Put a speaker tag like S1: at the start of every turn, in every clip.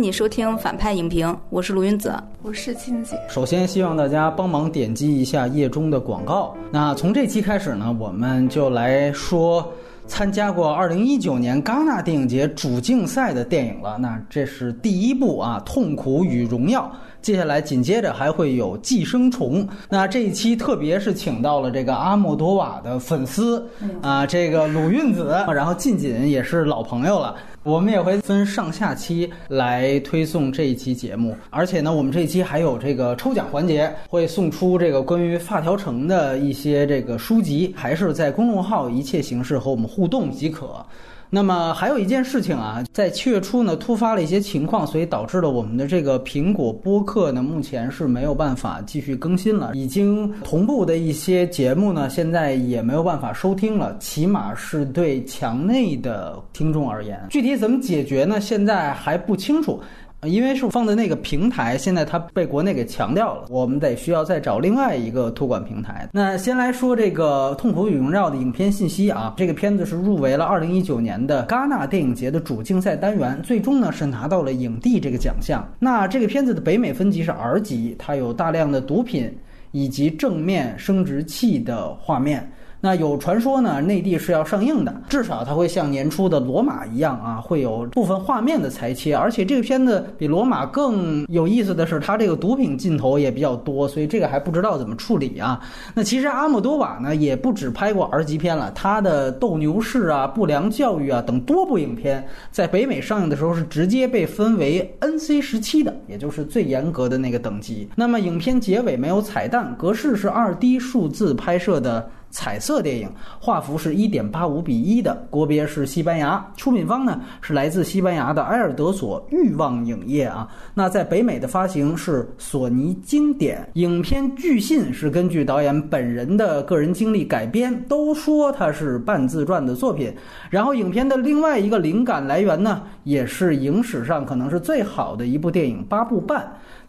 S1: 迎你收听反派影评，我是卢云子，
S2: 我是金姐。
S3: 首先，希望大家帮忙点击一下页中的广告。那从这期开始呢，我们就来说参加过2019年戛纳电影节主竞赛的电影了。那这是第一部啊，《痛苦与荣耀》。接下来紧接着还会有《寄生虫》。那这一期特别是请到了这个阿莫多瓦的粉丝啊，这个鲁韵子，然后近锦也是老朋友了。我们也会分上下期来推送这一期节目，而且呢，我们这一期还有这个抽奖环节，会送出这个关于发条城的一些这个书籍，还是在公众号一切形式和我们互动即可。那么还有一件事情啊，在七月初呢，突发了一些情况，所以导致了我们的这个苹果播客呢，目前是没有办法继续更新了。已经同步的一些节目呢，现在也没有办法收听了，起码是对墙内的听众而言。具体怎么解决呢？现在还不清楚。因为是放在那个平台，现在它被国内给强调了，我们得需要再找另外一个托管平台。那先来说这个《痛苦与荣耀》的影片信息啊，这个片子是入围了二零一九年的戛纳电影节的主竞赛单元，最终呢是拿到了影帝这个奖项。那这个片子的北美分级是 R 级，它有大量的毒品以及正面生殖器的画面。那有传说呢，内地是要上映的，至少它会像年初的《罗马》一样啊，会有部分画面的裁切。而且这个片子比《罗马》更有意思的是，它这个毒品镜头也比较多，所以这个还不知道怎么处理啊。那其实阿莫多瓦呢，也不止拍过 R 级片了，他的《斗牛士》啊、《不良教育》啊等多部影片，在北美上映的时候是直接被分为 NC 十七的，也就是最严格的那个等级。那么影片结尾没有彩蛋，格式是二 D 数字拍摄的。彩色电影画幅是一点八五比一的，国别是西班牙，出品方呢是来自西班牙的埃尔德索欲望影业啊。那在北美的发行是索尼经典。影片据信是根据导演本人的个人经历改编，都说它是半自传的作品。然后影片的另外一个灵感来源呢，也是影史上可能是最好的一部电影《八部半》。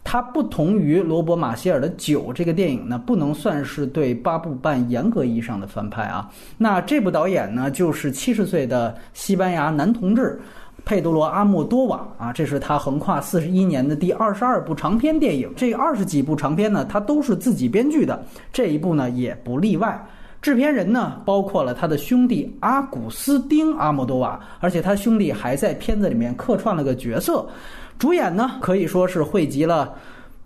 S3: 它不同于罗伯·马歇尔的《九》这个电影呢，不能算是对八部半严格意义上的翻拍啊。那这部导演呢，就是七十岁的西班牙男同志佩德罗·阿莫多瓦啊。这是他横跨四十一年的第二十二部长篇电影。这二十几部长篇呢，他都是自己编剧的，这一部呢也不例外。制片人呢，包括了他的兄弟阿古斯丁·阿莫多瓦，而且他兄弟还在片子里面客串了个角色。主演呢，可以说是汇集了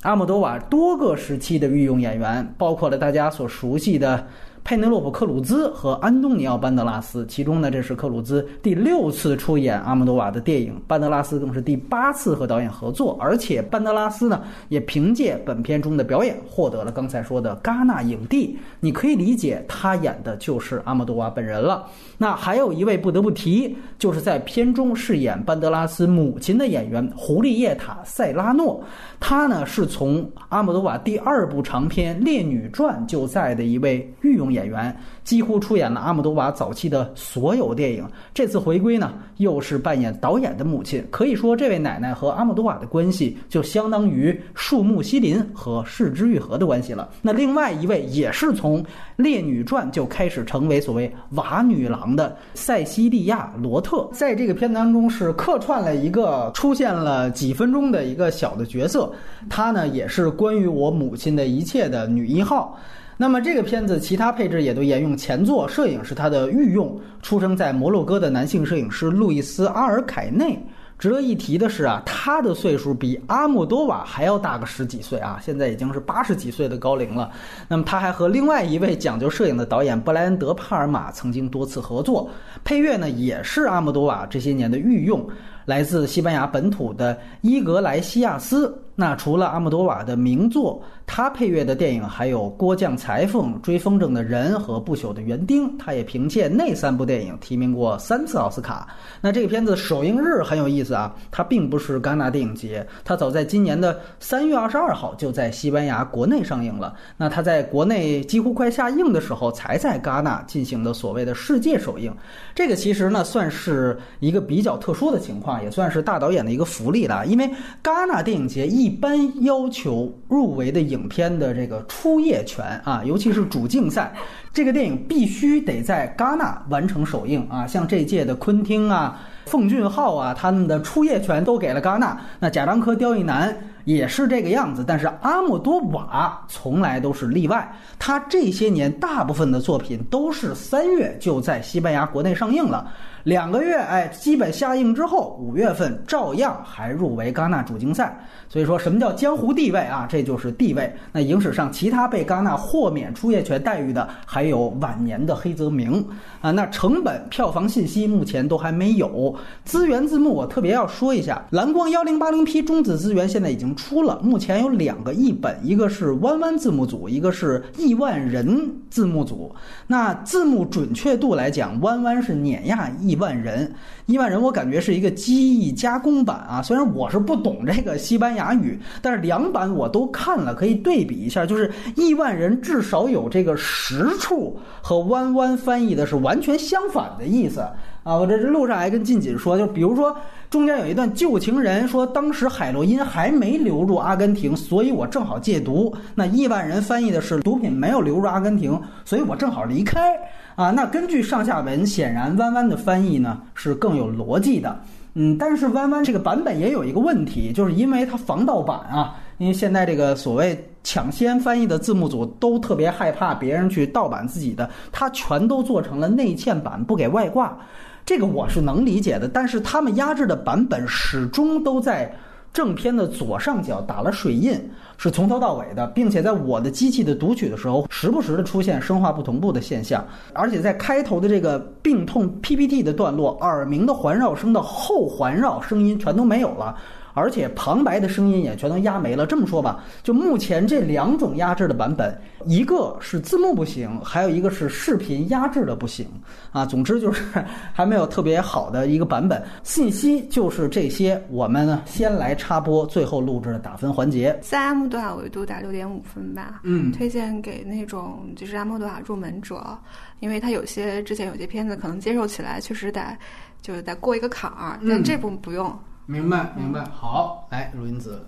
S3: 阿莫多瓦多个时期的御用演员，包括了大家所熟悉的。佩内洛普·克鲁兹和安东尼奥·班德拉斯，其中呢，这是克鲁兹第六次出演阿莫多瓦的电影，班德拉斯更是第八次和导演合作，而且班德拉斯呢，也凭借本片中的表演获得了刚才说的戛纳影帝。你可以理解，他演的就是阿莫多瓦本人了。那还有一位不得不提，就是在片中饰演班德拉斯母亲的演员胡利叶塔·塞拉诺，他呢是从阿莫多瓦第二部长片《烈女传》就在的一位御用。演员几乎出演了阿莫多瓦早期的所有电影。这次回归呢，又是扮演导演的母亲。可以说，这位奶奶和阿莫多瓦的关系就相当于树木希林和柿之愈合的关系了。那另外一位也是从《烈女传》就开始成为所谓瓦女郎的塞西利亚·罗特，在这个片子当中是客串了一个出现了几分钟的一个小的角色。她呢，也是关于我母亲的一切的女一号。那么这个片子其他配置也都沿用前作，摄影是他的御用。出生在摩洛哥的男性摄影师路易斯·阿尔凯内。值得一提的是啊，他的岁数比阿莫多瓦还要大个十几岁啊，现在已经是八十几岁的高龄了。那么他还和另外一位讲究摄影的导演布莱恩·德帕尔玛曾经多次合作，配乐呢也是阿莫多瓦这些年的御用，来自西班牙本土的伊格莱西亚斯。那除了阿莫多瓦的名作，他配乐的电影还有《郭将裁缝》《追风筝的人》和《不朽的园丁》。他也凭借那三部电影提名过三次奥斯卡。那这个片子首映日很有意思啊，它并不是戛纳电影节，它早在今年的三月二十二号就在西班牙国内上映了。那它在国内几乎快下映的时候，才在戛纳进行的所谓的世界首映。这个其实呢，算是一个比较特殊的情况，也算是大导演的一个福利了，因为戛纳电影节一。一般要求入围的影片的这个出业权啊，尤其是主竞赛，这个电影必须得在戛纳完成首映啊。像这届的昆汀啊、奉俊昊啊，他们的出业权都给了戛纳。那贾樟柯、刁亦男也是这个样子，但是阿莫多瓦从来都是例外。他这些年大部分的作品都是三月就在西班牙国内上映了。两个月，哎，基本下映之后，五月份照样还入围戛纳主竞赛。所以说什么叫江湖地位啊？这就是地位。那影史上其他被戛纳豁免出业权待遇的，还有晚年的黑泽明啊。那成本、票房信息目前都还没有。资源字幕我特别要说一下，蓝光幺零八零 P 中子资源现在已经出了，目前有两个译本，一个是弯弯字幕组，一个是亿万人字幕组。那字幕准确度来讲，弯弯是碾压亿。亿万人，亿万人，我感觉是一个机翼加工版啊。虽然我是不懂这个西班牙语，但是两版我都看了，可以对比一下。就是亿万人至少有这个实处和弯弯翻译的是完全相反的意思啊。我这路上还跟静锦说，就比如说中间有一段旧情人说，当时海洛因还没流入阿根廷，所以我正好戒毒。那亿万人翻译的是毒品没有流入阿根廷，所以我正好离开。啊，那根据上下文，显然弯弯的翻译呢是更有逻辑的。嗯，但是弯弯这个版本也有一个问题，就是因为它防盗版啊，因为现在这个所谓抢先翻译的字幕组都特别害怕别人去盗版自己的，它全都做成了内嵌版，不给外挂。这个我是能理解的，但是他们压制的版本始终都在。正片的左上角打了水印，是从头到尾的，并且在我的机器的读取的时候，时不时的出现声画不同步的现象，而且在开头的这个病痛 PPT 的段落，耳鸣的环绕声的后环绕声音全都没有了。而且旁白的声音也全都压没了。这么说吧，就目前这两种压制的版本，一个是字幕不行，还有一个是视频压制的不行啊。总之就是还没有特别好的一个版本。信息就是这些，我们呢先来插播最后录制的打分环节。
S2: 在阿莫多瓦维度打六点五分吧。
S3: 嗯，
S2: 推荐给那种就是阿莫多瓦入门者，因为他有些之前有些片子可能接受起来确实得就是得过一个坎儿，但这部不用。
S3: 明白，明白。好，来，如云子。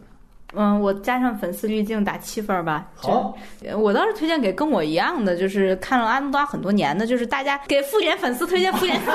S1: 嗯，我加上粉丝滤镜打七分吧。
S3: 好，
S1: 我倒是推荐给跟我一样的，就是看了阿诺多很多年的，就是大家给复联粉丝推荐复联四，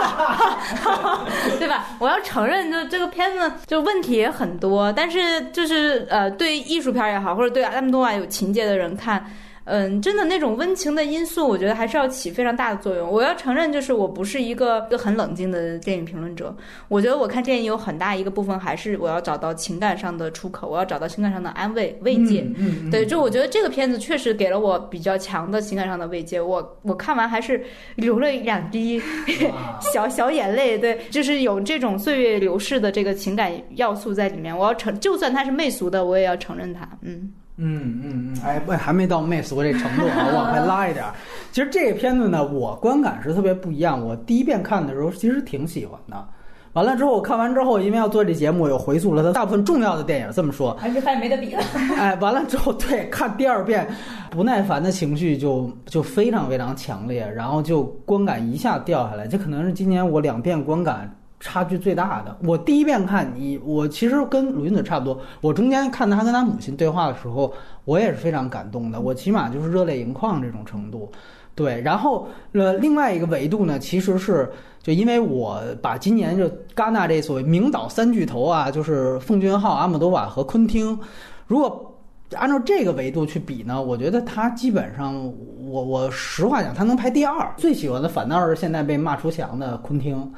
S1: 对吧？我要承认，就这个片子就问题也很多，但是就是呃，对艺术片也好，或者对阿诺多瓦有情节的人看。嗯，真的那种温情的因素，我觉得还是要起非常大的作用。我要承认，就是我不是一个一个很冷静的电影评论者。我觉得我看电影有很大一个部分还是我要找到情感上的出口，我要找到情感上的安慰慰藉。
S3: 嗯，
S1: 对，就我觉得这个片子确实给了我比较强的情感上的慰藉。我我看完还是流了两滴 小小眼泪。对，就是有这种岁月流逝的这个情感要素在里面。我要承，就算它是媚俗的，我也要承认它。嗯。
S3: 嗯嗯嗯，哎，不，还没到媚俗这程度啊，往回拉一点。其实这个片子呢，我观感是特别不一样。我第一遍看的时候，其实挺喜欢的。完了之后，我看完之后，因为要做这节目，又回溯了他大部分重要的电影。这么说，
S1: 还是发现没得比了。
S3: 哎，完了之后，对，看第二遍，不耐烦的情绪就就非常非常强烈，然后就观感一下掉下来。这可能是今年我两遍观感。差距最大的，我第一遍看你，我其实跟鲁云子差不多。我中间看他跟他母亲对话的时候，我也是非常感动的。我起码就是热泪盈眶这种程度。对，然后呃，另外一个维度呢，其实是就因为我把今年就戛纳这所谓名导三巨头啊，就是奉俊昊、阿姆多瓦和昆汀，如果。按照这个维度去比呢，我觉得他基本上，我我实话讲，他能排第二。最喜欢的反倒是现在被骂出墙的昆汀。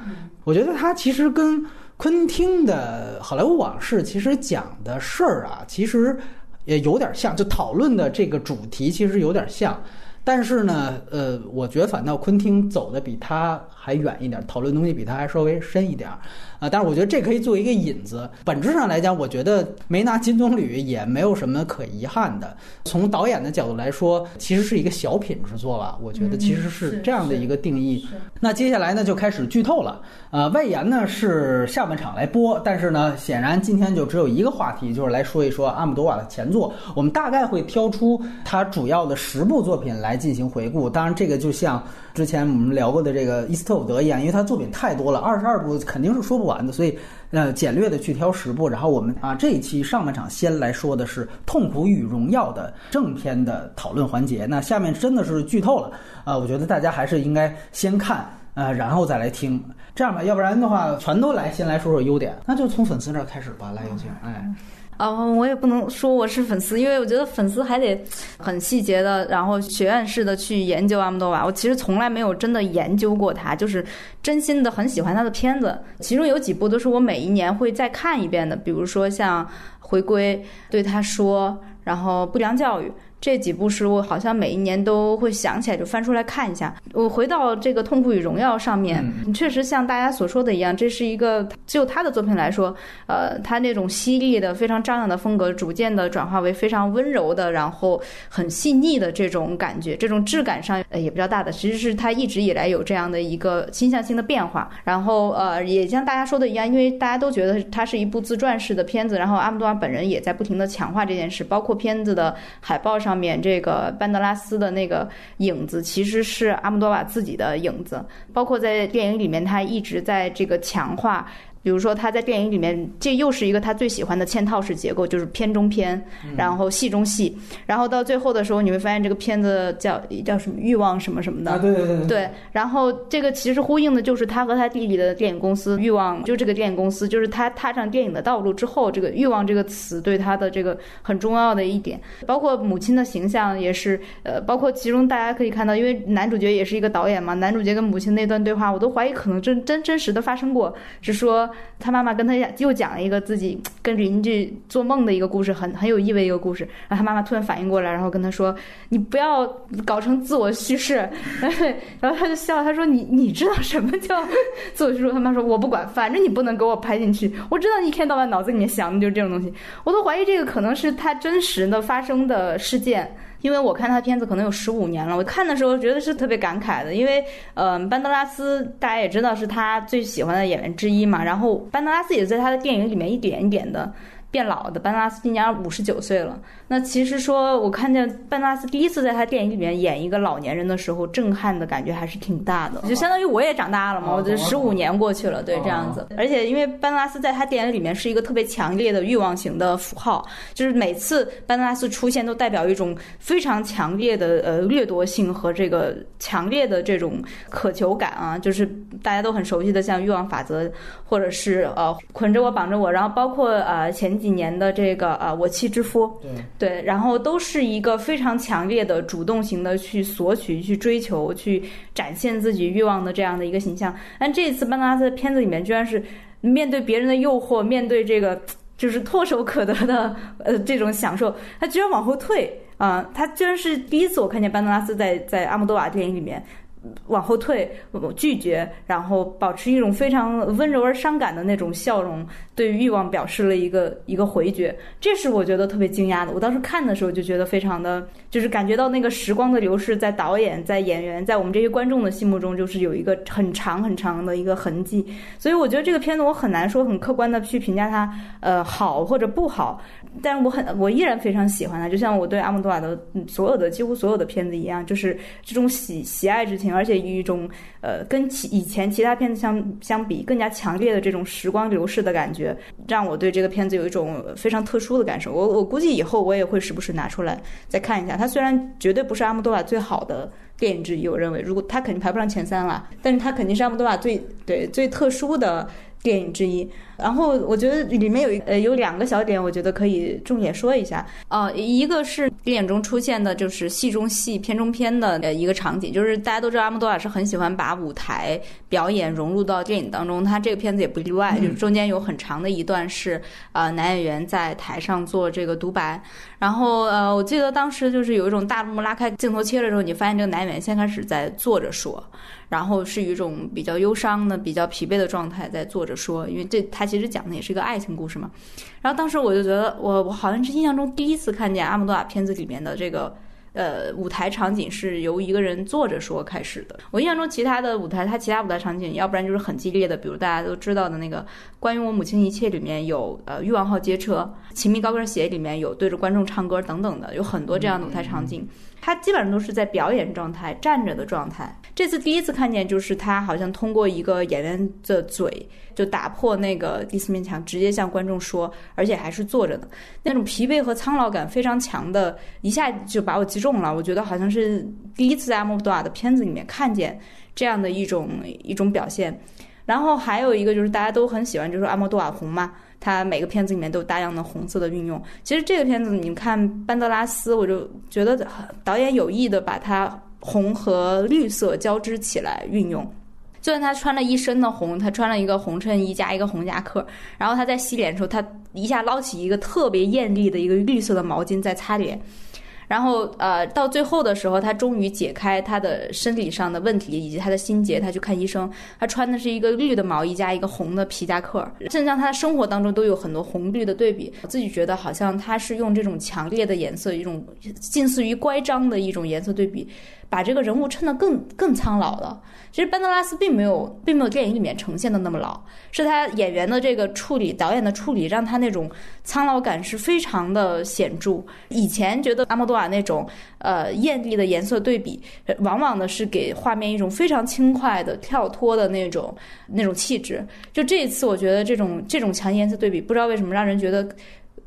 S3: 我觉得他其实跟昆汀的《好莱坞往事》其实讲的事儿啊，其实也有点像，就讨论的这个主题其实有点像。但是呢，呃，我觉得反倒昆汀走的比他还远一点，讨论东西比他还稍微深一点。啊，但是我觉得这可以作为一个引子。本质上来讲，我觉得没拿金棕榈也没有什么可遗憾的。从导演的角度来说，其实是一个小品之作吧。我觉得其实是这样的一个定义。那接下来呢，就开始剧透了。呃，外延呢是下半场来播，但是呢，显然今天就只有一个话题，就是来说一说阿姆多瓦的前作。我们大概会挑出他主要的十部作品来进行回顾。当然，这个就像之前我们聊过的这个伊斯特伍德一样，因为他作品太多了，二十二部肯定是说不。完的，所以呃，简略的去挑十部，然后我们啊，这一期上半场先来说的是《痛苦与荣耀》的正片的讨论环节。那下面真的是剧透了啊，我觉得大家还是应该先看呃，然后再来听。这样吧，要不然的话，全都来，先来说说优点，那就从粉丝这儿开始吧，来有请，哎。
S1: 啊、我也不能说我是粉丝，因为我觉得粉丝还得很细节的，然后学院式的去研究阿姆多瓦。我其实从来没有真的研究过他，就是真心的很喜欢他的片子。其中有几部都是我每一年会再看一遍的，比如说像《回归》、对他说，然后《不良教育》。这几部书我好像每一年都会想起来就翻出来看一下。我回到这个《痛苦与荣耀》上面，确实像大家所说的一样，这是一个就他的作品来说，呃，他那种犀利的、非常张扬的风格，逐渐的转化为非常温柔的，然后很细腻的这种感觉，这种质感上呃也比较大的。其实是他一直以来有这样的一个倾向性的变化。然后呃，也像大家说的一样，因为大家都觉得它是一部自传式的片子，然后阿姆多瓦本人也在不停的强化这件事，包括片子的海报上上面这个班德拉斯的那个影子，其实是阿姆多瓦自己的影子，包括在电影里面，他一直在这个强化。比如说他在电影里面，这又是一个他最喜欢的嵌套式结构，就是片中片，然后戏中戏，然后到最后的时候，你会发现这个片子叫叫什么欲望什么什么的，
S3: 啊，对对对对，
S1: 对，然后这个其实呼应的就是他和他弟弟的电影公司欲望，就这个电影公司，就是他踏上电影的道路之后，这个欲望这个词对他的这个很重要的一点，包括母亲的形象也是，呃，包括其中大家可以看到，因为男主角也是一个导演嘛，男主角跟母亲那段对话，我都怀疑可能真真真实的发生过，是说他妈妈跟他又讲了一个自己跟邻居做梦的一个故事，很很有意味一个故事，然后他妈妈突然反应过来，然后跟他说：“你不要搞成自我叙事。” 然后他就笑，他说：“你你知道什么叫自我叙述？”他妈说：“我不管，反正你不能给我拍进去。我知道你一天到晚脑子里面想的就是这种东西。”我都怀疑这个可能是他真实的发生的事件。因为我看他片子可能有十五年了，我看的时候觉得是特别感慨的，因为，呃，班德拉斯大家也知道是他最喜欢的演员之一嘛，然后班德拉斯也在他的电影里面一点一点的变老的，班德拉斯今年五十九岁了。那其实说，我看见班德拉斯第一次在他电影里面演一个老年人的时候，震撼的感觉还是挺大的，就相当于我也长大了嘛，我这十五年过去了，对，这样子。而且因为班德拉斯在他电影里面是一个特别强烈的欲望型的符号，就是每次班德拉斯出现都代表一种非常强烈的呃掠夺性和这个强烈的这种渴求感啊，就是大家都很熟悉的像欲望法则，或者是呃捆着我绑着我，然后包括呃前几年的这个呃我妻之夫，
S3: 对。
S1: 对，然后都是一个非常强烈的主动型的去索取、去追求、去展现自己欲望的这样的一个形象。但这一次班德拉斯的片子里面，居然是面对别人的诱惑，面对这个就是唾手可得的呃这种享受，他居然往后退啊、他居然是第一次我看见班德拉斯在在阿莫多瓦电影里面。往后退，拒绝，然后保持一种非常温柔而伤感的那种笑容，对欲望表示了一个一个回绝，这是我觉得特别惊讶的。我当时看的时候就觉得非常的，就是感觉到那个时光的流逝，在导演、在演员、在我们这些观众的心目中，就是有一个很长很长的一个痕迹。所以我觉得这个片子我很难说很客观的去评价它，呃，好或者不好。但是我很，我依然非常喜欢它，就像我对阿莫多瓦的所有的几乎所有的片子一样，就是这种喜喜爱之情，而且以一种呃跟其以前其他片子相相比更加强烈的这种时光流逝的感觉，让我对这个片子有一种非常特殊的感受。我我估计以后我也会时不时拿出来再看一下。它虽然绝对不是阿莫多瓦最好的电影之一，我认为如果它肯定排不上前三了，但是它肯定是阿莫多瓦最对最特殊的。电影之一，然后我觉得里面有一呃有两个小点，我觉得可以重点说一下。啊、一个是电影中出现的就是戏中戏、片中片的呃一个场景，就是大家都知道阿莫多瓦是很喜欢把舞台表演融入到电影当中，他这个片子也不例外，就是中间有很长的一段是呃男演员在台上做这个独白，然后呃我记得当时就是有一种大幕拉开镜头切的时候，你发现这个男演员先开始在坐着说。然后是一种比较忧伤的、比较疲惫的状态在坐着说，因为这他其实讲的也是一个爱情故事嘛。然后当时我就觉得，我我好像是印象中第一次看见阿莫多瓦片子里面的这个呃舞台场景是由一个人坐着说开始的。我印象中其他的舞台，他其他舞台场景，要不然就是很激烈的，比如大家都知道的那个《关于我母亲一切》里面有呃欲望号街车，《亲密高跟鞋》里面有对着观众唱歌等等的，有很多这样的舞台场景。他基本上都是在表演状态、站着的状态。这次第一次看见，就是他好像通过一个演员的嘴，就打破那个第四面墙，直接向观众说，而且还是坐着的。那种疲惫和苍老感非常强的，一下就把我击中了。我觉得好像是第一次在阿莫多瓦的片子里面看见这样的一种一种表现。然后还有一个就是大家都很喜欢，就是阿莫多瓦红嘛，他每个片子里面都有大量的红色的运用。其实这个片子你看班德拉斯，我就觉得导演有意的把它红和绿色交织起来运用。就算他穿了一身的红，他穿了一个红衬衣加一个红夹克，然后他在洗脸的时候，他一下捞起一个特别艳丽的一个绿色的毛巾在擦脸。然后，呃，到最后的时候，他终于解开他的生理上的问题以及他的心结，他去看医生。他穿的是一个绿的毛衣加一个红的皮夹克，甚至让他的生活当中都有很多红绿的对比。我自己觉得好像他是用这种强烈的颜色，一种近似于乖张的一种颜色对比。把这个人物衬得更更苍老了。其实班德拉斯并没有，并没有电影里面呈现的那么老，是他演员的这个处理、导演的处理，让他那种苍老感是非常的显著。以前觉得阿莫多瓦那种呃艳丽的颜色对比，往往呢是给画面一种非常轻快的、跳脱的那种那种气质。就这一次，我觉得这种这种强颜色对比，不知道为什么让人觉得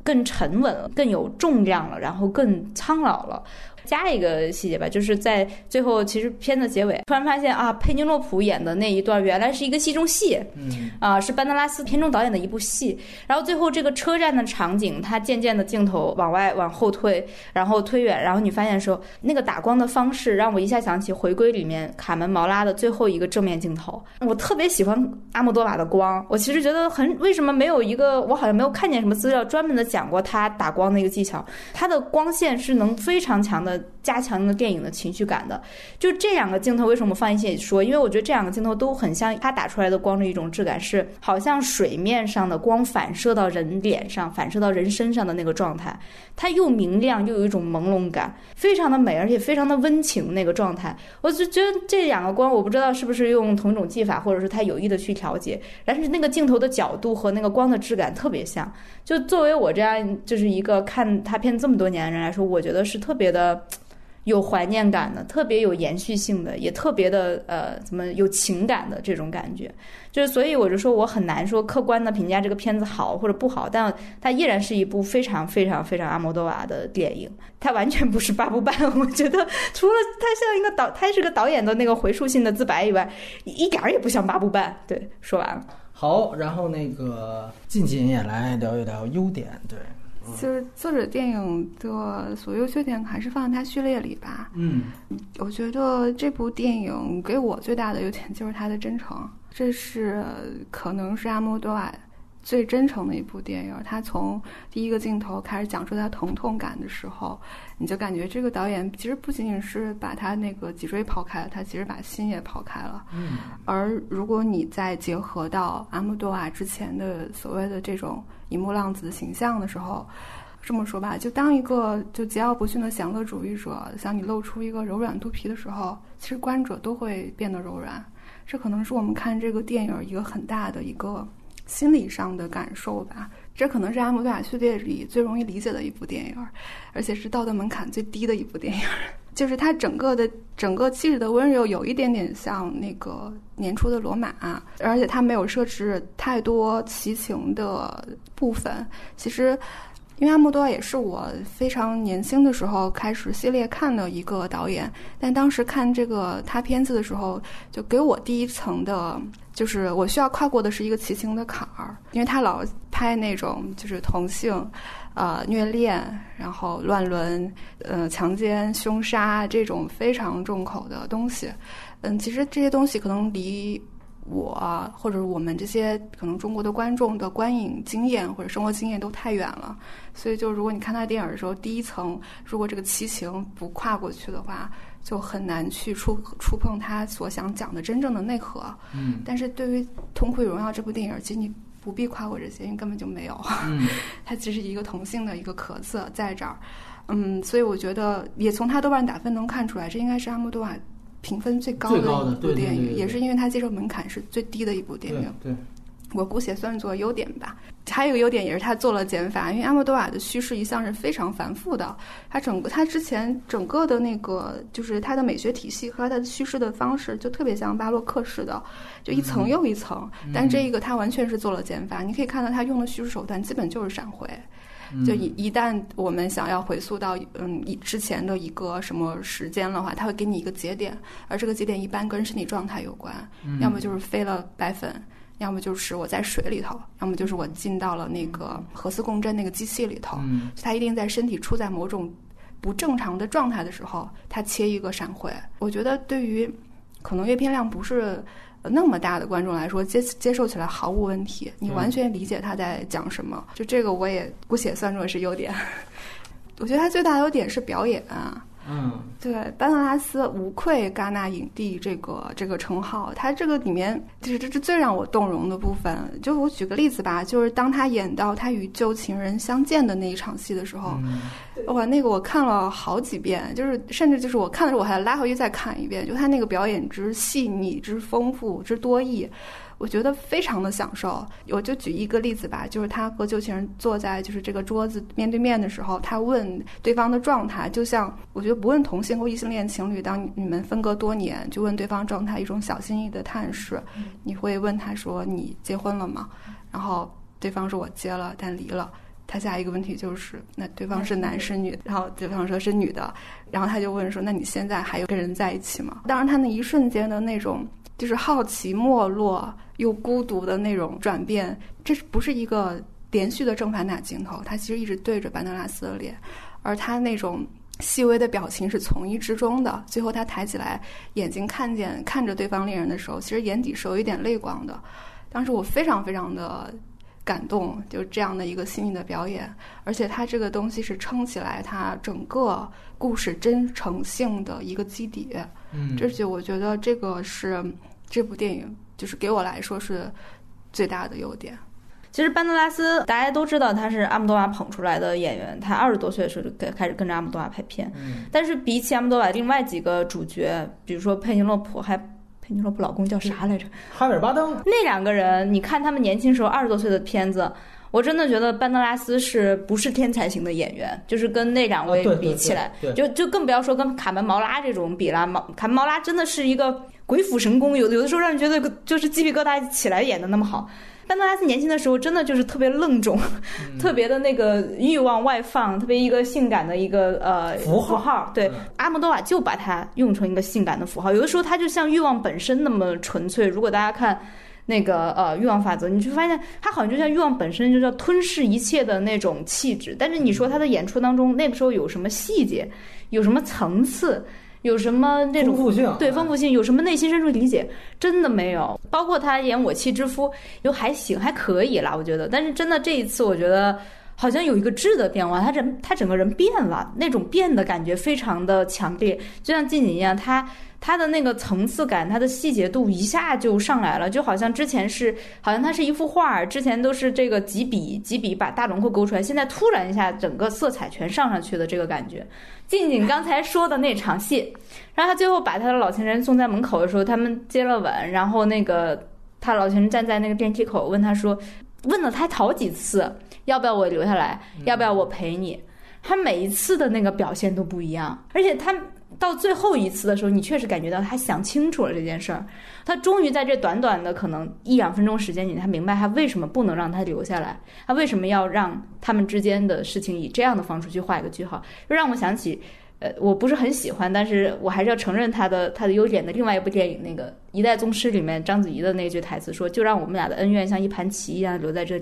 S1: 更沉稳了、更有重量了，然后更苍老了。加一个细节吧，就是在最后，其实片子结尾突然发现啊，佩妮洛普演的那一段原来是一个戏中戏，
S3: 嗯，
S1: 啊，是班德拉斯片中导演的一部戏。然后最后这个车站的场景，它渐渐的镜头往外往后退，然后推远，然后你发现说那个打光的方式，让我一下想起《回归》里面卡门毛拉的最后一个正面镜头。我特别喜欢阿莫多瓦的光，我其实觉得很为什么没有一个我好像没有看见什么资料专门的讲过他打光的一个技巧，他的光线是能非常强的。加强那个电影的情绪感的，就这两个镜头为什么放一起说？因为我觉得这两个镜头都很像，它打出来的光的一种质感是，好像水面上的光反射到人脸上，反射到人身上的那个状态，它又明亮又有一种朦胧感，非常的美，而且非常的温情那个状态。我就觉得这两个光，我不知道是不是用同种技法，或者是他有意的去调节，但是那个镜头的角度和那个光的质感特别像。就作为我这样就是一个看他片这么多年的人来说，我觉得是特别的。有怀念感的，特别有延续性的，也特别的呃，怎么有情感的这种感觉，就是所以我就说我很难说客观的评价这个片子好或者不好，但它依然是一部非常非常非常阿莫多瓦的电影，它完全不是八部半，我觉得除了它像一个导，它是个导演的那个回溯性的自白以外，一点儿也不像八部半。对，说完了。
S3: 好，然后那个近锦也来聊一聊优点，对。
S2: 就是作者电影的所有缺点还是放在它序列里吧。
S3: 嗯，
S2: 我觉得这部电影给我最大的优点就是它的真诚，这是可能是阿莫多瓦最真诚的一部电影。他从第一个镜头开始讲述他疼痛感的时候，你就感觉这个导演其实不仅仅是把他那个脊椎抛开了，他其实把心也抛开了。
S3: 嗯，
S2: 而如果你再结合到阿莫多瓦之前的所谓的这种。一幕浪子的形象的时候，这么说吧，就当一个就桀骜不驯的享乐主义者向你露出一个柔软肚皮的时候，其实观者都会变得柔软。这可能是我们看这个电影一个很大的一个心理上的感受吧。这可能是阿姆多瓦序列里最容易理解的一部电影，而且是道德门槛最低的一部电影。就是它整个的整个气质的温柔，有一点点像那个年初的罗马，而且它没有设置太多奇情的部分。其实，因为阿莫多瓦也是我非常年轻的时候开始系列看的一个导演，但当时看这个他片子的时候，就给我第一层的，就是我需要跨过的是一个奇情的坎儿，因为他老拍那种就是同性。呃，虐恋，然后乱伦，呃，强奸、凶杀这种非常重口的东西，嗯，其实这些东西可能离我或者我们这些可能中国的观众的观影经验或者生活经验都太远了，所以就如果你看他电影的时候，第一层如果这个七情不跨过去的话，就很难去触触碰他所想讲的真正的内核。
S3: 嗯，
S2: 但是对于《痛苦与荣耀》这部电影，其实你。不必夸我这些，因为根本就没有。
S3: 嗯，
S2: 它只是一个同性的一个壳子在这儿。嗯，所以我觉得也从他豆瓣打分能看出来，这应该是阿莫多瓦评分最高的一部电影，也是因为它接受门槛是最低的一部电影。
S3: 对。
S2: 我姑且算作优点吧。还有一个优点也是他做了减法，因为阿莫多瓦的叙事一向是非常繁复的。他整个他之前整个的那个就是他的美学体系和他的叙事的方式就特别像巴洛克式的，就一层又一层。但这一个他完全是做了减法，你可以看到他用的叙事手段基本就是闪回。就一一旦我们想要回溯到嗯以之前的一个什么时间的话，它会给你一个节点，而这个节点一般跟身体状态有关，要么就是飞了白粉。要么就是我在水里头，要么就是我进到了那个核磁共振那个机器里头。
S3: 嗯，
S2: 它一定在身体处在某种不正常的状态的时候，它切一个闪回。我觉得对于可能阅片量不是那么大的观众来说，接接受起来毫无问题。你完全理解他在讲什么，就这个我也姑且算作是优点。我觉得他最大的优点是表演。
S3: 嗯，
S2: 对，班德拉斯无愧戛纳影帝这个这个称号。他这个里面，就是这是最让我动容的部分。就我举个例子吧，就是当他演到他与旧情人相见的那一场戏的时候，哇，那个我看了好几遍，就是甚至就是我看的时候我还拉回去再看一遍。就他那个表演之细腻、之丰富、之多义。我觉得非常的享受，我就举一个例子吧，就是他和旧情人坐在就是这个桌子面对面的时候，他问对方的状态，就像我觉得不问同性或异性恋情侣，当你们分隔多年，就问对方状态，一种小心翼翼的探视。你会问他说：“你结婚了吗？”然后对方说：“我结了，但离了。”他下一个问题就是：“那对方是男是女？”然后对方说是女的，然后他就问说：“那你现在还有跟人在一起吗？”当然，他那一瞬间的那种。就是好奇、没落又孤独的那种转变，这是不是一个连续的正反打镜头？他其实一直对着班德拉斯的脸，而他那种细微的表情是从一至终的。最后他抬起来眼睛看见看着对方恋人的时候，其实眼底是有一点泪光的。当时我非常非常的感动，就这样的一个细腻的表演，而且他这个东西是撑起来他整个故事真诚性的一个基底。
S3: 嗯，
S2: 这就我觉得这个是。这部电影就是给我来说是最大的优点。
S1: 其实班德拉斯大家都知道他是阿姆多瓦捧出来的演员，他二十多岁的时候就开始跟着阿姆多瓦拍片。
S3: 嗯。
S1: 但是比起阿姆多瓦另外几个主角，比如说佩尼洛普，还佩尼洛普老公叫啥来着？
S3: 哈维尔巴登。
S1: 那两个人，你看他们年轻时候二十多岁的片子，我真的觉得班德拉斯是不是天才型的演员？就是跟那两位比起来，就就更不要说跟卡门毛拉这种比了。毛卡门毛拉真的是一个。鬼斧神工，有的有的时候让人觉得就是鸡皮疙瘩起来演的那么好。班德拉斯年轻的时候真的就是特别愣种，特别的那个欲望外放，特别一个性感的一个呃
S3: 符
S1: 号。对，阿莫多瓦就把它用成一个性感的符号。有的时候它就像欲望本身那么纯粹。如果大家看那个呃欲望法则，你就发现它好像就像欲望本身，就叫吞噬一切的那种气质。但是你说他的演出当中那个时候有什么细节，有什么层次？有什么那种
S3: 丰富性？
S1: 对丰富性，有什么内心深处理解？真的没有。包括他演我妻之夫，又还行，还可以啦，我觉得。但是真的这一次，我觉得好像有一个质的变化，他人他整个人变了，那种变的感觉非常的强烈，就像静静一样，他。他的那个层次感，他的细节度一下就上来了，就好像之前是，好像他是一幅画，之前都是这个几笔几笔把大轮廓勾出来，现在突然一下整个色彩全上上去的这个感觉。静静刚才说的那场戏，然后他最后把他的老情人送在门口的时候，他们接了吻，然后那个他老情人站在那个电梯口问他说，问了他好几次，要不要我留下来，要不要我陪你，他每一次的那个表现都不一样，而且他。到最后一次的时候，你确实感觉到他想清楚了这件事儿，他终于在这短短的可能一两分钟时间里，他明白他为什么不能让他留下来，他为什么要让他们之间的事情以这样的方式去画一个句号，就让我想起，呃，我不是很喜欢，但是我还是要承认他的他的优点的另外一部电影，那个《一代宗师》里面章子怡的那句台词说：“就让我们俩的恩怨像一盘棋一样留在这。”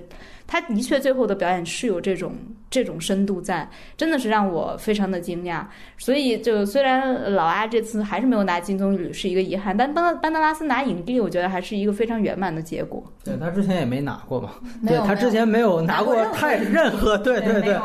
S1: 他的确最后的表演是有这种这种深度在，真的是让我非常的惊讶。所以就虽然老阿这次还是没有拿金棕榈是一个遗憾，但班班德拉斯拿影帝，我觉得还是一个非常圆满的结果。
S3: 对他之前也没拿过嘛，
S1: 对
S3: 他之前没有拿过太任何，对对对，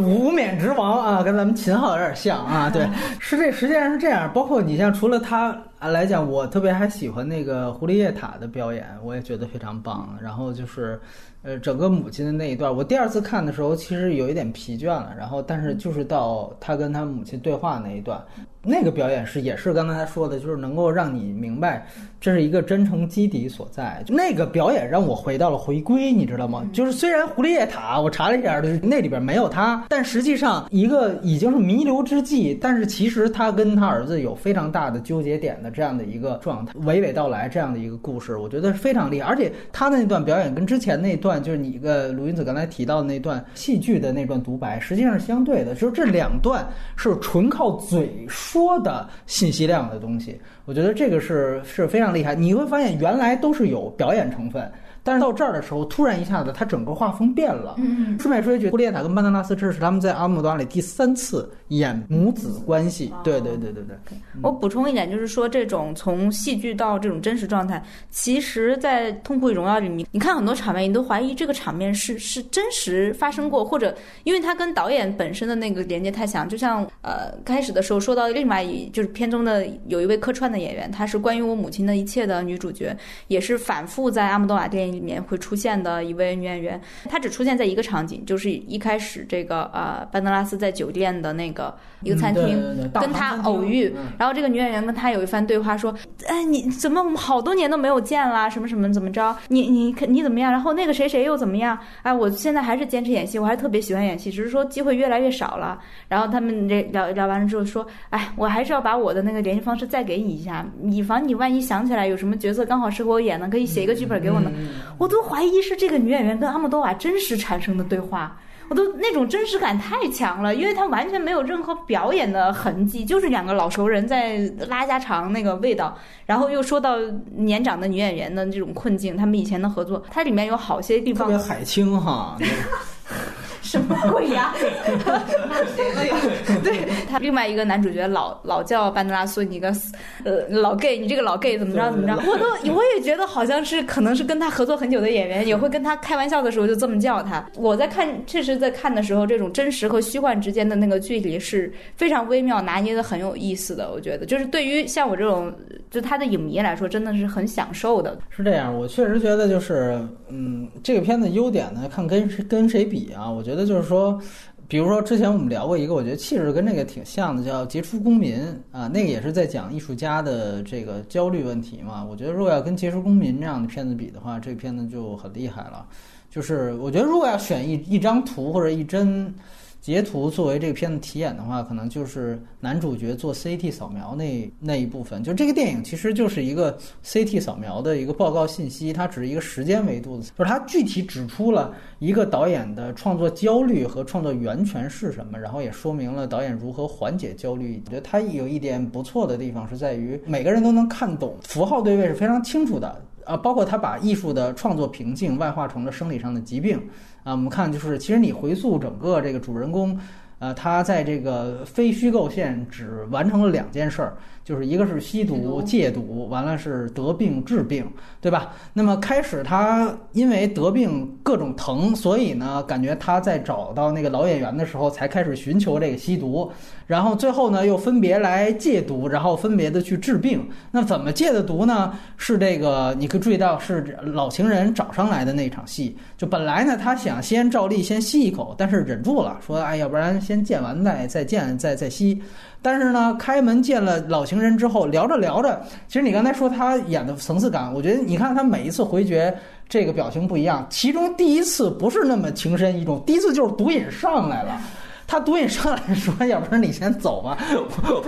S3: 无冕之王啊，跟咱们秦昊有点像啊，对，是这实际上是这样。包括你像除了他来讲，我特别还喜欢那个胡丽叶塔的表演，我也觉得非常棒。然后就是。呃，整个母亲的那一段，我第二次看的时候，其实有一点疲倦了。然后，但是就是到他跟他母亲对话那一段。那个表演是也是刚才他说的，就是能够让你明白这是一个真诚基底所在。那个表演让我回到了回归，你知道吗？就是虽然胡丽叶塔我查了一下，就是那里边没有他，但实际上一个已经是弥留之际，但是其实他跟他儿子有非常大的纠结点的这样的一个状态，娓娓道来这样的一个故事，我觉得非常厉害。而且他的那段表演跟之前那段。就是你一个鲁云子刚才提到的那段戏剧的那段独白，实际上是相对的，就是这两段是纯靠嘴说说的信息量的东西。我觉得这个是是非常厉害。你会发现原来都是有表演成分。但是到这儿的时候，突然一下子，他整个画风变了。
S1: 嗯，
S3: 顺便说一句，布列塔跟曼德拉斯这是他们在《阿姆多瓦》里第三次演母子关系。对对对对对。
S1: 我补充一点，就是说这种从戏剧到这种真实状态，其实，在《痛苦与荣耀》里，你你看很多场面，你都怀疑这个场面是是真实发生过，或者因为它跟导演本身的那个连接太强。就像呃开始的时候说到另外一就是片中的有一位客串的演员，她是关于我母亲的一切的女主角，也是反复在阿姆多瓦电影。里面会出现的一位女演员，她只出现在一个场景，就是一开始这个呃班德拉斯在酒店的那个一个餐厅跟他偶遇，然后这个女演员跟他有一番对话，说：“哎，你怎么我们好多年都没有见啦？什么什么怎么着？你你你怎么样？然后那个谁谁又怎么样？哎，我现在还是坚持演戏，我还特别喜欢演戏，只是说机会越来越少了。然后他们这聊聊完了之后说：哎，我还是要把我的那个联系方式再给你一下，以防你万一想起来有什么角色刚好适合我演的，可以写一个剧本给我呢。”我都怀疑是这个女演员跟阿莫多瓦真实产生的对话，我都那种真实感太强了，因为她完全没有任何表演的痕迹，就是两个老熟人在拉家常那个味道，然后又说到年长的女演员的这种困境，他们以前的合作，它里面有好些地方
S3: 特别海清哈。
S1: 什么鬼呀？对他另外一个男主角老老叫班德拉苏，你个呃老 gay，你这个老 gay 怎么着怎么着？我都我也觉得好像是可能是跟他合作很久的演员也会跟他开玩笑的时候就这么叫他。我在看，确实在看的时候，这种真实和虚幻之间的那个距离是非常微妙拿捏的，很有意思的。我觉得就是对于像我这种就他的影迷来说，真的是很享受的。
S3: 是这样，我确实觉得就是嗯，这个片子优点呢，看跟谁跟谁比啊？我觉得。就是说，比如说之前我们聊过一个，我觉得气质跟这个挺像的，叫《杰出公民》啊，那个也是在讲艺术家的这个焦虑问题嘛。我觉得如果要跟《杰出公民》这样的片子比的话，这个片子就很厉害了。就是我觉得如果要选一一张图或者一帧。截图作为这个片子题眼的话，可能就是男主角做 CT 扫描那那一部分。就这个电影其实就是一个 CT 扫描的一个报告信息，它只是一个时间维度的，就是它具体指出了一个导演的创作焦虑和创作源泉是什么，然后也说明了导演如何缓解焦虑。我觉得它有一点不错的地方是在于每个人都能看懂，符号对位是非常清楚的。啊，包括他把艺术的创作瓶颈外化成了生理上的疾病，啊，我们看就是，其实你回溯整个这个主人公，呃，他在这个非虚构线只完成了两件事儿。就是一个是吸毒戒毒，完了是得病治病，对吧？那么开始他因为得病各种疼，所以呢，感觉他在找到那个老演员的时候，才开始寻求这个吸毒，然后最后呢，又分别来戒毒，然后分别的去治病。那怎么戒的毒呢？是这个你可以注意到是老情人找上来的那场戏。就本来呢，他想先照例先吸一口，但是忍住了，说哎，要不然先见完再再见再再吸。但是呢，开门见了老情人之后，聊着聊着，其实你刚才说他演的层次感，我觉得你看他每一次回绝，这个表情不一样。其中第一次不是那么情深意重，第一次就是毒瘾上来了。他毒瘾上来说：“要不然你先走吧，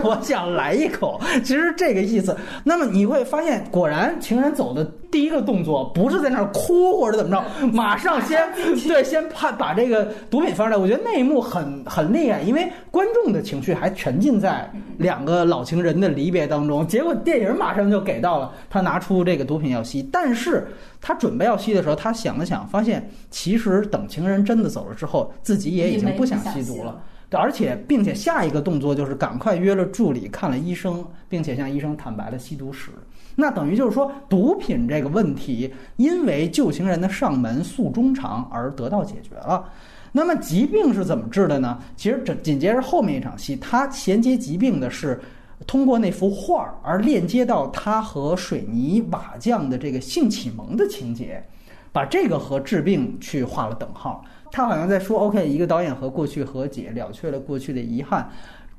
S3: 我想来一口。”其实这个意思。那么你会发现，果然情人走的第一个动作不是在那儿哭或者怎么着，马上先对先怕把这个毒品放出来。我觉得那一幕很很厉害，因为观众的情绪还沉浸在两个老情人的离别当中。结果电影马上就给到了他拿出这个毒品要吸，但 是。他准备要吸的时候，他想了想，发现其实等情人真的走了之后，自己也已经不想吸毒了。而且，并且下一个动作就是赶快约了助理看了医生，并且向医生坦白了吸毒史。那等于就是说，毒品这个问题因为旧情人的上门诉衷肠而得到解决了。那么疾病是怎么治的呢？其实这紧接着后面一场戏，他衔接疾病的是。通过那幅画儿而链接到他和水泥瓦匠的这个性启蒙的情节，把这个和治病去画了等号。他好像在说：“OK，一个导演和过去和解，了却了过去的遗憾，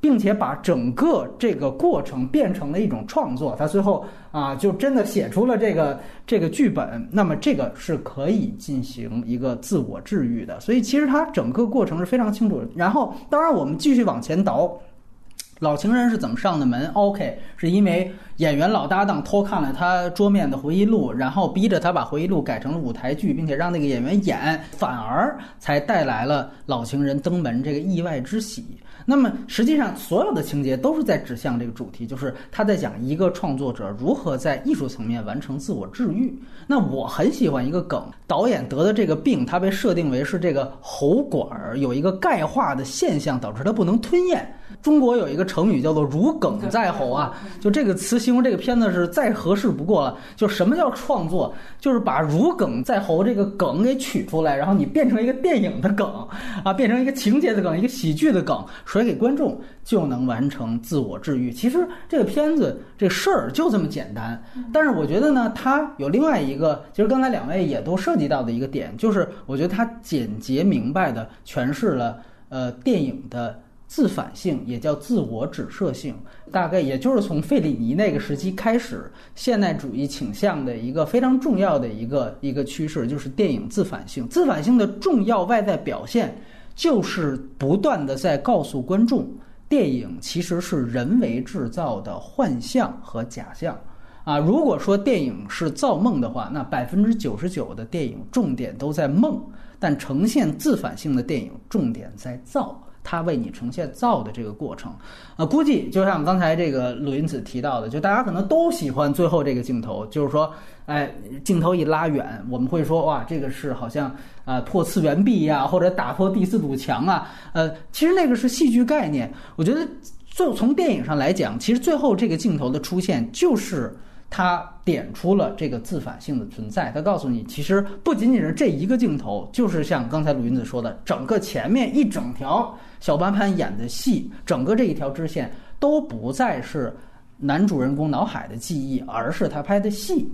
S3: 并且把整个这个过程变成了一种创作。他最后啊，就真的写出了这个这个剧本。那么这个是可以进行一个自我治愈的。所以其实他整个过程是非常清楚。然后，当然我们继续往前倒。老情人是怎么上的门？OK，是因为演员老搭档偷看了他桌面的回忆录，然后逼着他把回忆录改成了舞台剧，并且让那个演员演，反而才带来了老情人登门这个意外之喜。那么实际上，所有的情节都是在指向这个主题，就是他在讲一个创作者如何在艺术层面完成自我治愈。那我很喜欢一个梗，导演得的这个病，他被设定为是这个喉管儿有一个钙化的现象，导致他不能吞咽。中国有一个成语叫做“如鲠在喉”啊，就这个词形容这个片子是再合适不过了。就什么叫创作？就是把“如鲠在喉”这个梗给取出来，然后你变成一个电影的梗啊，变成一个情节的梗，一个喜剧的梗，甩给观众，就能完成自我治愈。其实这个片子这事儿就这么简单。但是我觉得呢，它有另外一个，其实刚才两位也都涉及到的一个点，就是我觉得它简洁明白的诠释了呃电影的。自反性也叫自我指涉性，大概也就是从费里尼那个时期开始，现代主义倾向的一个非常重要的一个一个趋势，就是电影自反性。自反性的重要外在表现，就是不断的在告诉观众，电影其实是人为制造的幻象和假象。啊，如果说电影是造梦的话，那百分之九十九的电影重点都在梦，但呈现自反性的电影重点在造。它为你呈现造的这个过程，啊，估计就像刚才这个鲁云子提到的，就大家可能都喜欢最后这个镜头，就是说，哎，镜头一拉远，我们会说，哇，这个是好像啊破次元壁呀，或者打破第四堵墙啊，呃，其实那个是戏剧概念。我觉得，就从电影上来讲，其实最后这个镜头的出现就是。他点出了这个自反性的存在，他告诉你，其实不仅仅是这一个镜头，就是像刚才鲁云子说的，整个前面一整条小潘潘演的戏，整个这一条支线都不再是男主人公脑海的记忆，而是他拍的戏。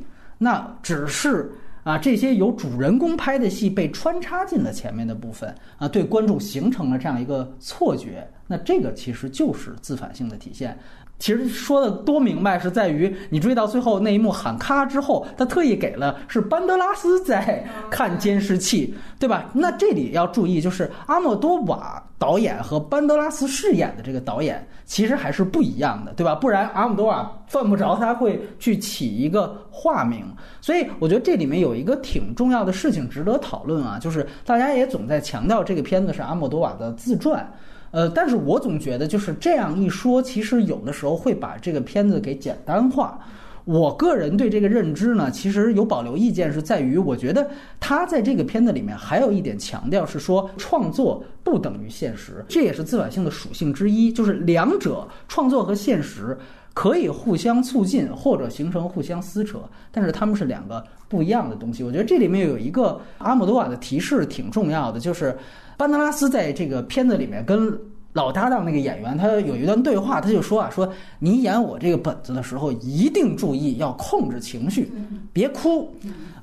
S3: 那只是啊，这些由主人公拍的戏被穿插进了前面的部分啊，对观众形成了这样一个错觉。那这个其实就是自反性的体现。其实说的多明白，是在于你追到最后那一幕喊咔之后，他特意给了是班德拉斯在看监视器，对吧？那这里要注意，就是阿莫多瓦导演和班德拉斯饰演的这个导演其实还是不一样的，对吧？不然阿莫多瓦犯不着他会去起一个化名。所以我觉得这里面有一个挺重要的事情值得讨论啊，就是大家也总在强调这个片子是阿莫多瓦的自传。呃，但是我总觉得就是这样一说，其实有的时候会把这个片子给简单化。我个人对这个认知呢，其实有保留意见，是在于我觉得他在这个片子里面还有一点强调是说，创作不等于现实，这也是自反性的属性之一，就是两者创作和现实可以互相促进或者形成互相撕扯，但是他们是两个不一样的东西。我觉得这里面有一个阿姆多瓦的提示挺重要的，就是。班德拉斯在这个片子里面跟老搭档那个演员，他有一段对话，他就说啊，说你演我这个本子的时候，一定注意要控制情绪，别哭，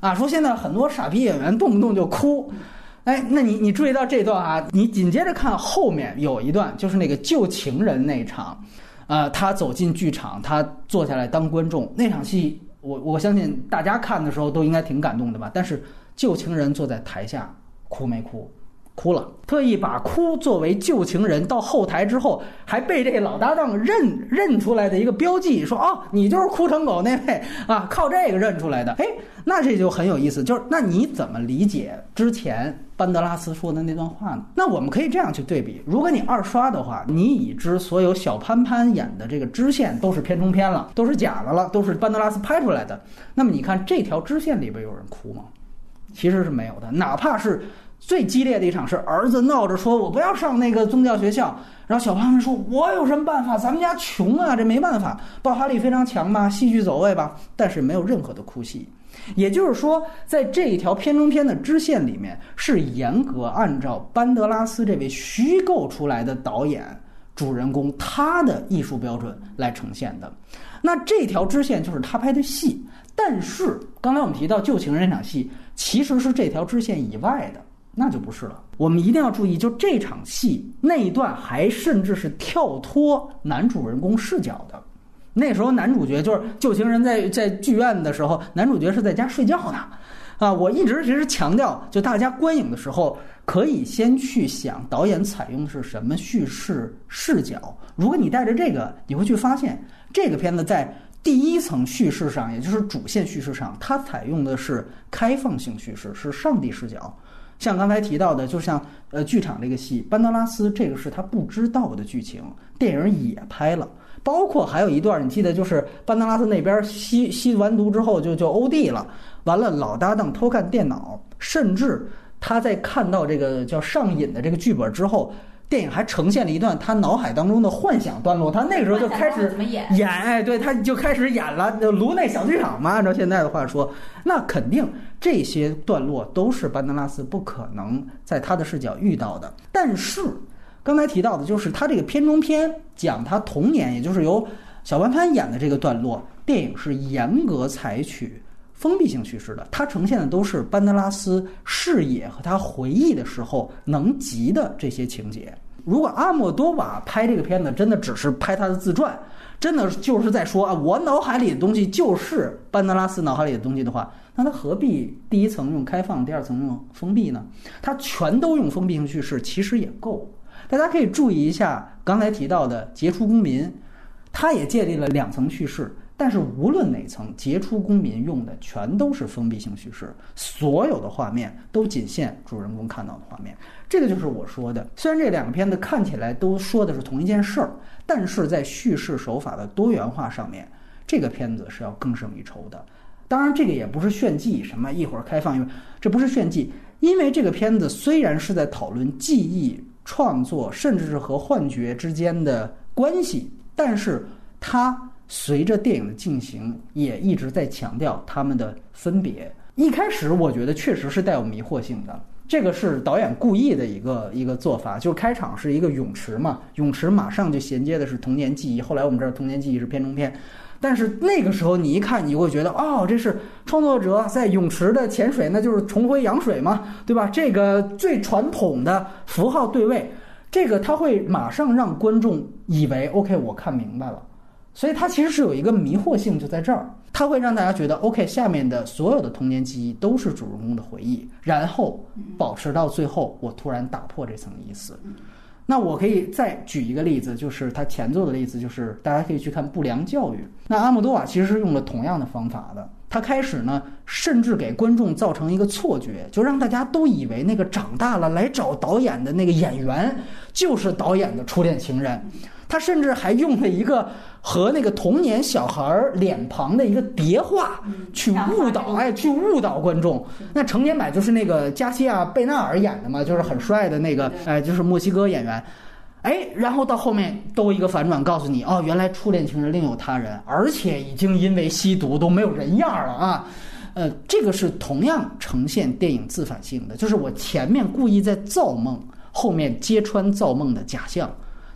S3: 啊，说现在很多傻逼演员动不动就哭，哎，那你你注意到这段啊，你紧接着看后面有一段，就是那个旧情人那场，啊，他走进剧场，他坐下来当观众那场戏，我我相信大家看的时候都应该挺感动的吧，但是旧情人坐在台下哭没哭？哭了，特意把哭作为旧情人到后台之后，还被这老搭档认认出来的一个标记，说哦，你就是哭成狗那位 啊，靠这个认出来的。哎，那这就很有意思，就是那你怎么理解之前班德拉斯说的那段话呢？那我们可以这样去对比：如果你二刷的话，你已知所有小潘潘演的这个支线都是片中片了，都是假的了，都是班德拉斯拍出来的。那么你看这条支线里边有人哭吗？其实是没有的，哪怕是。最激烈的一场是儿子闹着说：“我不要上那个宗教学校。”然后小胖们说：“我有什么办法？咱们家穷啊，这没办法。”爆发力非常强吧，戏剧走位吧，但是没有任何的哭戏。也就是说，在这一条片中片的支线里面，是严格按照班德拉斯这位虚构出来的导演主人公他的艺术标准来呈现的。那这条支线就是他拍的戏。但是刚才我们提到旧情人那场戏，其实是这条支线以外的。那就不是了。我们一定要注意，就这场戏那一段，还甚至是跳脱男主人公视角的。那时候男主角就是旧情人在在剧院的时候，男主角是在家睡觉呢。啊，我一直其实强调，就大家观影的时候，可以先去想导演采用的是什么叙事视角。如果你带着这个，你会去发现这个片子在第一层叙事上，也就是主线叙事上，它采用的是开放性叙事，是上帝视角。像刚才提到的，就像呃剧场这个戏，班德拉斯这个是他不知道的剧情，电影也拍了。包括还有一段，你记得就是班德拉斯那边吸吸完毒之后就就欧弟了，完了老搭档偷看电脑，甚至他在看到这个叫上瘾的这个剧本之后，电影还呈现了一段他脑海当中的幻想段落，他那个时候就开始
S1: 演？
S3: 演，哎，对，他就开始演了，就颅内小剧场嘛，按照现在的话说，那肯定这些段落都是班德拉斯不可能在他的视角遇到的，但是。刚才提到的就是他这个片中片讲他童年，也就是由小潘潘演的这个段落，电影是严格采取封闭性叙事的，它呈现的都是班德拉斯视野和他回忆的时候能及的这些情节。如果阿莫多瓦拍这个片子真的只是拍他的自传，真的就是在说啊，我脑海里的东西就是班德拉斯脑海里的东西的话，那他何必第一层用开放，第二层用封闭呢？他全都用封闭性叙事，其实也够。大家可以注意一下刚才提到的《杰出公民》，他也建立了两层叙事，但是无论哪层，《杰出公民》用的全都是封闭性叙事，所有的画面都仅限主人公看到的画面。这个就是我说的，虽然这两个片子看起来都说的是同一件事儿，但是在叙事手法的多元化上面，这个片子是要更胜一筹的。当然，这个也不是炫技，什么一会儿开放，因为这不是炫技，因为这个片子虽然是在讨论记忆。创作甚至是和幻觉之间的关系，但是它随着电影的进行也一直在强调他们的分别。一开始我觉得确实是带有迷惑性的，这个是导演故意的一个一个做法。就是开场是一个泳池嘛，泳池马上就衔接的是童年记忆。后来我们知道童年记忆是片中片。但是那个时候，你一看，你会觉得，哦，这是创作者在泳池的潜水，那就是重回羊水嘛，对吧？这个最传统的符号对位，这个他会马上让观众以为，OK，我看明白了。所以它其实是有一个迷惑性，就在这儿，它会让大家觉得，OK，下面的所有的童年记忆都是主人公的回忆，然后保持到最后，我突然打破这层意思。那我可以再举一个例子，就是他前作的例子，就是大家可以去看《不良教育》。那阿莫多瓦其实是用了同样的方法的。他开始呢，甚至给观众造成一个错觉，就让大家都以为那个长大了来找导演的那个演员就是导演的初恋情人。他甚至还用了一个和那个童年小孩脸庞的一个叠画，去误导，哎，去误导观众。那成年版就是那个加西亚贝纳尔演的嘛，就是很帅的那个，哎，就是墨西哥演员。哎，然后到后面都一个反转，告诉你，哦，原来初恋情人另有他人，而且已经因为吸毒都没有人样了啊。呃，这个是同样呈现电影自反性的，就是我前面故意在造梦，后面揭穿造梦的假象。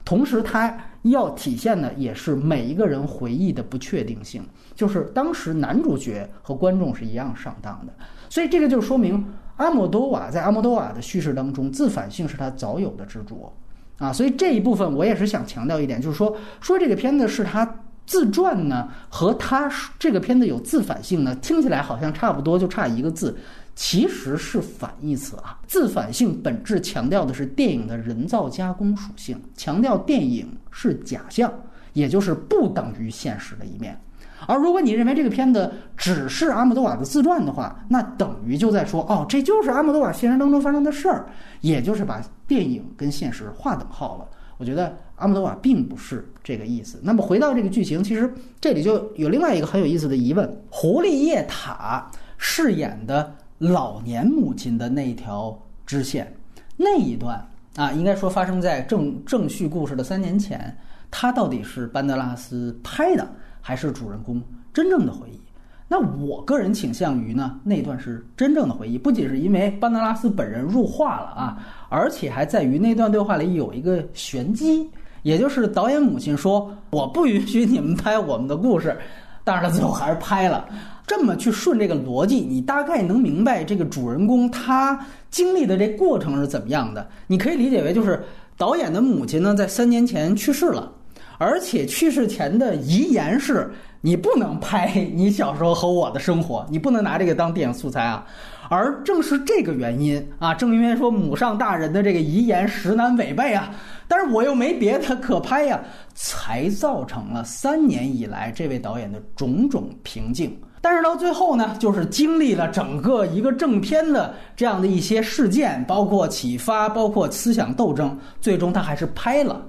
S3: 同时，它要体现的也是每一个人回忆的不确定性，就是当时男主角和观众是一样上当的，所以这个就说明阿莫多瓦在阿莫多瓦的叙事当中，自反性是他早有的执着啊。所以这一部分我也是想强调一点，就是说说这个片子是他自传呢，和他这个片子有自反性呢，听起来好像差不多，就差一个字。其实是反义词啊！自反性本质强调的是电影的人造加工属性，强调电影是假象，也就是不等于现实的一面。而如果你认为这个片子只是阿莫多瓦的自传的话，那等于就在说哦，这就是阿莫多瓦现实当中发生的事儿，也就是把电影跟现实划等号了。我觉得阿莫多瓦并不是这个意思。那么回到这个剧情，其实这里就有另外一个很有意思的疑问：狐狸叶塔饰演的。老年母亲的那一条支线，那一段啊，应该说发生在正正序故事的三年前。他到底是班德拉斯拍的，还是主人公真正的回忆？那我个人倾向于呢，那段是真正的回忆。不仅是因为班德拉斯本人入画了啊，而且还在于那段对话里有一个玄机，也就是导演母亲说：“我不允许你们拍我们的故事。”但是他最后还是拍了。这么去顺这个逻辑，你大概能明白这个主人公他经历的这过程是怎么样的。你可以理解为，就是导演的母亲呢，在三年前去世了，而且去世前的遗言是：你不能拍你小时候和我的生活，你不能拿这个当电影素材啊。而正是这个原因啊，正因为说母上大人的这个遗言实难违背啊，但是我又没别的可拍呀，才造成了三年以来这位导演的种种瓶颈。但是到最后呢，就是经历了整个一个正片的这样的一些事件，包括启发，包括思想斗争，最终他还是拍了，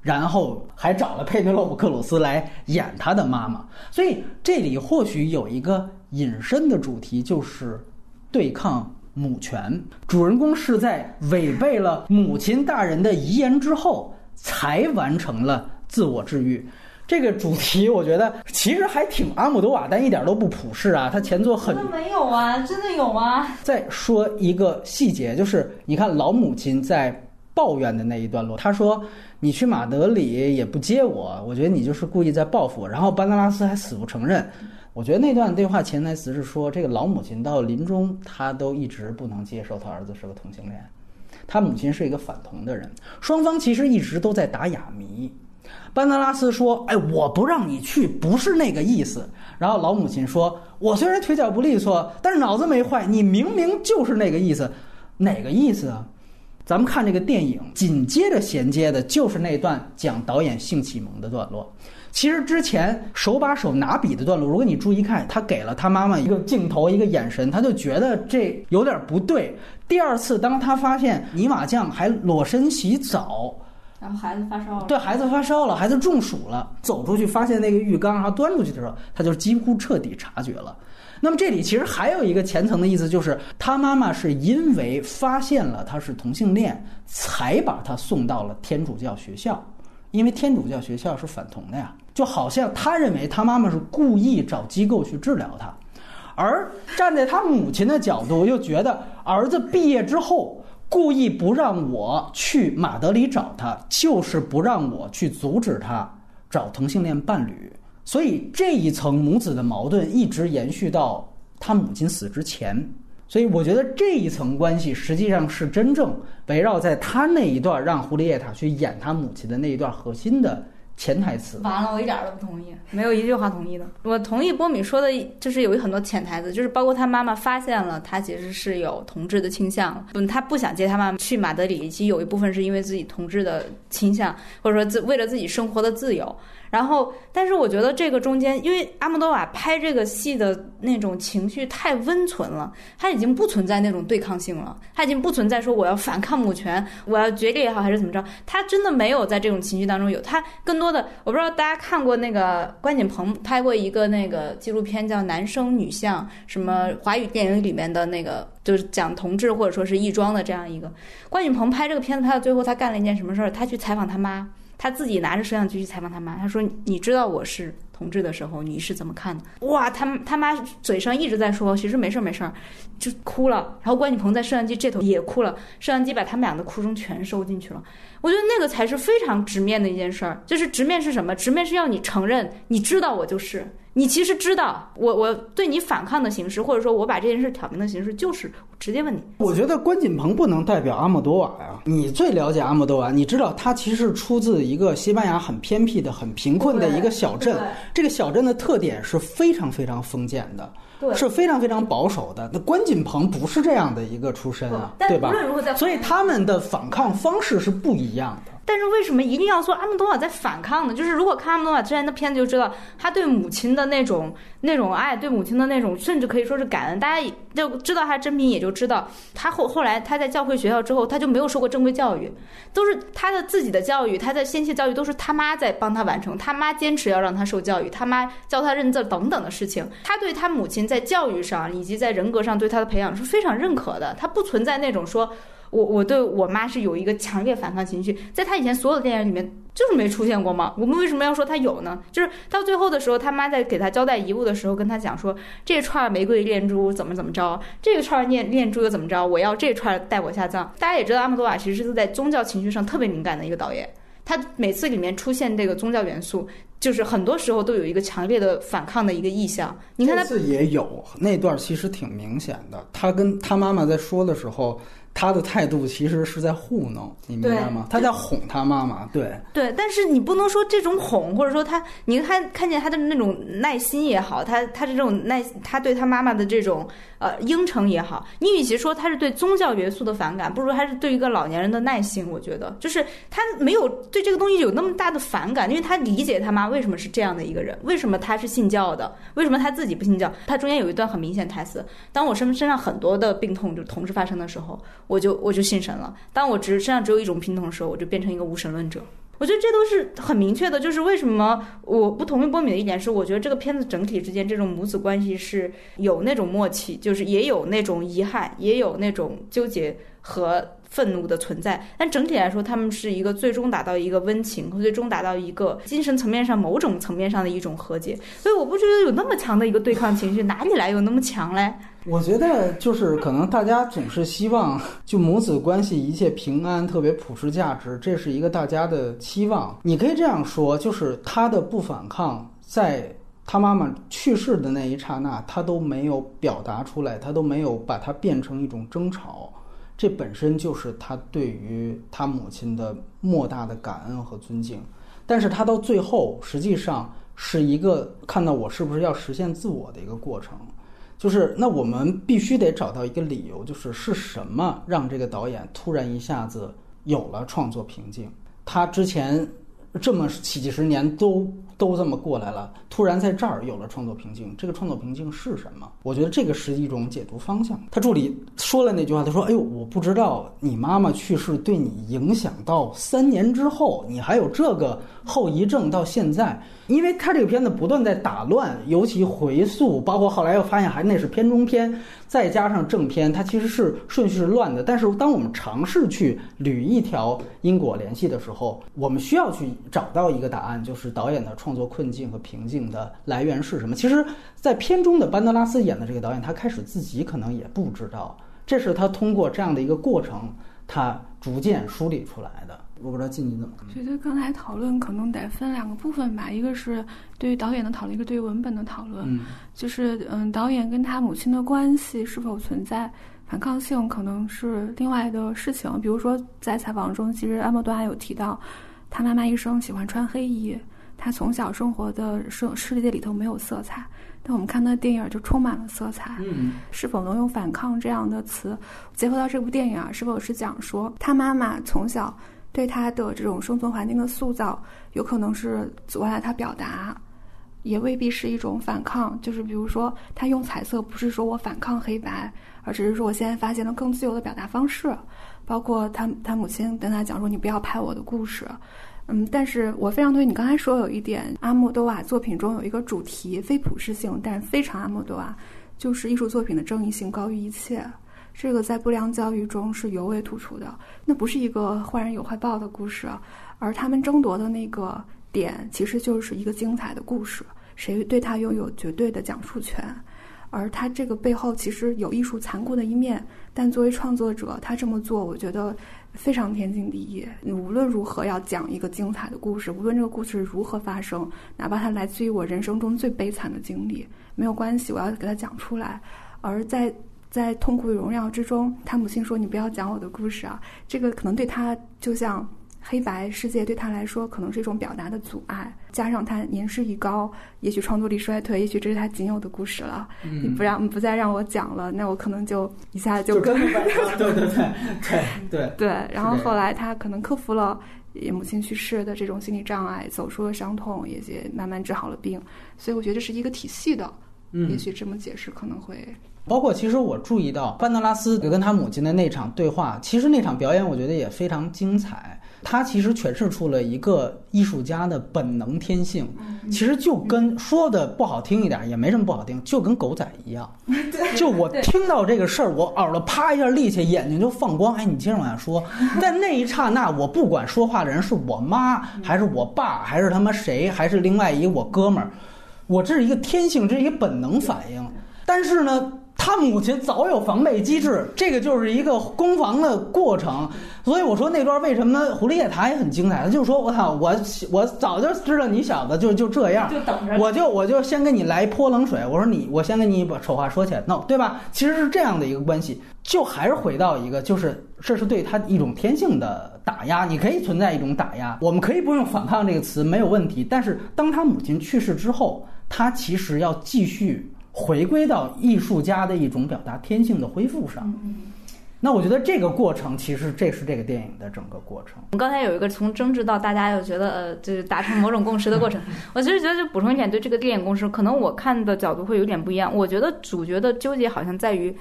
S3: 然后还找了佩内洛普·克鲁斯来演他的妈妈。所以这里或许有一个隐身的主题，就是对抗母权。主人公是在违背了母亲大人的遗言之后，才完成了自我治愈。这个主题我觉得其实还挺阿姆多瓦，但一点都不普世啊。他前作很
S1: 没有啊，真的有吗？
S3: 再说一个细节，就是你看老母亲在抱怨的那一段落，她说：“你去马德里也不接我，我觉得你就是故意在报复我。”然后班德拉斯还死不承认。我觉得那段对话潜台词是说，这个老母亲到临终，她都一直不能接受她儿子是个同性恋，她母亲是一个反同的人，双方其实一直都在打哑谜。班德拉斯说：“哎，我不让你去，不是那个意思。”然后老母亲说：“我虽然腿脚不利索，但是脑子没坏。你明明就是那个意思，哪个意思啊？”咱们看这个电影，紧接着衔接的就是那段讲导演性启蒙的段落。其实之前手把手拿笔的段落，如果你注意看，他给了他妈妈一个镜头，一个眼神，他就觉得这有点不对。第二次，当他发现泥瓦匠还裸身洗澡。
S1: 然后孩子发烧了，
S3: 对孩子发烧了，孩子中暑了，走出去发现那个浴缸，然后端出去的时候，他就几乎彻底察觉了。那么这里其实还有一个前层的意思，就是他妈妈是因为发现了他是同性恋，才把他送到了天主教学校，因为天主教学校是反同的呀，就好像他认为他妈妈是故意找机构去治疗他，而站在他母亲的角度，又觉得儿子毕业之后。故意不让我去马德里找他，就是不让我去阻止他找同性恋伴侣。所以这一层母子的矛盾一直延续到他母亲死之前。所以我觉得这一层关系实际上是真正围绕在他那一段让胡丽叶塔去演他母亲的那一段核心的。潜台词
S1: 完了，我一点都不同意，没有一句话同意的。我同意波米说的，就是有很多潜台词，就是包括他妈妈发现了他其实是有同志的倾向，嗯，他不想接他妈妈去马德里，其实有一部分是因为自己同志的倾向，或者说自为了自己生活的自由。然后，但是我觉得这个中间，因为阿莫多瓦拍这个戏的那种情绪太温存了，他已经不存在那种对抗性了，他已经不存在说我要反抗母权，我要决裂也好，还是怎么着，他真的没有在这种情绪当中有，他更多我不知道大家看过那个关锦鹏拍过一个那个纪录片叫《男生女相》，什么华语电影里面的那个就是讲同志或者说是异装的这样一个，关锦鹏拍这个片子拍到最后，他干了一件什么事儿？他去采访他妈。他自己拿着摄像机去采访他妈，他说：“你知道我是同志的时候，你是怎么看的？”哇，他他妈嘴上一直在说：“其实没事儿，没事儿。”就哭了。然后关锦鹏在摄像机这头也哭了，摄像机把他们俩的哭声全收进去了。我觉得那个才是非常直面的一件事儿，就是直面是什么？直面是要你承认，你知道我就是。你其实知道我我对你反抗的形式，或者说我把这件事挑明的形式，就是直接问你。
S3: 我觉得关锦鹏不能代表阿莫多瓦呀。你最了解阿莫多瓦，你知道他其实是出自一个西班牙很偏僻的、很贫困的一个小镇。这个小镇的特点是非常非常封建的，是非常非常保守的。那关锦鹏不是这样的一个出身啊，对吧？所以他们的反抗方式是不一样的。
S1: 但是为什么一定要说阿姆多瓦在反抗呢？就是如果看阿姆多瓦之前的片子就知道，他对母亲的那种那种爱，对母亲的那种，甚至可以说是感恩。大家就知道他真名，也就知道他后后来他在教会学校之后，他就没有受过正规教育，都是他的自己的教育，他的先期教育都是他妈在帮他完成。他妈坚持要让他受教育，他妈教他认字等等的事情。他对他母亲在教育上以及在人格上对他的培养是非常认可的，他不存在那种说。我我对我妈是有一个强烈反抗情绪，在她以前所有的电影里面就是没出现过吗？我们为什么要说她有呢？就是到最后的时候，他妈在给她交代遗物的时候，跟她讲说这串玫瑰链珠怎么怎么着，这个串念念珠又怎么着，我要这串带我下葬。大家也知道阿莫多瓦其实是在宗教情绪上特别敏感的一个导演，他每次里面出现这个宗教元素，就是很多时候都有一个强烈的反抗的一个意向。你看他
S3: 也有那段其实挺明显的，他跟他妈妈在说的时候。他的态度其实是在糊弄，你明白吗？他在哄他妈妈，对
S1: 对，但是你不能说这种哄，或者说他，你看看见他的那种耐心也好，他他的这种耐，他对他妈妈的这种呃应承也好，你与其说他是对宗教元素的反感，不如他是对一个老年人的耐心。我觉得，就是他没有对这个东西有那么大的反感，因为他理解他妈为什么是这样的一个人，为什么他是信教的，为什么他自己不信教。他中间有一段很明显台词：当我身身上很多的病痛就同时发生的时候。我就我就信神了。当我只身上只有一种病痛的时候，我就变成一个无神论者。我觉得这都是很明确的。就是为什么我不同意波米的一点是，我觉得这个片子整体之间这种母子关系是有那种默契，就是也有那种遗憾，也有那种纠结和愤怒的存在。但整体来说，他们是一个最终达到一个温情，和最终达到一个精神层面上某种层面上的一种和解。所以我不觉得有那么强的一个对抗情绪，哪里来有那么强嘞？
S3: 我觉得就是可能大家总是希望就母子关系一切平安，特别普世价值，这是一个大家的期望。你可以这样说，就是他的不反抗，在他妈妈去世的那一刹那，他都没有表达出来，他都没有把它变成一种争吵，这本身就是他对于他母亲的莫大的感恩和尊敬。但是他到最后，实际上是一个看到我是不是要实现自我的一个过程。就是那我们必须得找到一个理由，就是是什么让这个导演突然一下子有了创作瓶颈？他之前这么几几十年都都这么过来了，突然在这儿有了创作瓶颈，这个创作瓶颈是什么？我觉得这个是一种解读方向。他助理说了那句话，他说：“哎呦，我不知道你妈妈去世对你影响到三年之后，你还有这个后遗症到现在。”因为他这个片子不断在打乱，尤其回溯，包括后来又发现还那是片中片，再加上正片，它其实是顺序是乱的。但是当我们尝试去捋一条因果联系的时候，我们需要去找到一个答案，就是导演的创作困境和瓶颈的来源是什么。其实，在片中的班德拉斯演的这个导演，他开始自己可能也不知道，这是他通过这样的一个过程，他逐渐梳理出来的。我不知道静静怎么看。
S2: 觉得刚才讨论可能得分两个部分吧，一个是对于导演的讨论，一个对于文本的讨论。
S3: 嗯，
S2: 就是嗯，导演跟他母亲的关系是否存在反抗性，可能是另外的事情。比如说在采访中，其实阿莫多瓦有提到，他妈妈一生喜欢穿黑衣，他从小生活的世世界里头没有色彩，但我们看他电影就充满了色彩。
S3: 嗯，
S2: 是否能用反抗这样的词结合到这部电影啊？是否是讲说他妈妈从小？对他的这种生存环境的塑造，有可能是阻碍了他表达，也未必是一种反抗。就是比如说，他用彩色，不是说我反抗黑白，而只是说我现在发现了更自由的表达方式。包括他他母亲跟他讲说：“你不要拍我的故事。”嗯，但是我非常同意你刚才说有一点，阿莫多瓦作品中有一个主题，非普适性，但非常阿莫多瓦，就是艺术作品的正义性高于一切。这个在不良教育中是尤为突出的。那不是一个坏人有坏报的故事，而他们争夺的那个点，其实就是一个精彩的故事。谁对他拥有绝对的讲述权？而他这个背后其实有艺术残酷的一面。但作为创作者，他这么做，我觉得非常天经地义。你无论如何要讲一个精彩的故事，无论这个故事如何发生，哪怕它来自于我人生中最悲惨的经历，没有关系，我要给它讲出来。而在在痛苦与荣耀之中，他母亲说：“你不要讲我的故事啊！”这个可能对他就像黑白世界对他来说，可能是一种表达的阻碍。加上他年事已高，也许创作力衰退，也许这是他仅有的故事了。你不让不再让我讲了，那我可能就一下
S3: 就
S2: 跟
S3: 对对对对对
S2: 对。然后后来他可能克服了母亲去世的这种心理障碍，走出了伤痛，也也慢慢治好了病。所以我觉得这是一个体系的。
S3: 嗯，
S2: 也许这么解释可能会。
S3: 包括，其实我注意到班德拉斯跟他母亲的那场对话，其实那场表演我觉得也非常精彩。他其实诠释出了一个艺术家的本能天性，其实就跟说的不好听一点，也没什么不好听，就跟狗仔一样。就我听到这个事儿，我耳朵啪一下立起，眼睛就放光。哎，你接着往下说。在那一刹那，我不管说话的人是我妈，还是我爸，还是他妈谁，还是另外一我哥们儿，我这是一个天性，这是一个本能反应。但是呢。他母亲早有防备机制，这个就是一个攻防的过程。所以我说那段为什么《狐狸夜谈》也很精彩，他就说我操，我我早就知道你小子就就这样，
S1: 就等着
S3: 我就我就先给你来一泼冷水。我说你，我先给你把丑话说起来，no，对吧？其实是这样的一个关系，就还是回到一个，就是这是对他一种天性的打压。你可以存在一种打压，我们可以不用反抗这个词没有问题。但是当他母亲去世之后，他其实要继续回归到艺术家的一种表达天性的恢复上。那我觉得这个过程，其实这是这个电影的整个过程。
S1: 我们刚才有一个从争执到大家又觉得呃，就是达成某种共识的过程。我其实觉得就补充一点，对这个电影共识，可能我看的角度会有点不一样。我觉得主角的纠结好像在于，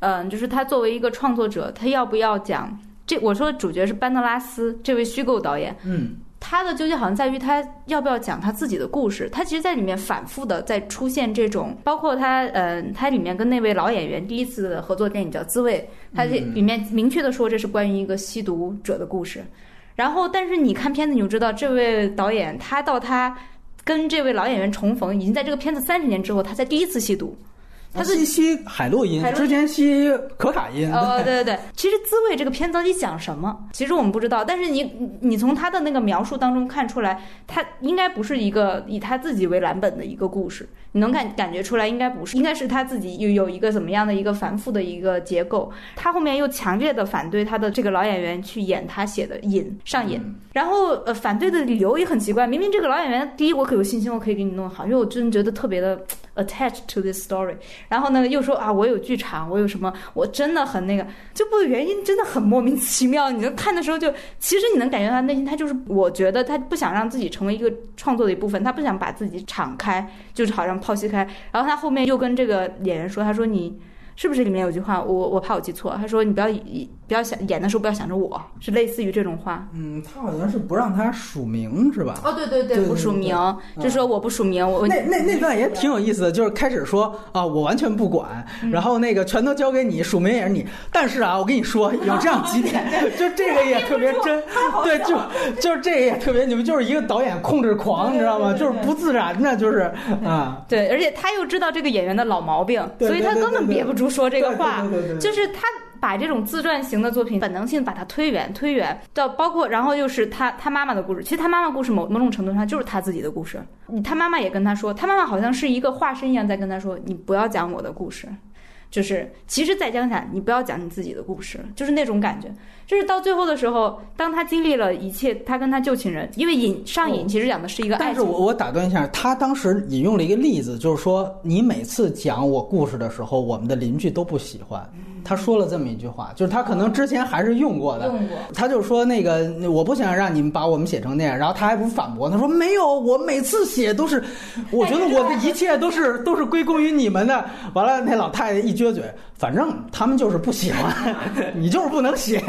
S1: 嗯、就是他作为一个创作者，他要不要讲这？我说的主角是班德拉斯这位虚构导演，
S3: 嗯，
S1: 他的纠结好像在于他要不要讲他自己的故事。他其实在里面反复的在出现这种，包括他，呃，他里面跟那位老演员第一次的合作电影叫《滋味》，他这里面明确的说这是关于一个吸毒者的故事。然后，但是你看片子你就知道，这位导演他到他跟这位老演员重逢，已经在这个片子三十年之后，他才第一次吸毒。他是
S3: 吸吸海洛因之前吸可卡因。
S1: 哦，对对对，其实《滋味》这个片子到底讲什么，其实我们不知道。但是你你你从他的那个描述当中看出来，他应该不是一个以他自己为蓝本的一个故事，你能感感觉出来，应该不是，应该是他自己有有一个怎么样的一个繁复的一个结构。他后面又强烈的反对他的这个老演员去演他写的瘾上瘾，然后呃反对的理由也很奇怪，明明这个老演员第一我可有信心，我可以给你弄好，因为我真的觉得特别的 attached to this story。然后呢，又说啊，我有剧场，我有什么，我真的很那个，这部原因真的很莫名其妙。你就看的时候就，其实你能感觉到他内心，他就是，我觉得他不想让自己成为一个创作的一部分，他不想把自己敞开，就是好像剖析开。然后他后面又跟这个演员说，他说你。是不是里面有句话？我我怕我记错。他说：“你不要以不要想演的时候不要想着我，是类似于这种话。
S3: 嗯，他好像是不让他署名是吧？
S1: 哦，对对
S3: 对对
S1: 不署名，
S3: 对
S1: 就说我不署名，我
S3: 那那那段也挺有意思的，就是开始说啊，我完全不管，
S1: 嗯
S3: 然后那个全都交给你，署名也是你。但是啊，我跟你说，有这样几点，就这个也特别真，对，就就是这个也特别，你们就是一个导演控制狂，你知道吗？就是不自然的，就是啊，
S1: 对，而且他又知道这个演员的老毛病，
S3: 对
S1: 所以他根本憋不住说这个话。
S3: 对对对对对
S1: 就是他把这种自传型的作品本能性把它推远推远，到包括然后又是他他妈妈的故事。其实他妈妈故事某某种程度上就是他自己的故事。他妈妈也跟他说，他妈妈好像是一个化身一样在跟他说：“你不要讲我的故事。”就是，其实再讲讲，你不要讲你自己的故事，就是那种感觉。就是到最后的时候，当他经历了一切，他跟他旧情人，因为瘾上瘾，其实讲的是一个爱情。
S3: 但是我我打断一下，他当时引用了一个例子，就是说你每次讲我故事的时候，我们的邻居都不喜欢。他说了这么一句话，就是他可能之前还是用过的，
S1: 用过
S3: 他就说那个我不想让你们把我们写成那样，然后他还不反驳，他说没有，我每次写都是，我觉得我的一切都是 都是归功于你们的。完了，那老太太一撅嘴，反正他们就是不喜欢，你就是不能写。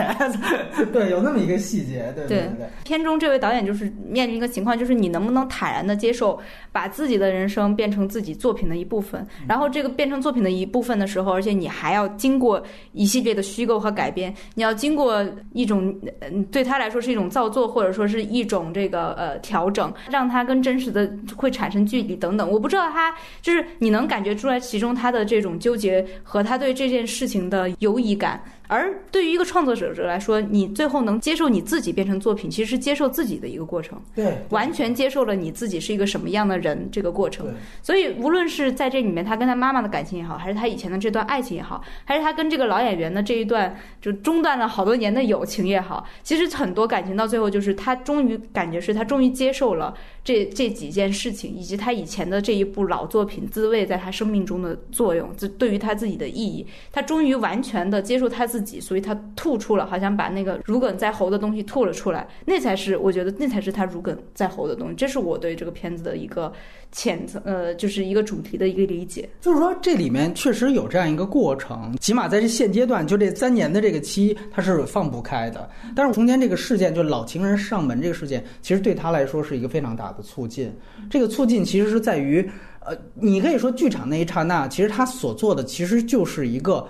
S3: 对，有那么一个细节，对对
S1: 对
S3: 对。
S1: 片中这位导演就是面临一个情况，就是你能不能坦然的接受把自己的人生变成自己作品的一部分，然后这个变成作品的一部分的时候，而且你还要经过一系列的虚构和改编，你要经过一种，嗯，对他来说是一种造作，或者说是一种这个呃调整，让他跟真实的会产生距离等等。我不知道他就是你能感觉出来其中他的这种纠结和他对这件事情的犹疑感。而对于一个创作者者来说，你最后能接受你自己变成作品，其实是接受自己的一个过程，
S3: 对，
S1: 完全接受了你自己是一个什么样的人这个过程
S3: 对。
S1: 所以，无论是在这里面他跟他妈妈的感情也好，还是他以前的这段爱情也好，还是他跟这个老演员的这一段就中断了好多年的友情也好，其实很多感情到最后就是他终于感觉是他终于接受了这这几件事情，以及他以前的这一部老作品《滋味》在他生命中的作用，这对于他自己的意义，他终于完全的接受他自己，所以他吐出了，好像把那个如鲠在喉的东西吐了出来，那才是我觉得那才是他如鲠在喉的东西，这是我对这个片子的一个浅层呃，就是一个主题的一个理解。
S3: 就是说，这里面确实有这样一个过程，起码在这现阶段，就这三年的这个期，他是放不开的。但是中间这个事件，就老情人上门这个事件，其实对他来说是一个非常大的促进。这个促进其实是在于，呃，你可以说剧场那一刹那，其实他所做的其实就是一个。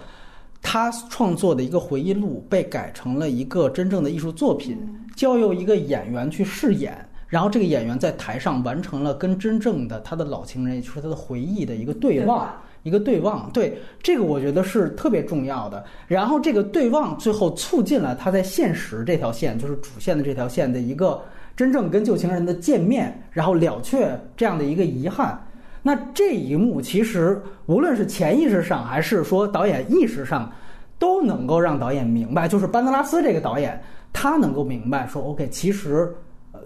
S3: 他创作的一个回忆录被改成了一个真正的艺术作品，交由一个演员去饰演，然后这个演员在台上完成了跟真正的他的老情人，也就是他的回忆的一个对望。一个对望，对这个我觉得是特别重要的。然后这个对望最后促进了他在现实这条线，就是主线的这条线的一个真正跟旧情人的见面，然后了却这样的一个遗憾。那这一幕其实无论是潜意识上还是说导演意识上，都能够让导演明白，就是班德拉斯这个导演他能够明白说，OK，其实。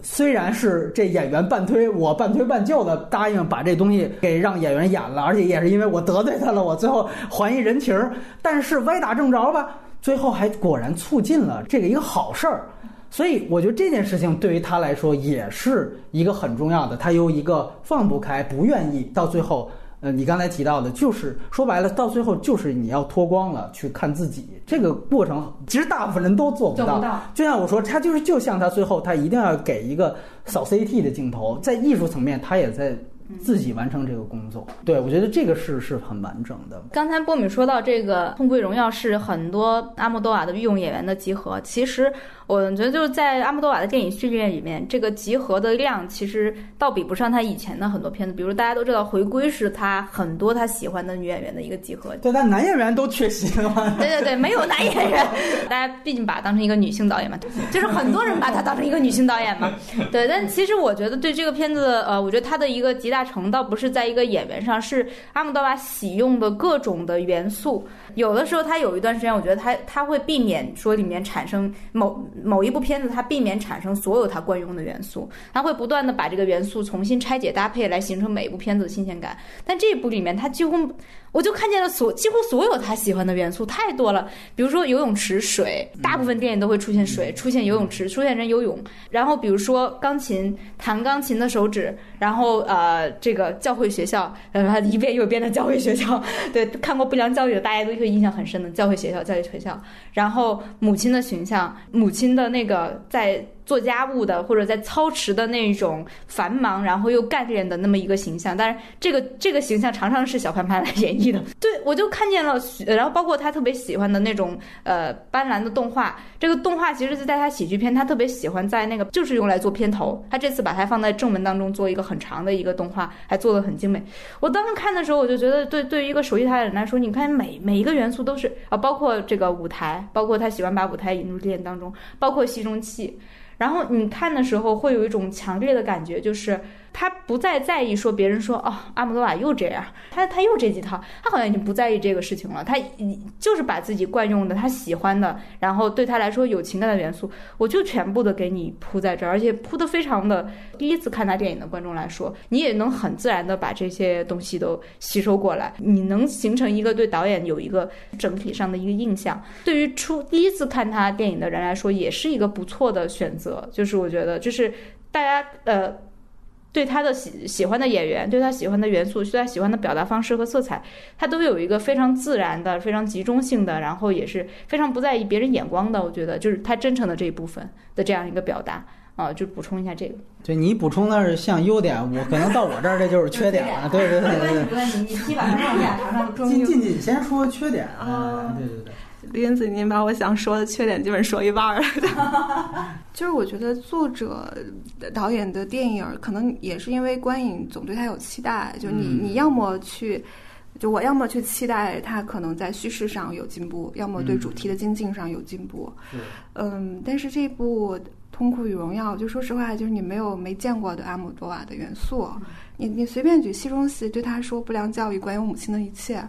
S3: 虽然是这演员半推我半推半就的答应把这东西给让演员演了，而且也是因为我得罪他了，我最后还一人情儿。但是歪打正着吧，最后还果然促进了这个一个好事儿。所以我觉得这件事情对于他来说也是一个很重要的。他由一个放不开、不愿意，到最后。呃，你刚才提到的，就是说白了，到最后就是你要脱光了去看自己，这个过程其实大部分人都做不到。就像我说，他就是就像他最后他一定要给一个扫 CT 的镜头，在艺术层面他也在自己完成这个工作。对我觉得这个是是很完整的。
S1: 刚才波米说到这个《痛苦与荣耀》是很多阿莫多瓦的御用演员的集合，其实。我觉得就是在阿莫多瓦的电影序列里面，这个集合的量其实倒比不上他以前的很多片子。比如大家都知道，《回归》是他很多他喜欢的女演员的一个集合。
S3: 对，但男演员都缺席了。
S1: 对对对，没有男演员。大家毕竟把他当成一个女性导演嘛，就是很多人把他当成一个女性导演嘛。对，但其实我觉得对这个片子，呃，我觉得他的一个极大成倒不是在一个演员上，是阿姆多瓦喜用的各种的元素。有的时候他有一段时间，我觉得他他会避免说里面产生某。某一部片子，他避免产生所有他惯用的元素，他会不断的把这个元素重新拆解搭配，来形成每一部片子的新鲜感。但这一部里面，他几乎。我就看见了所几乎所有他喜欢的元素太多了，比如说游泳池水，大部分电影都会出现水，出现游泳池，出现人游泳。然后比如说钢琴，弹钢琴的手指，然后呃这个教会学校，然后一遍又一遍的教会学校，对，看过不良教育的大家都会印象很深的教会学校，教育学校。然后母亲的形象，母亲的那个在。做家务的，或者在操持的那种繁忙，然后又干练的那么一个形象，但是这个这个形象常常是小潘潘来演绎的。对我就看见了，然后包括他特别喜欢的那种呃斑斓的动画，这个动画其实是在他喜剧片，他特别喜欢在那个就是用来做片头，他这次把它放在正文当中做一个很长的一个动画，还做的很精美。我当时看的时候，我就觉得对对于一个熟悉他的人来说，你看每每一个元素都是啊，包括这个舞台，包括他喜欢把舞台引入电影当中，包括戏中戏。然后你看的时候，会有一种强烈的感觉，就是。他不再在意说别人说哦，阿姆多瓦又这样，他他又这几套，他好像已经不在意这个事情了。他就是把自己惯用的、他喜欢的，然后对他来说有情感的元素，我就全部的给你铺在这儿，而且铺的非常的。第一次看他电影的观众来说，你也能很自然的把这些东西都吸收过来，你能形成一个对导演有一个整体上的一个印象。对于初第一次看他电影的人来说，也是一个不错的选择。就是我觉得，就是大家呃。对他的喜喜欢的演员，对他喜欢的元素，对他喜欢的表达方式和色彩，他都有一个非常自然的、非常集中性的，然后也是非常不在意别人眼光的。我觉得就是他真诚的这一部分的这样一个表达啊，就补充一下这个。
S3: 对你补充的是像优点，我可能到我这儿这就是缺点了。对对对对对。
S1: 没关系，你基本上上下常常。
S3: 进进进，先说缺点啊。对对对。
S2: 林子，您把我想说的缺点基本说一半了。就是我觉得作者导演的电影可能也是因为观影总对他有期待，就你你要么去，就我要么去期待他可能在叙事上有进步，要么对主题的精进上有进步。嗯，但是这部《痛苦与荣耀》，就说实话，就是你没有没见过的阿姆多瓦的元素，你你随便举戏中戏，对他说不良教育，关于母亲的一切。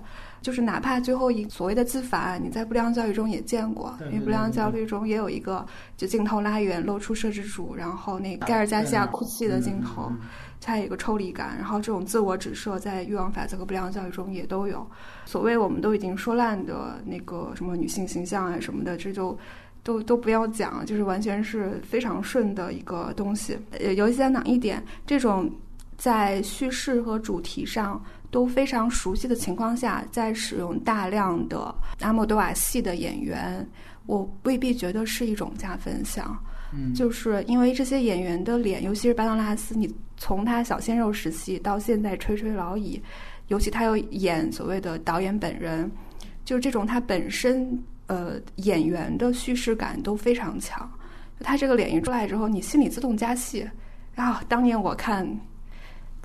S2: 就是哪怕最后一所谓的自反，你在不良教育中也见过，因为不良教育中也有一个就镜头拉远，露出摄制组，然后那盖尔加西亚哭泣的镜头，它有一个抽离感。然后这种自我指涉在欲望法则和不良教育中也都有。所谓我们都已经说烂的那个什么女性形象啊什么的，这就都都不要讲，就是完全是非常顺的一个东西。呃，尤其在哪一点，这种在叙事和主题上。都非常熟悉的情况下，在使用大量的阿莫多瓦系的演员，我未必觉得是一种加分项。
S3: 嗯，
S2: 就是因为这些演员的脸，尤其是巴当拉斯，你从他小鲜肉时期到现在垂垂老矣，尤其他又演所谓的导演本人，就是这种他本身呃演员的叙事感都非常强。他这个脸一出来之后，你心里自动加戏。然后当年我看。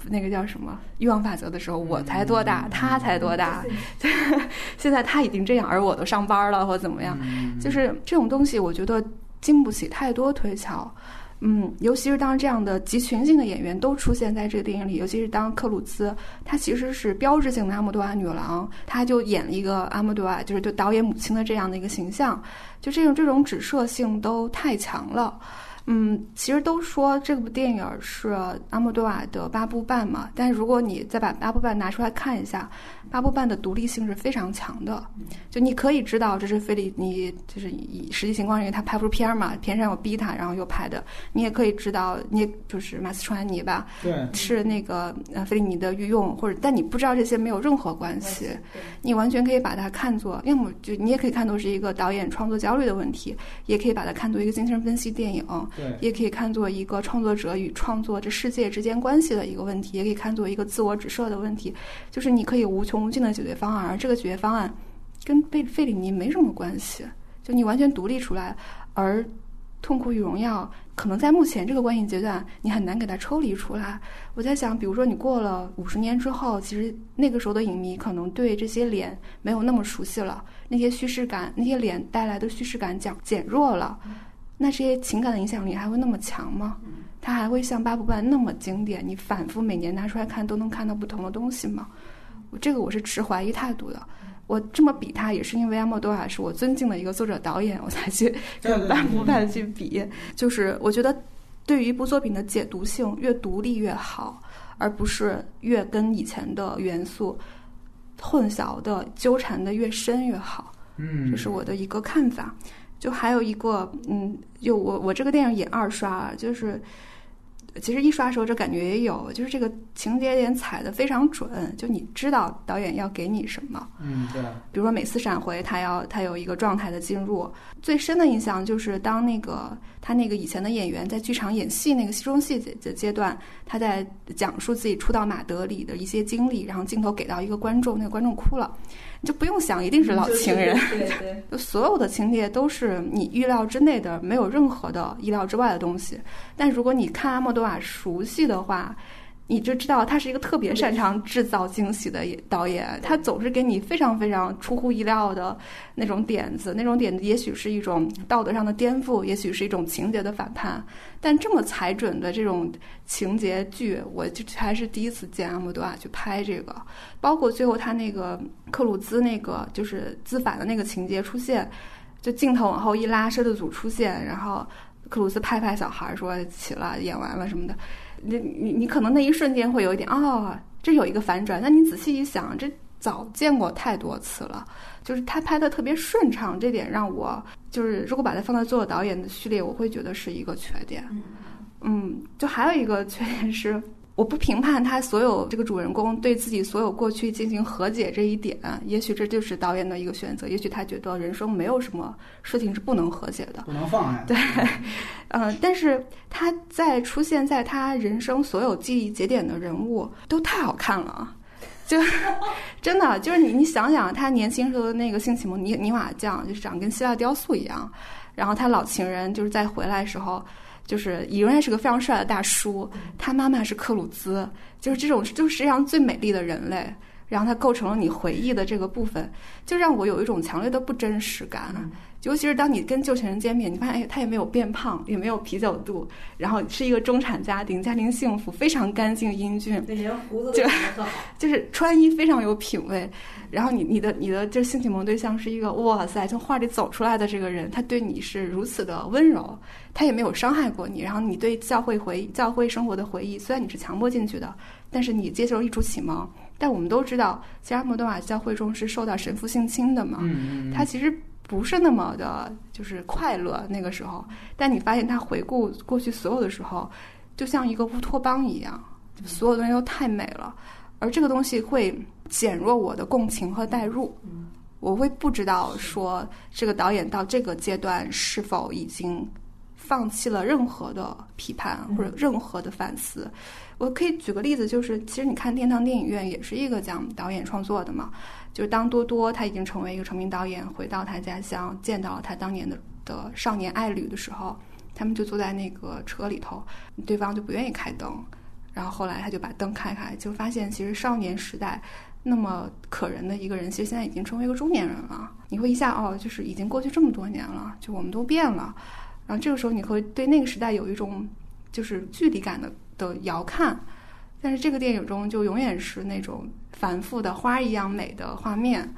S2: 那个叫什么欲望法则的时候，我才多大，他才多大，现在他已经这样，而我都上班了或怎么样，就是这种东西，我觉得经不起太多推敲。嗯，尤其是当这样的集群性的演员都出现在这个电影里，尤其是当克鲁兹，他其实是标志性的阿莫多瓦女郎，他就演了一个阿莫多瓦，就是对导演母亲的这样的一个形象，就这种这种指涉性都太强了。嗯，其实都说这部电影是阿莫多瓦的八部半嘛，但是如果你再把八部半拿出来看一下。八部半的独立性是非常强的，就你可以知道这是费里尼，就是以实际情况，因为他拍不出片儿嘛，片上有逼他，然后又拍的。你也可以知道，你就是马斯川尼吧，
S3: 对，
S2: 是那个呃费里尼的御用，或者但你不知道这些没有任何关系，你完全可以把它看作，要么就你也可以看作是一个导演创作焦虑的问题，也可以把它看作一个精神分析电影，
S3: 对，
S2: 也可以看作一个创作者与创作这世界之间关系的一个问题，也可以看作一个自我指涉的问题，就是你可以无穷。无尽的解决方案，而这个解决方案跟费费里尼没什么关系，就你完全独立出来。而《痛苦与荣耀》可能在目前这个关系阶段，你很难给它抽离出来。我在想，比如说你过了五十年之后，其实那个时候的影迷可能对这些脸没有那么熟悉了，那些叙事感，那些脸带来的叙事感减减弱了，那这些情感的影响力还会那么强吗？它还会像八部半那么经典？你反复每年拿出来看，都能看到不同的东西吗？这个我是持怀疑态度的。我这么比他，也是因为阿莫多瓦是我尊敬的一个作者导演，我才去跟八部半去比。就是我觉得，对于一部作品的解读性越独立越好，而不是越跟以前的元素混淆的纠缠的越深越好。
S3: 嗯，
S2: 这是我的一个看法。就还有一个，嗯，就我我这个电影也二刷，就是。其实一刷的时候，这感觉也有，就是这个情节点踩的非常准，就你知道导演要给你什么。
S3: 嗯，对。
S2: 比如说每次闪回，他要他有一个状态的进入。最深的印象就是当那个他那个以前的演员在剧场演戏那个戏中戏的阶段，他在讲述自己初到马德里的一些经历，然后镜头给到一个观众，那个观众哭了。你就不用想，一定是老情人。
S1: 对对，
S2: 所有的情节都是你预料之内的，没有任何的意料之外的东西。但如果你看阿莫多瓦熟悉的话，你就知道他是一个特别擅长制造惊喜的导演，他总是给你非常非常出乎意料的那种点子，那种点子也许是一种道德上的颠覆，也许是一种情节的反叛，但这么踩准的这种情节剧，我就还是第一次见阿莫多瓦去拍这个，包括最后他那个克鲁兹那个就是自反的那个情节出现，就镜头往后一拉，摄制组出现，然后克鲁兹拍拍小孩说起了，演完了什么的。你你你可能那一瞬间会有一点哦，这有一个反转。那你仔细一想，这早见过太多次了。就是他拍的特别顺畅，这点让我就是如果把它放在做导演的序列，我会觉得是一个缺点。嗯，就还有一个缺点是。我不评判他所有这个主人公对自己所有过去进行和解这一点，也许这就是导演的一个选择，也许他觉得人生没有什么事情是不能和解的，
S3: 不能放下。
S2: 对，嗯，但是他在出现在他人生所有记忆节点的人物都太好看了，就 真的就是你你想想他年轻时候的那个性启蒙泥泥瓦匠，就是长跟希腊雕塑一样，然后他老情人就是在回来时候。就是仍然是个非常帅的大叔，他妈妈是克鲁兹，就是这种就是世界上最美丽的人类，然后他构成了你回忆的这个部分，就让我有一种强烈的不真实感。尤其是当你跟旧情人见面，你发现哎，他也没有变胖，也没有啤酒肚，然后是一个中产家庭，家庭幸福，非常干净英俊，就是穿衣非常有品味。然后你你的你的这性启蒙对象是一个哇塞，从画里走出来的这个人，他对你是如此的温柔，他也没有伤害过你。然后你对教会回教会生活的回忆，虽然你是强迫进去的，但是你接受艺术启蒙。但我们都知道，其实莫多瓦教会中是受到神父性侵的嘛，他其实。不是那么的，就是快乐那个时候。但你发现他回顾过去所有的时候，就像一个乌托邦一样，所有东西都太美了。而这个东西会减弱我的共情和代入。我会不知道说这个导演到这个阶段是否已经放弃了任何的批判或者任何的反思。我可以举个例子，就是其实你看《天堂电影院》也是一个讲导演创作的嘛。就是当多多他已经成为一个成名导演，回到他家乡，见到了他当年的的少年爱侣的时候，他们就坐在那个车里头，对方就不愿意开灯，然后后来他就把灯开开，就发现其实少年时代那么可人的一个人，其实现在已经成为一个中年人了。你会一下哦，就是已经过去这么多年了，就我们都变了。然后这个时候你会对那个时代有一种就是距离感的的遥看，但是这个电影中就永远是那种繁复的花一样美的画面。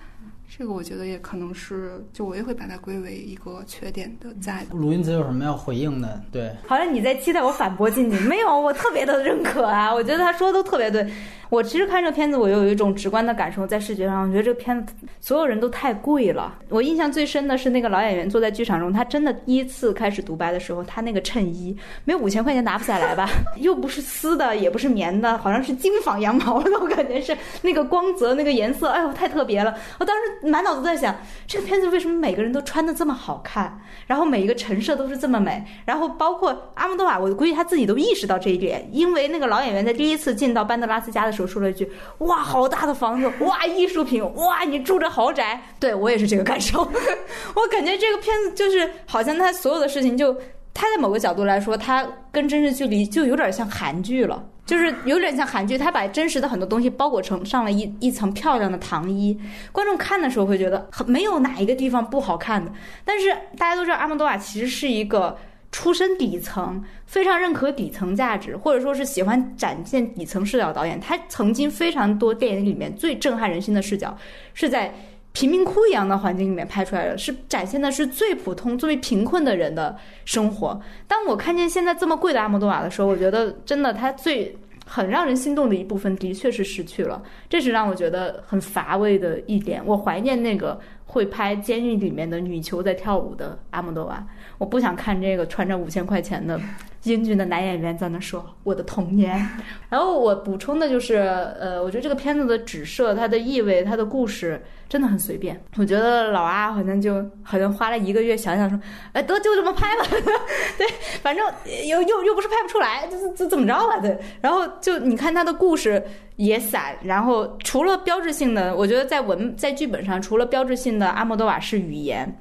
S2: 这个我觉得也可能是，就我也会把它归为一个缺点的在的。
S3: 鲁云子有什么要回应的？对，
S1: 好像你在期待我反驳进去，没有，我特别的认可啊，我觉得他说的都特别对。我其实看这个片子，我有一种直观的感受，在视觉上，我觉得这个片子所有人都太贵了。我印象最深的是那个老演员坐在剧场中，他真的第一次开始独白的时候，他那个衬衣没有五千块钱拿不下来吧？又不是丝的，也不是棉的，好像是精纺羊毛的，我感觉是那个光泽、那个颜色，哎呦，太特别了。我当时满脑子在想，这个片子为什么每个人都穿的这么好看，然后每一个陈设都是这么美，然后包括阿莫多瓦，我估计他自己都意识到这一点，因为那个老演员在第一次进到班德拉斯家的时候。说了一句：“哇，好大的房子！哇，艺术品！哇，你住着豪宅！”对我也是这个感受。我感觉这个片子就是好像他所有的事情，就他在某个角度来说，他跟真实距离就有点像韩剧了，就是有点像韩剧。他把真实的很多东西包裹成上了一一层漂亮的糖衣，观众看的时候会觉得很没有哪一个地方不好看的。但是大家都知道，阿莫多瓦其实是一个。出身底层，非常认可底层价值，或者说是喜欢展现底层视角导演。他曾经非常多电影里面最震撼人心的视角，是在贫民窟一样的环境里面拍出来的，是展现的是最普通、最为贫困的人的生活。当我看见现在这么贵的阿莫多瓦的时候，我觉得真的它最很让人心动的一部分，的确是失去了，这是让我觉得很乏味的一点。我怀念那个会拍监狱里面的女囚在跳舞的阿莫多瓦。我不想看这个穿着五千块钱的英俊的男演员在那说我的童年。然后我补充的就是，呃，我觉得这个片子的指涉、它的意味、它的故事真的很随便。我觉得老阿好像就好像花了一个月想想说，哎，得就这么拍吧。对，反正又又又不是拍不出来，就就怎么着吧？对。然后就你看他的故事也散，然后除了标志性的，我觉得在文在剧本上，除了标志性的阿莫多瓦式语言。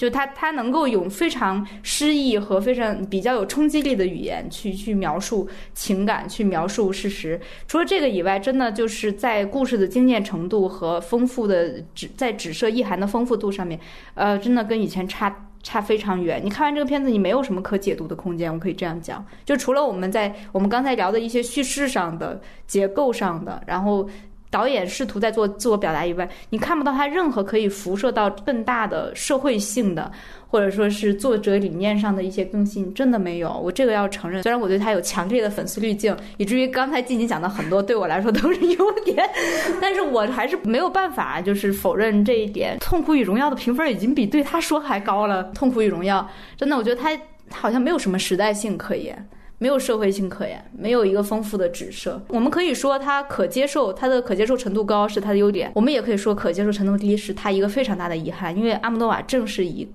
S1: 就他，他能够用非常诗意和非常比较有冲击力的语言去去描述情感，去描述事实。除了这个以外，真的就是在故事的精炼程度和丰富的指在指涉意涵的丰富度上面，呃，真的跟以前差差非常远。你看完这个片子，你没有什么可解读的空间。我可以这样讲，就除了我们在我们刚才聊的一些叙事上的结构上的，然后。导演试图在做自我表达以外，你看不到他任何可以辐射到更大的社会性的，或者说是作者理念上的一些更新，真的没有。我这个要承认，虽然我对他有强烈的粉丝滤镜，以至于刚才静静讲的很多对我来说都是优点，但是我还是没有办法就是否认这一点。《痛苦与荣耀》的评分已经比对他说还高了，《痛苦与荣耀》真的，我觉得他好像没有什么时代性可言。没有社会性可言，没有一个丰富的指涉。我们可以说它可接受，它的可接受程度高是它的优点。我们也可以说可接受程度低是它一个非常大的遗憾。因为阿莫多瓦正是以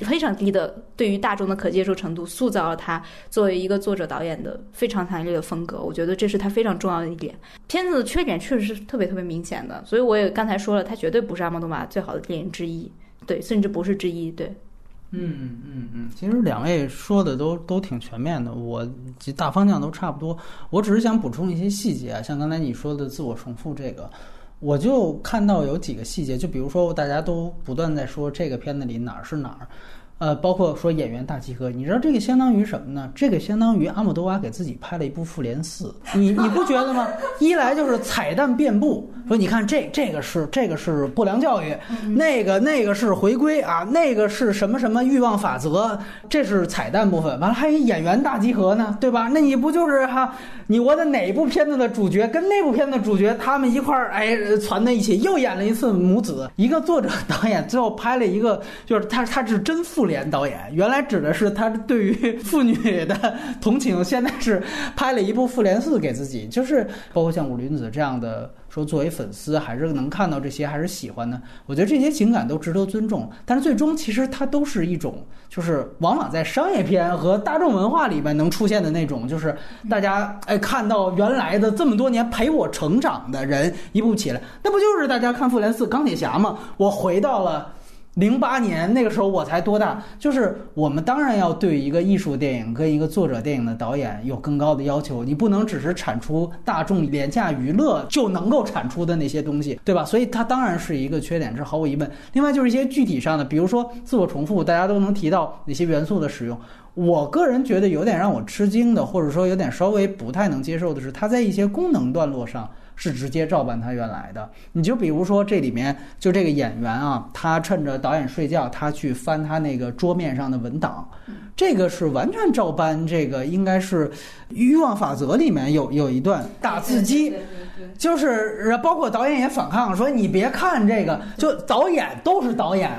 S1: 非常低的对于大众的可接受程度，塑造了他作为一个作者导演的非常强烈的风格。我觉得这是他非常重要的一点。片子的缺点确实是特别特别明显的，所以我也刚才说了，它绝对不是阿莫多瓦最好的电影之一，对，甚至不是之一，对。
S3: 嗯嗯嗯嗯，其实两位说的都都挺全面的，我这大方向都差不多。我只是想补充一些细节啊，像刚才你说的自我重复这个，我就看到有几个细节，就比如说大家都不断在说这个片子里哪儿是哪儿。呃，包括说演员大集合，你知道这个相当于什么呢？这个相当于阿姆多瓦给自己拍了一部《复联四》，你你不觉得吗？一来就是彩蛋遍布，说你看这这个是这个是不良教育，那个那个是回归啊，那个是什么什么欲望法则，这是彩蛋部分。完了还有演员大集合呢，对吧？那你不就是哈？你我的哪部片子的主角跟那部片子的主角他们一块儿哎攒在一起又演了一次母子？一个作者 导演最后拍了一个，就是他他是真复联导演，原来指的是他对于妇女的同情，现在是拍了一部复联四给自己，就是包括像武林子这样的。说作为粉丝还是能看到这些，还是喜欢的。我觉得这些情感都值得尊重，但是最终其实它都是一种，就是往往在商业片和大众文化里面能出现的那种，就是大家哎看到原来的这么多年陪我成长的人一步起来，那不就是大家看复联四钢铁侠吗？我回到了。零八年那个时候我才多大？就是我们当然要对一个艺术电影跟一个作者电影的导演有更高的要求，你不能只是产出大众廉价娱乐就能够产出的那些东西，对吧？所以它当然是一个缺点，这毫无疑问。另外就是一些具体上的，比如说自我重复，大家都能提到哪些元素的使用。我个人觉得有点让我吃惊的，或者说有点稍微不太能接受的是，它在一些功能段落上。是直接照搬他原来的。你就比如说这里面，就这个演员啊，他趁着导演睡觉，他去翻他那个桌面上的文档，这个是完全照搬。这个应该是《欲望法则》里面有有一段打字机，就是包括导演也反抗说：“你别看这个，就导演都是导演，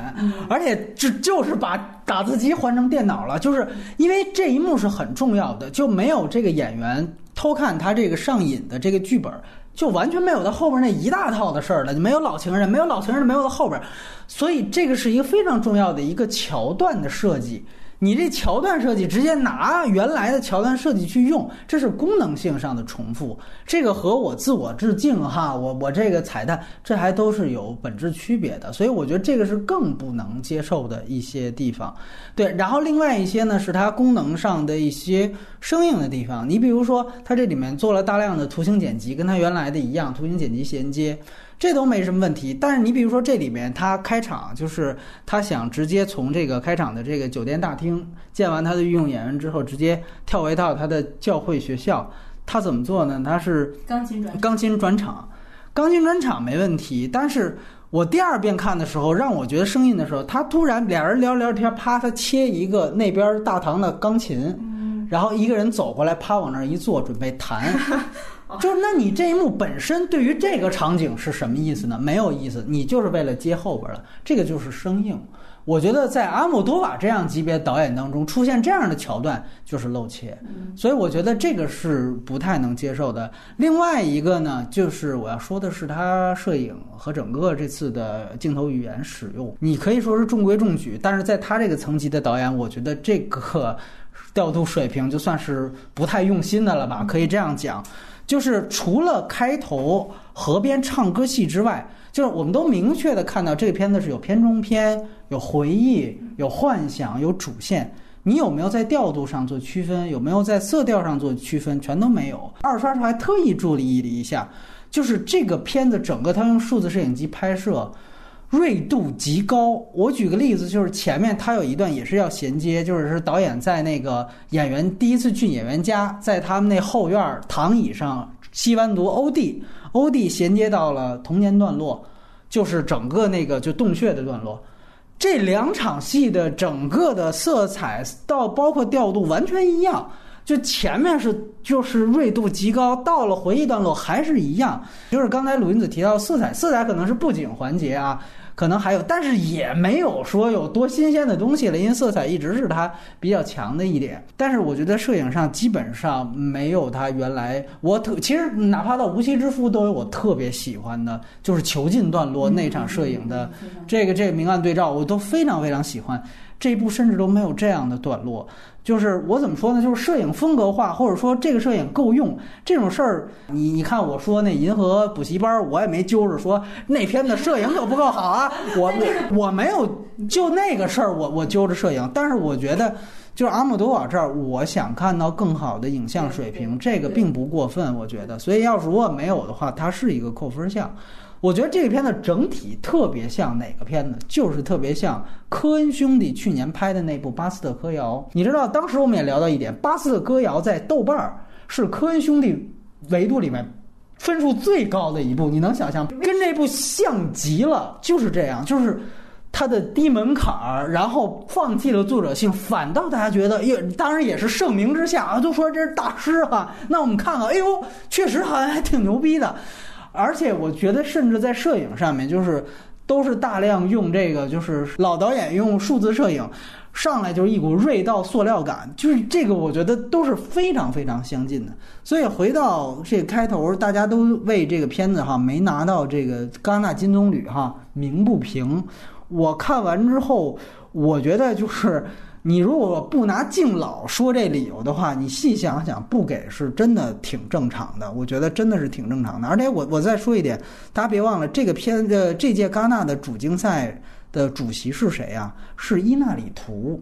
S3: 而且这就是把打字机换成电脑了，就是因为这一幕是很重要的，就没有这个演员偷看他这个上瘾的这个剧本。”就完全没有他后边那一大套的事儿了，就没有老情人，没有老情人，没有他后边，所以这个是一个非常重要的一个桥段的设计。你这桥段设计直接拿原来的桥段设计去用，这是功能性上的重复。这个和我自我致敬哈，我我这个彩蛋，这还都是有本质区别的。所以我觉得这个是更不能接受的一些地方。对，然后另外一些呢，是它功能上的一些生硬的地方。你比如说，它这里面做了大量的图形剪辑，跟它原来的一样，图形剪辑衔接。这都没什么问题，但是你比如说这里面他开场就是他想直接从这个开场的这个酒店大厅见完他的御用演员之后，直接跳回到他的教会学校，他怎么做呢？他是
S1: 钢琴转
S3: 钢琴转场，钢琴转场没问题。但是我第二遍看的时候，让我觉得生硬的时候，他突然俩人聊聊天，啪，他切一个那边大堂的钢琴，然后一个人走过来，啪往那儿一坐，准备弹。就是，那你这一幕本身对于这个场景是什么意思呢？没有意思，你就是为了接后边了。这个就是生硬。我觉得在阿莫多瓦这样级别导演当中出现这样的桥段就是露怯，所以我觉得这个是不太能接受的。另外一个呢，就是我要说的是他摄影和整个这次的镜头语言使用，你可以说是中规中矩，但是在他这个层级的导演，我觉得这个调度水平就算是不太用心的了吧，可以这样讲。就是除了开头河边唱歌戏之外，就是我们都明确的看到这个片子是有片中片、有回忆、有幻想、有主线。你有没有在调度上做区分？有没有在色调上做区分？全都没有。二刷时候还特意注意了一下，就是这个片子整个它用数字摄影机拍摄。锐度极高。我举个例子，就是前面他有一段也是要衔接，就是导演在那个演员第一次去演员家，在他们那后院躺椅上吸完毒，欧弟，欧弟衔接到了童年段落，就是整个那个就洞穴的段落。这两场戏的整个的色彩到包括调度完全一样。就前面是就是锐度极高，到了回忆段落还是一样。就是刚才鲁云子提到色彩，色彩可能是布景环节啊，可能还有，但是也没有说有多新鲜的东西了，因为色彩一直是它比较强的一点。但是我觉得摄影上基本上没有它原来我特，其实哪怕到无锡之夫都有我特别喜欢的，就是囚禁段落那场摄影的这个这个明暗对照，我都非常非常喜欢。这一部甚至都没有这样的段落。就是我怎么说呢？就是摄影风格化，或者说这个摄影够用这种事儿，你你看我说那银河补习班，我也没揪着说那片子摄影就不够好啊，我我没有就那个事儿，我我揪着摄影，但是我觉得就是阿姆多瓦这儿，我想看到更好的影像水平，这个并不过分，我觉得。所以要是如果没有的话，它是一个扣分项。我觉得这个片子整体特别像哪个片子？就是特别像科恩兄弟去年拍的那部《巴斯特歌谣》。你知道，当时我们也聊到一点，《巴斯特歌谣》在豆瓣儿是科恩兄弟维度里面分数最高的一部。你能想象，跟这部像极了，就是这样，就是它的低门槛儿，然后放弃了作者性，反倒大家觉得，也当然也是盛名之下啊，都说这是大师哈。那我们看看，哎呦，确实好像还挺牛逼的。而且我觉得，甚至在摄影上面，就是都是大量用这个，就是老导演用数字摄影，上来就是一股锐道塑料感，就是这个，我觉得都是非常非常相近的。所以回到这个开头，大家都为这个片子哈没拿到这个戛纳金棕榈哈鸣不平。我看完之后，我觉得就是。你如果不拿敬老说这理由的话，你细想想，不给是真的挺正常的。我觉得真的是挺正常的。而且我我再说一点，大家别忘了，这个片的这届戛纳的主竞赛的主席是谁啊？是伊纳里图。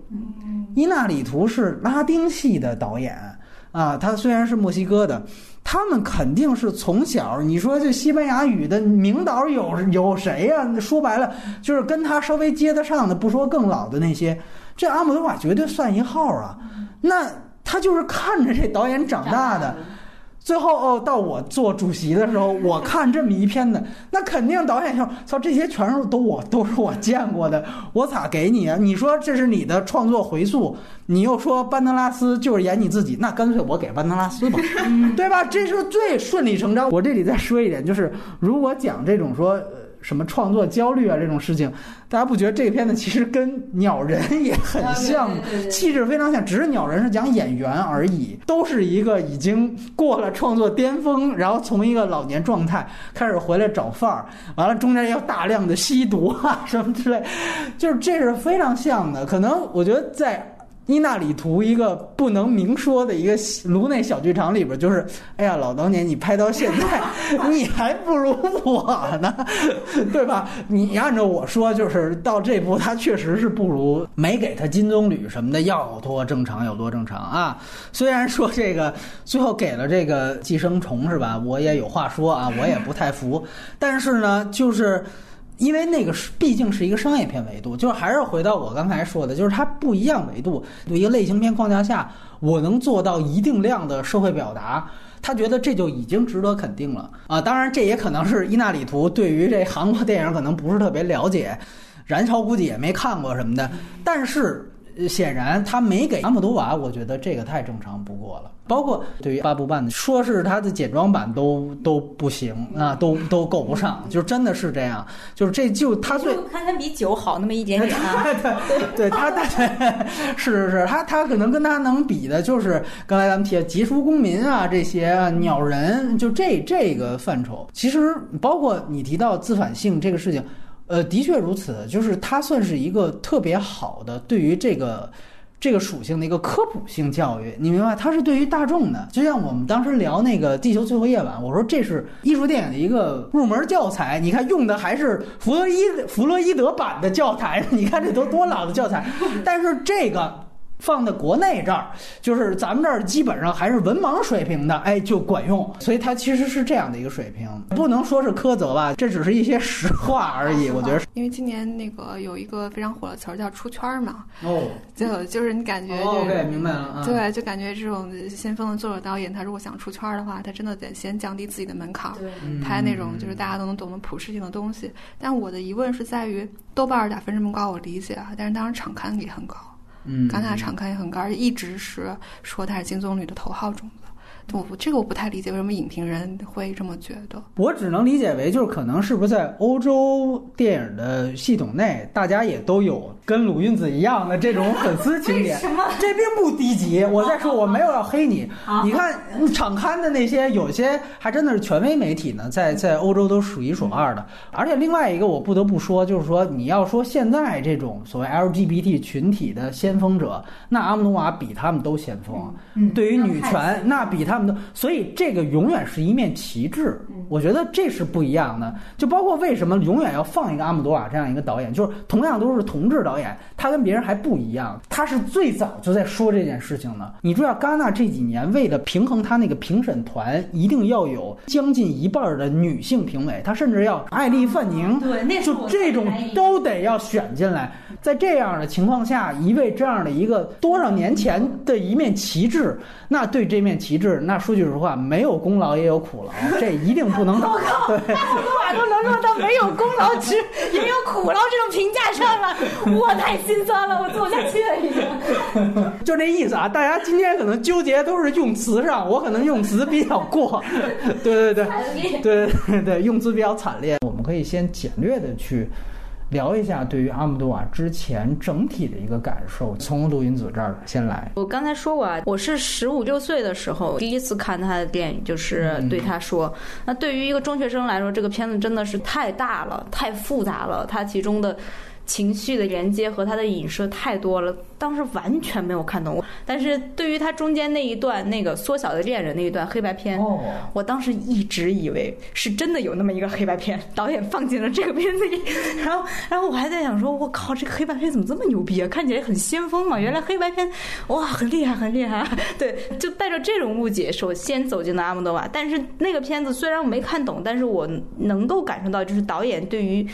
S3: 伊纳里图是拉丁系的导演啊，他虽然是墨西哥的，他们肯定是从小你说这西班牙语的名导有有谁呀、说白了就是跟他稍微接得上的，不说更老的那些，这阿姆多瓦绝对算一号啊。那他就是看着这导演长大的。最后哦，到我做主席的时候，我看这么一片子，那肯定导演就：“操，这些全是都我都是我见过的，我咋给你啊？你说这是你的创作回溯，你又说班德拉斯就是演你自己，那干脆我给班德拉斯吧，对吧？这是最顺理成章。我这里再说一点，就是如果讲这种说。呃什么创作焦虑啊这种事情，大家不觉得这个片子其实跟《鸟人》也很像？气质非常像，只是《鸟人》是讲演员而已，都是一个已经过了创作巅峰，然后从一个老年状态开始回来找范儿，完了中间要大量的吸毒啊什么之类，就是这是非常像的。可能我觉得在。伊纳里图一个不能明说的一个颅内小剧场里边，就是，哎呀，老当年你拍到现在，你还不如我呢，对吧？你按照我说，就是到这步，他确实是不如没给他金棕榈什么的要多正常有多正常啊。虽然说这个最后给了这个寄生虫是吧？我也有话说啊，我也不太服，但是呢，就是。因为那个是毕竟是一个商业片维度，就是还是回到我刚才说的，就是它不一样维度。一个类型片框架下，我能做到一定量的社会表达，他觉得这就已经值得肯定了啊！当然，这也可能是伊纳里图对于这韩国电影可能不是特别了解，《燃烧》估计也没看过什么的，但是。显然他没给阿姆多瓦，我觉得这个太正常不过了。包括对于八部半的，说是它的简装版都都不行啊，都都够不上，就真的是这样。就是这就他最
S1: 就看他比九好那么一点点啊。
S3: 对对，他他 是是是，他他可能跟他能比的就是刚才咱们提的《杰出公民》啊，这些啊鸟人，就这这个范畴。其实包括你提到自反性这个事情。呃，的确如此，就是它算是一个特别好的对于这个这个属性的一个科普性教育，你明白？它是对于大众的，就像我们当时聊那个《地球最后夜晚》，我说这是艺术电影的一个入门教材，你看用的还是弗洛伊弗洛伊德版的教材，你看这都多老的教材，但是这个。放在国内这儿，就是咱们这儿基本上还是文盲水平的，哎，就管用。所以它其实是这样的一个水平，不能说是苛责吧，这只是一些实话而已。我觉得，
S2: 因为今年那个有一个非常火的词儿叫“出圈”嘛，
S3: 哦，
S2: 就就是你感觉，
S3: 哦，OK，明白了，
S2: 对，就感觉这种先锋的作者导演，他如果想出圈的话，他真的得先降低自己的门槛，拍那种就是大家都能懂的普适性的东西。但我的疑问是在于，豆瓣打分这么高，我理解啊，但是当时场刊也很高。
S3: 嗯，
S2: 戛纳场刊也很高，而且一直是说他是金棕榈的头号种子。我这个我不太理解，为什么影评人会这么觉得？
S3: 我只能理解为，就是可能是不是在欧洲电影的系统内，大家也都有跟鲁韵子一样的这种粉丝情 节。
S1: 什么？
S3: 这并不低级。我再说，我没有要黑你。你看场刊的那些，有些还真的是权威媒体呢，在在欧洲都数一数二的。而且另外一个，我不得不说，就是说你要说现在这种所谓 LGBT 群体的先锋者，那阿姆努瓦比他们都先锋。
S1: 嗯，
S3: 对于女权，那比他们都，所以这个永远是一面旗帜。我觉得这是不一样的。就包括为什么永远要放一个阿姆多瓦这样一个导演，就是同样都是同志导演，他跟别人还不一样。他是最早就在说这件事情的。你知道，戛纳这几年为了平衡他那个评审团，一定要有将近一半的女性评委，他甚至要艾丽范宁，
S1: 对，那
S3: 就这种都得要选进来。在这样的情况下，一位这样的一个多少年前的一面旗帜，那对这面旗帜，那说句实话，没有功劳也有苦劳，这一定不能倒。对，
S1: 阿姆多瓦都能落到没有功劳只也有苦劳这种评价上了，我太心酸了，我做不下去了已经。
S3: 就这意思啊！大家今天可能纠结都是用词上，我可能用词比较过。对对对，对对对，用词比较惨烈。我们可以先简略的去。聊一下对于阿姆杜瓦之前整体的一个感受，从录音组这儿先来。
S1: 我刚才说过啊，我是十五六岁的时候第一次看他的电影，就是对他说，那对于一个中学生来说，这个片子真的是太大了，太复杂了，它其中的。情绪的连接和他的影射太多了，当时完全没有看懂。但是对于他中间那一段那个缩小的恋人那一段黑白片，
S3: 哦，
S1: 我当时一直以为是真的有那么一个黑白片，导演放进了这个片子里，然后，然后我还在想说，我靠，这个黑白片怎么这么牛逼啊？看起来很先锋嘛，原来黑白片，哇，很厉害，很厉害。对，就带着这种误解，首先走进了阿莫多瓦。但是那个片子虽然我没看懂，但是我能够感受到，就是导演对于。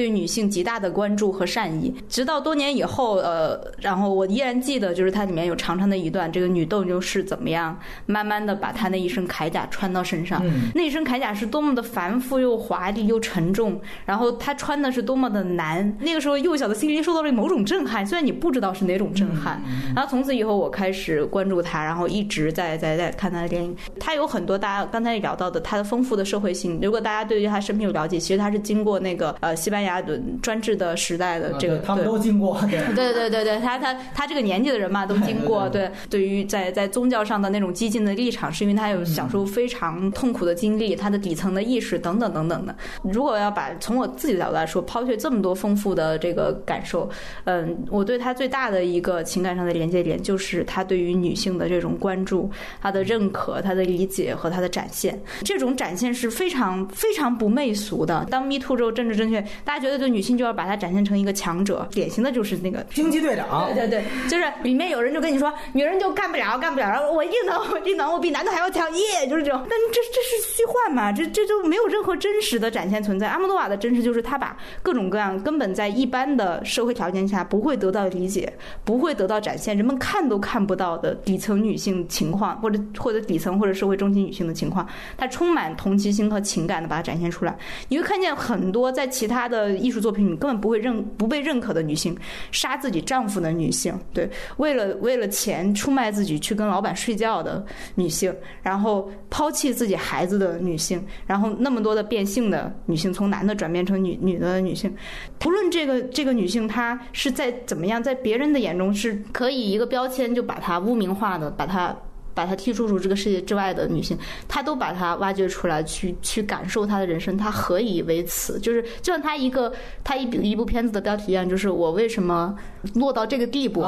S1: 对女性极大的关注和善意，直到多年以后，呃，然后我依然记得，就是它里面有长长的一段，这个女斗牛士怎么样，慢慢的把她那一身铠甲穿到身上，那一身铠甲是多么的繁复又华丽又沉重，然后她穿的是多么的难，那个时候幼小的心灵受到了某种震撼，虽然你不知道是哪种震撼，然后从此以后我开始关注她，然后一直在在在看她的电影，她有很多大家刚才也聊到的她的丰富的社会性，如果大家对于她生平有了解，其实她是经过那个呃西班牙。牙的专制的时代的这个，
S3: 他们都经过，
S1: 对 对对对对，他他他这个年纪的人嘛，都经过。对，对于在在宗教上的那种激进的立场，是因为他有享受非常痛苦的经历，他的底层的意识等等等等的。如果要把从我自己的角度来说，抛却这么多丰富的这个感受，嗯，我对他最大的一个情感上的连接点，就是他对于女性的这种关注、他的认可、他的理解和他的展现。这种展现是非常非常不媚俗的。当 Me Too 之后，政治正确，大家。觉得就女性就要把她展现成一个强者，典型的就是那个
S3: 惊奇队长。
S1: 对对对，就是里面有人就跟你说，女人就干不了，干不了，然后我硬能，我 硬能，我比男的还要强，耶，就是这种。但这这是虚幻嘛？这这就没有任何真实的展现存在。阿莫多瓦的真实就是他把各种各样根本在一般的社会条件下不会得到理解、不会得到展现、人们看都看不到的底层女性情况，或者或者底层或者社会中心女性的情况，他充满同情心和情感的把它展现出来。你会看见很多在其他的。呃艺术作品，你根本不会认不被认可的女性，杀自己丈夫的女性，对，为了为了钱出卖自己去跟老板睡觉的女性，然后抛弃自己孩子的女性，然后那么多的变性的女性，从男的转变成女女的女性，不论这个这个女性她是在怎么样，在别人的眼中是可以一个标签就把她污名化的，把她。把她剔除出这个世界之外的女性，她都把她挖掘出来，去去感受她的人生，她何以为此？就是就像她一个，她一一部片子的标题一样，就是我为什么落到这个地步？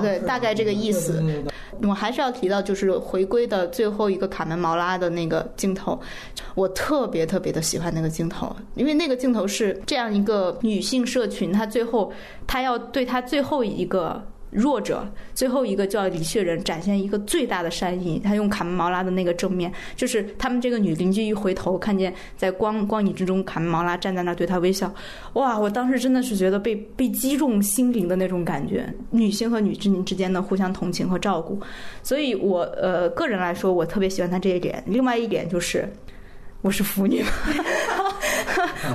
S1: 对，大概这个意思。我还是要提到，就是回归的最后一个卡门毛拉的那个镜头，我特别特别的喜欢那个镜头，因为那个镜头是这样一个女性社群，她最后她要对她最后一个。弱者最后一个叫李雪人展现一个最大的善意，他用卡门毛拉的那个正面，就是他们这个女邻居一回头看见在光光影之中卡门毛拉站在那儿对他微笑，哇！我当时真的是觉得被被击中心灵的那种感觉，女性和女之之间的互相同情和照顾，所以我呃个人来说我特别喜欢他这一点。另外一点就是我是腐女吗。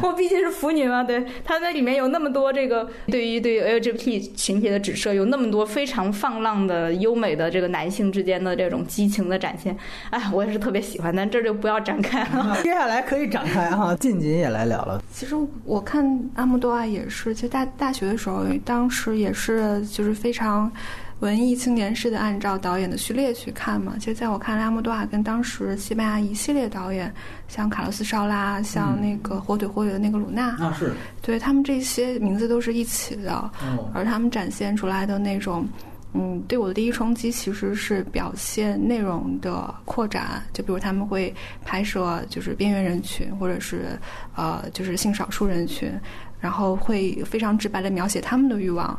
S1: 我毕竟是腐女嘛，对，她在里面有那么多这个对于对于 LGBT 群体的指涉，有那么多非常放浪的优美的这个男性之间的这种激情的展现，哎，我也是特别喜欢，但这就不要展开了。
S3: 接下来可以展开哈，近景也来聊了。
S2: 其实我看阿莫多瓦也是，其实大大学的时候，当时也是就是非常。文艺青年式的按照导演的序列去看嘛，其实在我看来，阿莫多瓦跟当时西班牙一系列导演，像卡洛斯·绍拉，像那个火腿火腿的那个鲁纳，
S3: 啊是，
S2: 对他们这些名字都是一起的，而他们展现出来的那种，嗯，对我的第一冲击其实是表现内容的扩展，就比如他们会拍摄就是边缘人群，或者是呃就是性少数人群，然后会非常直白的描写他们的欲望。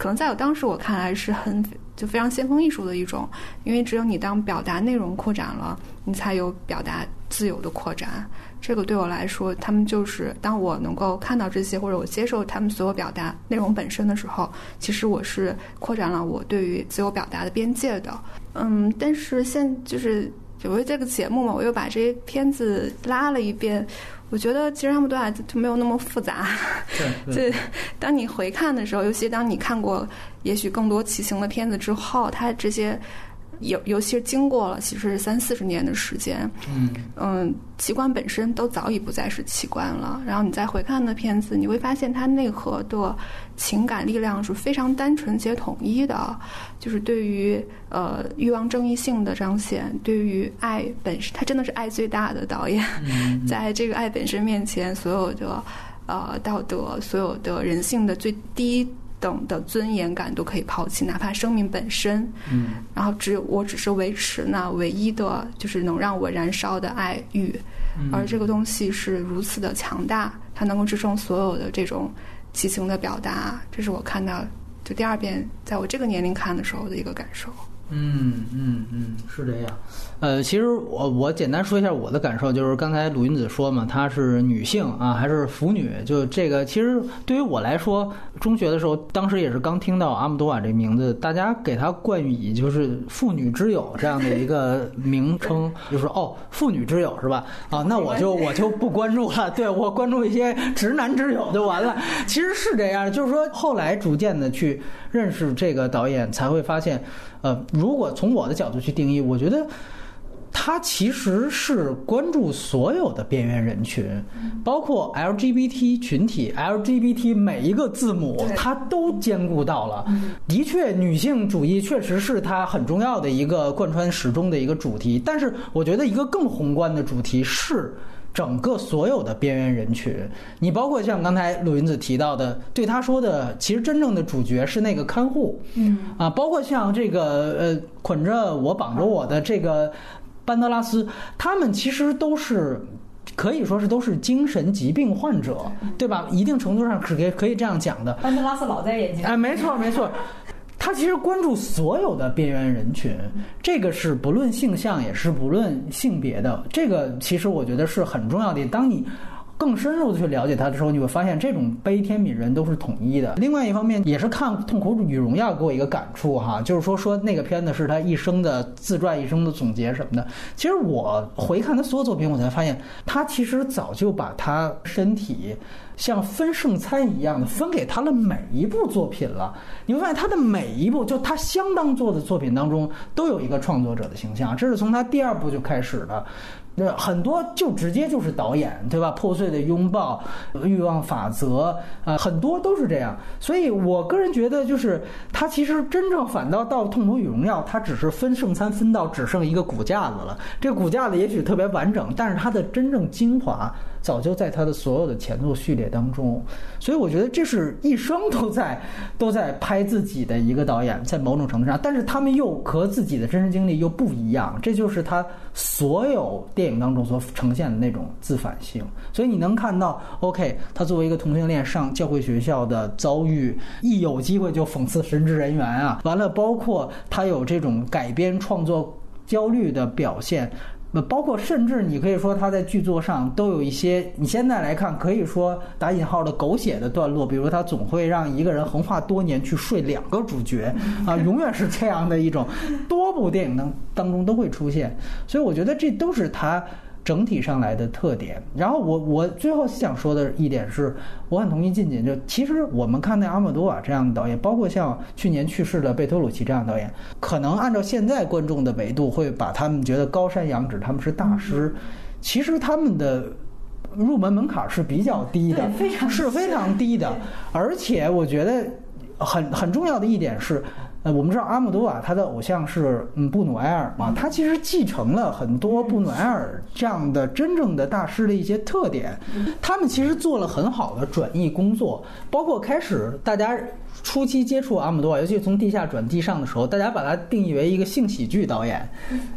S2: 可能在我当时我看来是很就非常先锋艺术的一种，因为只有你当表达内容扩展了，你才有表达自由的扩展。这个对我来说，他们就是当我能够看到这些，或者我接受他们所有表达内容本身的时候，其实我是扩展了我对于自由表达的边界的。嗯，但是现就是因为这个节目嘛，我又把这些片子拉了一遍。我觉得其实他们都啊就没有那么复杂。
S3: 对，
S2: 当你回看的时候，尤其当你看过也许更多骑行的片子之后，它这些。尤尤其是经过了其实三四十年的时间，
S3: 嗯
S2: 嗯，奇观本身都早已不再是奇观了。然后你再回看那片子，你会发现它内核的情感力量是非常单纯且统一的，就是对于呃欲望正义性的彰显，对于爱本身，他真的是爱最大的导演，在这个爱本身面前，所有的呃道德，所有的人性的最低等的尊严感都可以抛弃，哪怕生命本身。
S3: 嗯，
S2: 然后只有我只是维持那唯一的，就是能让我燃烧的爱欲，而这个东西是如此的强大，它能够支撑所有的这种激情的表达。这是我看到就第二遍，在我这个年龄看的时候的一个感受。
S3: 嗯嗯嗯，是这样。呃，其实我我简单说一下我的感受，就是刚才鲁云子说嘛，她是女性啊，还是腐女？就这个，其实对于我来说，中学的时候，当时也是刚听到阿姆多瓦这名字，大家给她冠以就是“妇女之友”这样的一个名称，就是哦，妇女之友是吧？啊，那我就我就不关注了，对我关注一些直男之友就完了。其实是这样，就是说后来逐渐的去认识这个导演，才会发现，呃，如果从我的角度去定义，我觉得。他其实是关注所有的边缘人群，包括 LGBT 群体，LGBT 每一个字母他都兼顾到了。的确，女性主义确实是他很重要的一个贯穿始终的一个主题。但是，我觉得一个更宏观的主题是整个所有的边缘人群。你包括像刚才陆云子提到的，对他说的，其实真正的主角是那个看护。
S2: 嗯
S3: 啊，包括像这个呃，捆着我绑着我的这个。班德拉斯，他们其实都是可以说是都是精神疾病患者，对吧？一定程度上是可以可以这样讲的。
S1: 班德拉斯老在眼睛。
S3: 哎，没错没错，他其实关注所有的边缘人群，这个是不论性向也是不论性别的，这个其实我觉得是很重要的。当你。更深入的去了解他的时候，你会发现这种悲天悯人都是统一的。另外一方面，也是看《痛苦与荣耀》给我一个感触哈，就是说说那个片子是他一生的自传、一生的总结什么的。其实我回看他所有作品，我才发现他其实早就把他身体像分圣餐一样的分给他的每一部作品了。你会发现他的每一部，就他相当做的作品当中，都有一个创作者的形象。这是从他第二部就开始的。那很多就直接就是导演，对吧？破碎的拥抱、欲望法则，啊，很多都是这样。所以我个人觉得，就是他其实真正反倒到《痛苦与荣耀》，他只是分圣餐分到只剩一个骨架子了。这骨架子也许特别完整，但是它的真正精华早就在他的所有的前作序列当中。所以我觉得这是一生都在 都在拍自己的一个导演，在某种程度上，但是他们又和自己的真实经历又不一样。这就是他所有。电影当中所呈现的那种自反性，所以你能看到，OK，他作为一个同性恋上教会学校的遭遇，一有机会就讽刺神职人员啊，完了，包括他有这种改编创作焦虑的表现，那包括甚至你可以说他在剧作上都有一些，你现在来看可以说打引号的狗血的段落，比如他总会让一个人横跨多年去睡两个主角啊，永远是这样的一种，多部电影当当中都会出现，所以我觉得这都是他。整体上来的特点，然后我我最后想说的一点是，我很同意静静，就其实我们看那阿莫多瓦这样的导演，包括像去年去世的贝托鲁奇这样的导演，可能按照现在观众的维度，会把他们觉得高山仰止，他们是大师，其实他们的入门门槛是比较低的，是非常低的，而且我觉得很很重要的一点是。呃，我们知道阿姆多瓦他的偶像是嗯布努埃尔嘛，他其实继承了很多布努埃尔这样的真正的大师的一些特点，他们其实做了很好的转译工作，包括开始大家。初期接触阿姆多瓦，尤其是从地下转地上的时候，大家把它定义为一个性喜剧导演。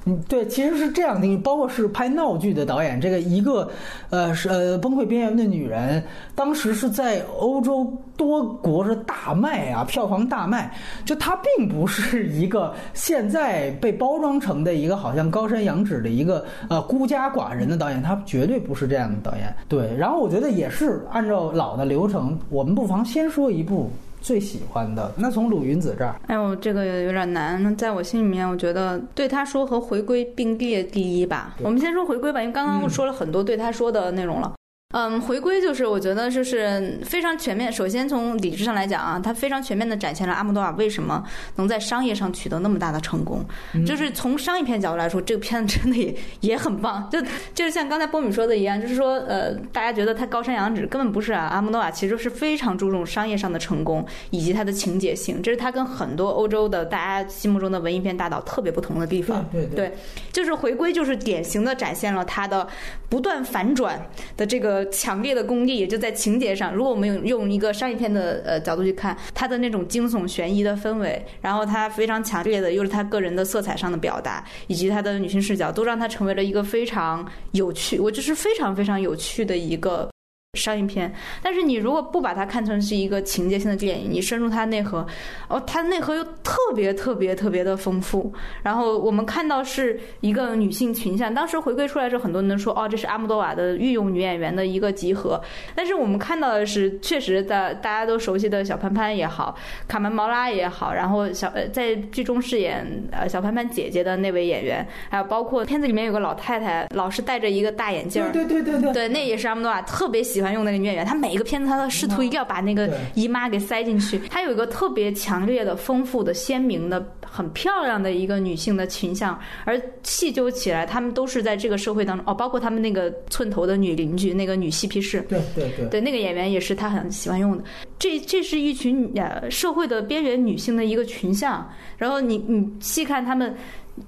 S3: 嗯，对，其实是这样定义，包括是拍闹剧的导演。这个一个，呃，是呃崩溃边缘的女人，当时是在欧洲多国是大卖啊，票房大卖。就他并不是一个现在被包装成的一个好像高山仰止的一个呃孤家寡人的导演，他绝对不是这样的导演。对，然后我觉得也是按照老的流程，我们不妨先说一部。最喜欢的那从鲁云子这儿，
S1: 哎呦，这个有点难。那在我心里面，我觉得对他说和回归并列第一吧。我们先说回归吧，因为刚刚我说了很多对他说的内容了。嗯，回归就是我觉得就是非常全面。首先从理智上来讲啊，它非常全面的展现了阿莫多瓦为什么能在商业上取得那么大的成功。就是从商业片角度来说，这个片子真的也也很棒。就就是像刚才波米说的一样，就是说呃，大家觉得他高山仰止，根本不是啊。阿莫多瓦其实是非常注重商业上的成功以及它的情节性，这是他跟很多欧洲的大家心目中的文艺片大导特别不同的地方。
S3: 对
S1: 对，就是回归就是典型的展现了他的不断反转的这个。强烈的功力，也就在情节上。如果我们用用一个商业片的呃角度去看，它的那种惊悚悬疑的氛围，然后它非常强烈的又是他个人的色彩上的表达，以及他的女性视角，都让它成为了一个非常有趣，我就是非常非常有趣的一个。商业片，但是你如果不把它看成是一个情节性的电影，你深入它内核，哦，它内核又特别特别特别的丰富。然后我们看到是一个女性群像，当时回归出来之后，很多人说哦，这是阿姆多瓦的御用女演员的一个集合。但是我们看到的是，确实的大家都熟悉的小潘潘也好，卡门毛拉也好，然后小呃在剧中饰演呃小潘潘姐姐的那位演员，还有包括片子里面有个老太太，老是戴着一个大眼镜儿，
S3: 对对对对
S1: 对，那也是阿姆多瓦特别喜欢。喜欢用那个女演员，她每一个片子她都试图一定要把那个姨妈给塞进去。她有一个特别强烈的、丰富的、鲜明的、很漂亮的一个女性的群像，而细究起来，她们都是在这个社会当中哦，包括他们那个寸头的女邻居，那个女嬉皮士，
S3: 对对对，
S1: 对那个演员也是她很喜欢用的。这这是一群呃社会的边缘女性的一个群像，然后你你细看她们。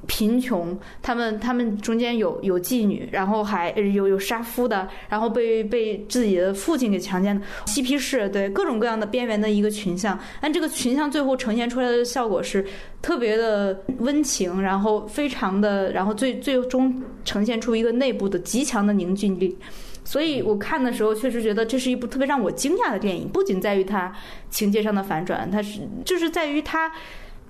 S1: 贫穷，他们他们中间有有妓女，然后还有有杀夫的，然后被被自己的父亲给强奸的嬉皮士，对各种各样的边缘的一个群像。但这个群像最后呈现出来的效果是特别的温情，然后非常的，然后最最终呈现出一个内部的极强的凝聚力。所以我看的时候确实觉得这是一部特别让我惊讶的电影，不仅在于它情节上的反转，它是就是在于它。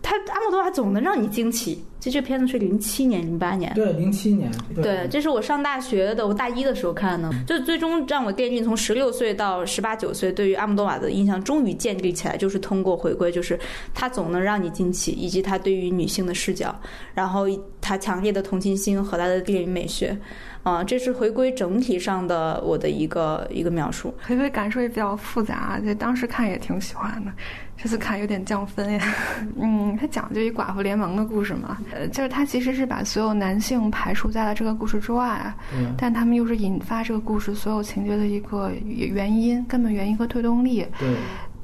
S1: 他阿莫多瓦总能让你惊奇。其实这片子是零七年、零八年，
S3: 对，零七年，
S1: 对，这是我上大学的，我大一的时候看的。就最终让我电影从十六岁到十八九岁，对于阿莫多瓦的印象终于建立起来，就是通过回归，就是他总能让你惊奇，以及他对于女性的视角，然后他强烈的同情心和他的电影美学。啊，这是回归整体上的我的一个一个描述。
S2: 回归感受也比较复杂，就当时看也挺喜欢的，这次看有点降分呀。嗯，他讲的就一寡妇联盟的故事嘛，呃，就是他其实是把所有男性排除在了这个故事之外，嗯，但他们又是引发这个故事所有情节的一个原因、根本原因和推动力。
S3: 对。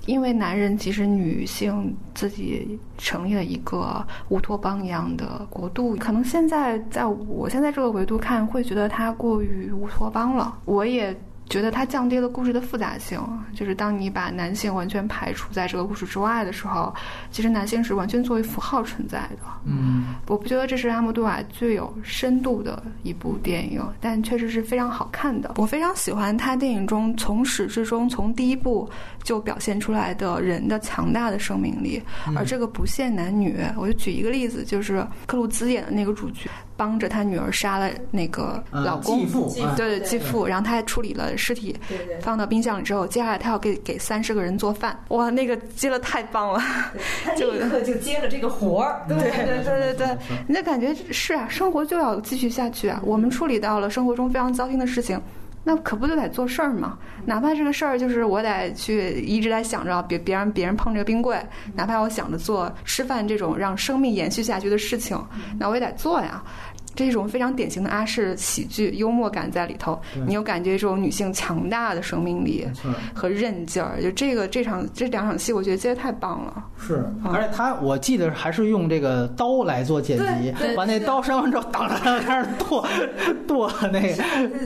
S2: 因为男人其实女性自己成立了一个乌托邦一样的国度，可能现在在我现在这个维度看，会觉得它过于乌托邦了。我也。觉得它降低了故事的复杂性，就是当你把男性完全排除在这个故事之外的时候，其实男性是完全作为符号存在的。
S3: 嗯，
S2: 我不觉得这是阿莫多瓦最有深度的一部电影，但确实是非常好看的。我非常喜欢他电影中从始至终，从第一部就表现出来的人的强大的生命力，而这个不限男女。我就举一个例子，就是克鲁兹演的那个主角。帮着他女儿杀了那个老公，
S3: 继父，
S2: 对对。继父，然后他还处理了尸体，放到冰箱里之后，接下来他要给给三十个人做饭，哇，那个接了太棒了，
S1: 他立刻就接了这个活儿，
S2: 对对对对对，那感觉是啊，生活就要继续下去啊，我们处理到了生活中非常糟心的事情。那可不就得做事儿吗？哪怕这个事儿就是我得去一直在想着别别让别人碰这个冰柜，哪怕我想着做吃饭这种让生命延续下去的事情，那我也得做呀。这一种非常典型的阿式喜剧，幽默感在里头。你又感觉这种女性强大的生命力和韧劲儿，就这个这场这两场戏，我觉得接的太棒了。
S3: 是，而且他我记得还是用这个刀来做剪辑，把那刀删完之后，当当开始剁剁那个。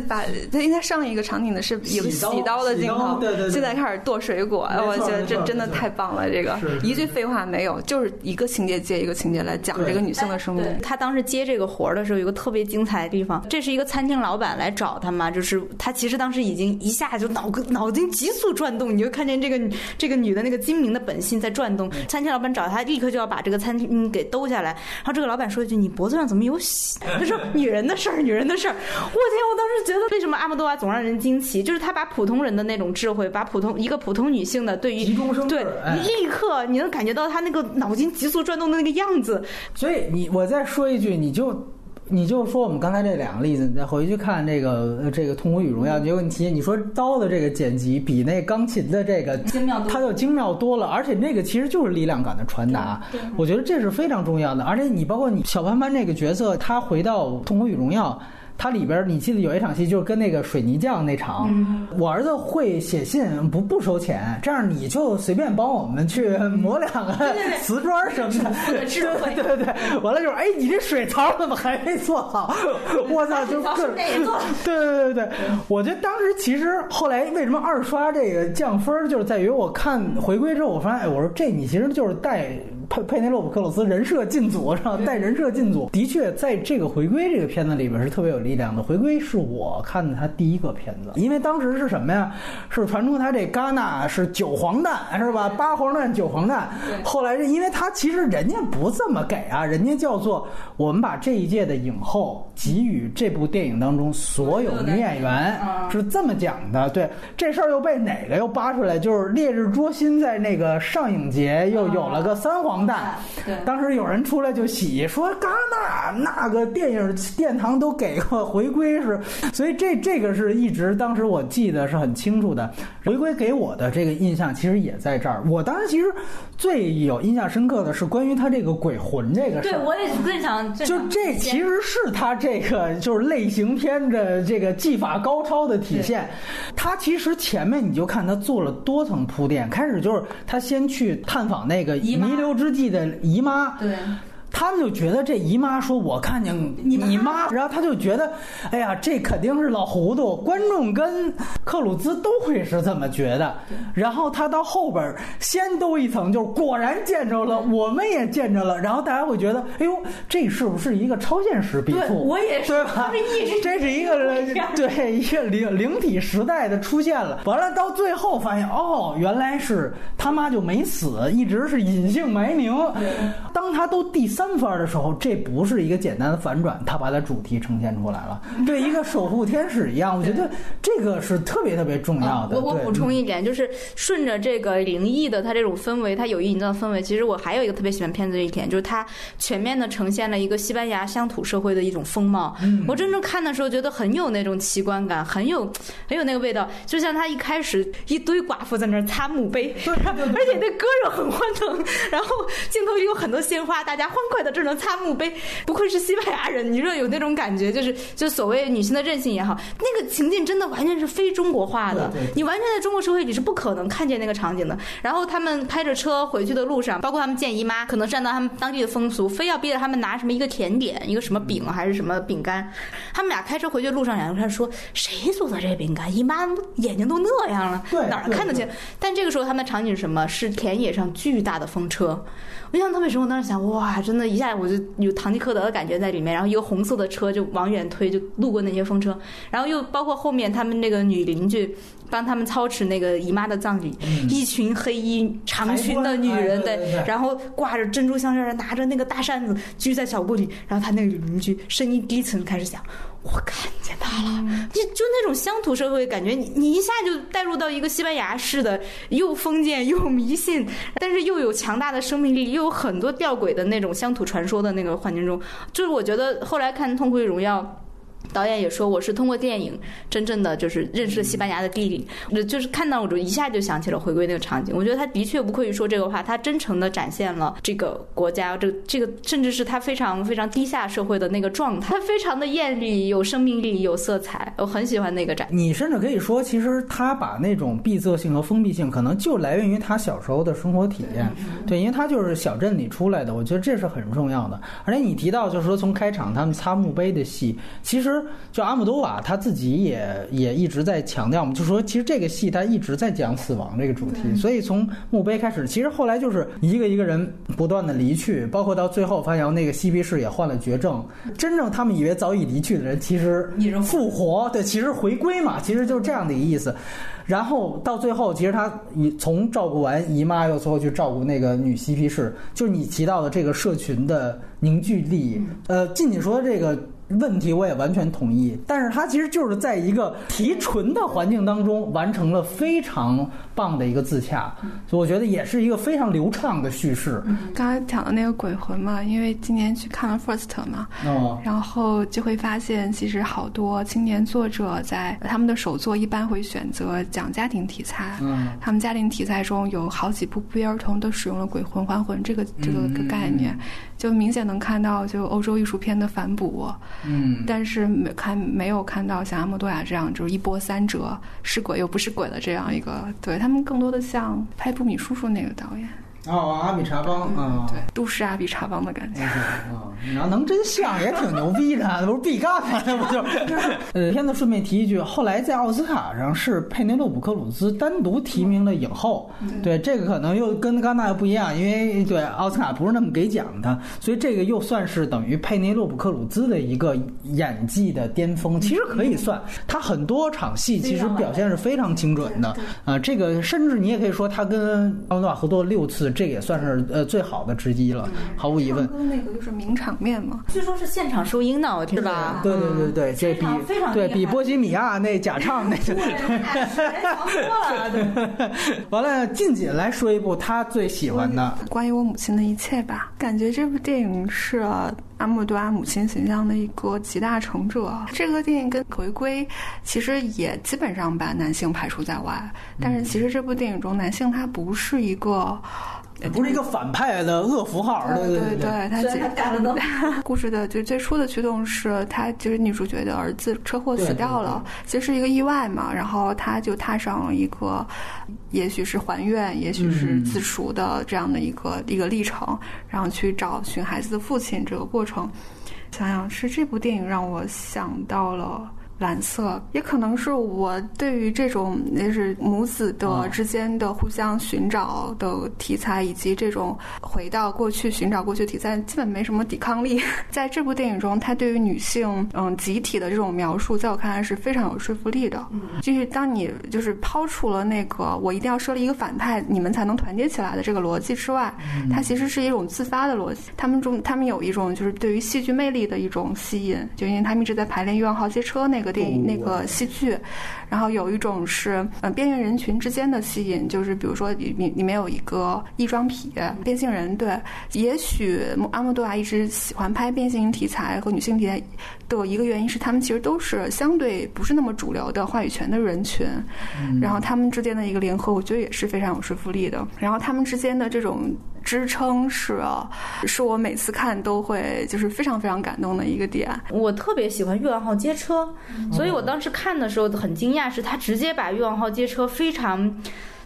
S2: 把他应该上一个场景的是有洗刀的镜头，
S3: 对对。
S2: 现在开始剁水果，我觉得这真的太棒了。这个一句废话没有，就是一个情节接一个情节来讲这个女性的生命。
S1: 他当时接这个活儿的时候。有一个特别精彩的地方，这是一个餐厅老板来找他嘛，就是他其实当时已经一下就脑脑筋急速转动，你就看见这个这个女的那个精明的本性在转动。餐厅老板找他，立刻就要把这个餐厅给兜下来。然后这个老板说一句：“你脖子上怎么有血？”他说：“女人的事儿，女人的事儿。”我天！我当时觉得，为什么阿莫多瓦总让人惊奇？就是他把普通人的那种智慧，把普通一个普通女性的对于对立刻你能感觉到他那个脑筋急速转动的那个样子。
S3: 所以你我再说一句，你就。你就说我们刚才这两个例子，你再回去看这个这个《痛苦与荣耀》，有问题。你说刀的这个剪辑比那钢琴的这个
S1: 精妙，
S3: 它就精妙多了，而且那个其实就是力量感的传达。我觉得这是非常重要的。而且你包括你小潘潘这个角色，他回到《痛苦与荣耀》。它里边你记得有一场戏，就是跟那个水泥匠那场，我儿子会写信，不不收钱，这样你就随便帮我们去磨两个瓷砖什么的。对对对，完了就是，哎，你这水槽怎么还没做好？我操，就各 对对对对，我觉得当时其实后来为什么二刷这个降分，就是在于我看回归之后，我发现，哎，我说这你其实就是带。佩佩内洛普克鲁斯人设进组是吧？带人设进组，的确在这个回归这个片子里边是特别有力量的。回归是我看的他第一个片子，因为当时是什么呀？是传出他这戛纳是九黄蛋是吧？八黄蛋九黄蛋。后来是因为他其实人家不这么给啊，人家叫做我们把这一届的影后给予这部电影当中所有女演员是这么讲的。对这事儿又被哪个又扒出来？就是《烈日灼心》在那个上影节又有了个三黄。黄蛋，当时有人出来就洗说戛纳那个电影殿堂都给过回归是，所以这这个是一直当时我记得是很清楚的。回归给我的这个印象其实也在这儿。我当时其实最有印象深刻的是关于他这个鬼魂这个事
S1: 儿。对，我也是最想
S3: 就这其实是他这个就是类型片的这个技法高超的体现。他其实前面你就看他做了多层铺垫，开始就是他先去探访那个弥留之。之际的姨妈。
S1: 对。
S3: 他们就觉得这姨妈说：“我看见你妈。”然后他就觉得：“哎呀，这肯定是老糊涂。”观众跟克鲁兹都会是这么觉得。然后他到后边先兜一层，就是果然见着了，我们也见着了。然后大家会觉得：“哎呦，这是不是一个超现实笔触？”
S1: 我也是，
S3: 对吧？这是一个对一个灵灵体时代的出现了。完了到最后发现，哦，原来是他妈就没死，一直是隐姓埋名。当他都第三。三番的时候，这不是一个简单的反转，他把他主题呈现出来了，对一个守护天使一样，我觉得这个是特别特别重要的。
S1: 我我补充一点，就是顺着这个灵异的它这种氛围，它有意营造氛围。其实我还有一个特别喜欢片子的一点，就是它全面的呈现了一个西班牙乡土社会的一种风貌。我真正看的时候，觉得很有那种奇观感，很有很有那个味道。就像他一开始一堆寡妇在那儿擦墓碑，而且那歌又很欢腾，然后镜头里有很多鲜花，大家欢。快的这能擦墓碑，不愧是西班牙人。你说有那种感觉，就是就所谓女性的韧性也好，那个情境真的完全是非中国化的。你完全在中国社会你是不可能看见那个场景的。然后他们开着车回去的路上，包括他们见姨妈，可能是按照他们当地的风俗，非要逼着他们拿什么一个甜点，一个什么饼还是什么饼干。他们俩开车回去的路上，两个人说：“谁做的这饼干？姨妈眼睛都那样了，哪儿看得见？”但这个时候他们的场景是什么？是田野上巨大的风车。我印象特别深，我当时想，哇，真的，一下我就有堂吉诃德的感觉在里面。然后一个红色的车就往远推，就路过那些风车。然后又包括后面他们那个女邻居帮他们操持那个姨妈的葬礼，一群黑衣长裙的女人，
S3: 对，
S1: 然后挂着珍珠项链，拿着那个大扇子居在小屋里。然后他那个邻居声音低沉开始讲。我看见他了，就就那种乡土社会感觉，你你一下就带入到一个西班牙式的，又封建又迷信，但是又有强大的生命力，又有很多吊诡的那种乡土传说的那个环境中，就是我觉得后来看《痛苦与荣耀》。导演也说，我是通过电影真正的就是认识了西班牙的地理，就是看到我就一下就想起了回归那个场景。我觉得他的确不愧于说这个话，他真诚的展现了这个国家，这这个甚至是他非常非常低下社会的那个状态，他非常的艳丽，有生命力，有色彩，我很喜欢那个展。
S3: 你甚至可以说，其实他把那种闭塞性和封闭性，可能就来源于他小时候的生活体验。对，因为他就是小镇里出来的，我觉得这是很重要的。而且你提到就是说从开场他们擦墓碑的戏，其实。就阿姆多瓦他自己也也一直在强调嘛，就说其实这个戏他一直在讲死亡这个主题，所以从墓碑开始，其实后来就是一个一个人不断的离去，包括到最后发现那个嬉皮士也患了绝症，真正他们以为早已离去的人，其实复活，对，其实回归嘛，其实就是这样的一个意思。然后到最后，其实他以从照顾完姨妈，又最后去照顾那个女嬉皮士，就是你提到的这个社群的凝聚力。呃，静静说的这个。问题我也完全同意，但是它其实就是在一个提纯的环境当中完成了非常棒的一个自洽，所以我觉得也是一个非常流畅的叙事。
S2: 刚才讲的那个鬼魂嘛，因为今年去看了 First 嘛，然后就会发现其实好多青年作者在他们的首作一般会选择讲家庭题材，嗯他们家庭题材中有好几部不约而同都使用了鬼魂还魂这个这个个概念，就明显能看到就欧洲艺术片的反哺。
S3: 嗯，
S2: 但是没看没有看到像阿莫多亚这样就是一波三折，是鬼又不是鬼的这样一个，对他们更多的像拍《布米叔叔》那个导演，
S3: 哦，阿比查邦啊，
S2: 对，都市阿比查邦的感觉。
S3: 啊，你要能真像也挺牛逼的，那不是必干吗？那不就 是？呃，片子顺便提一句，后来在奥斯卡上是佩内洛普克鲁兹单独提名了影后，对这个可能又跟戛纳又不一样，因为对奥斯卡不是那么给奖的，所以这个又算是等于佩内洛普克鲁兹的一个演技的巅峰，其实可以算，他很多场戏其实表现是非常精准的啊，这个甚至你也可以说他跟奥斯卡合作六次，这也算是呃最好的之一了，毫无疑问。
S2: 那个就是名场面嘛，
S1: 据说是现场收音呢，我听
S3: 是吧？对对对对，这比
S1: 非常
S3: 对比波西米亚那假唱那 个。完了，静姐来说一部她最喜欢的。
S2: 关于我母亲的一切吧，感觉这部电影是阿莫多瓦母亲形象的一个集大成者。这个电影跟回归其实也基本上把男性排除在外，但是其实这部电影中男性他不是一个。
S3: 不是一个反派的恶符号，对
S2: 对
S3: 对
S2: 对，他
S1: 虽然他干了都
S2: 故事的就最初的驱动是他就是女主角的儿子车祸死掉了，其实是一个意外嘛，然后他就踏上了一个也许是还愿，也许是自赎的这样的一个一个历程，然后去找寻孩子的父亲这个过程。想想是这部电影让我想到了。蓝色，也可能是我对于这种就是母子的之间的互相寻找的题材，以及这种回到过去寻找过去题材，基本没什么抵抗力。在这部电影中，他对于女性嗯集体的这种描述，在我看来是非常有说服力的。就是当你就是抛除了那个我一定要设立一个反派，你们才能团结起来的这个逻辑之外，它其实是一种自发的逻辑。他们中他们有一种就是对于戏剧魅力的一种吸引，就因为他们一直在排练《欲望号街车》那个。个电影那个戏剧，然后有一种是嗯边缘人群之间的吸引，就是比如说里里面有一个异装癖变性人，对，也许阿莫多瓦一直喜欢拍变性题材和女性题材的一个原因是，他们其实都是相对不是那么主流的话语权的人群，然后他们之间的一个联合，我觉得也是非常有说服力的。然后他们之间的这种支撑是，是我每次看都会就是非常非常感动的一个点。
S1: 我特别喜欢《欲望号街车》。所以我当时看的时候很惊讶，是他直接把欲望号街车非常，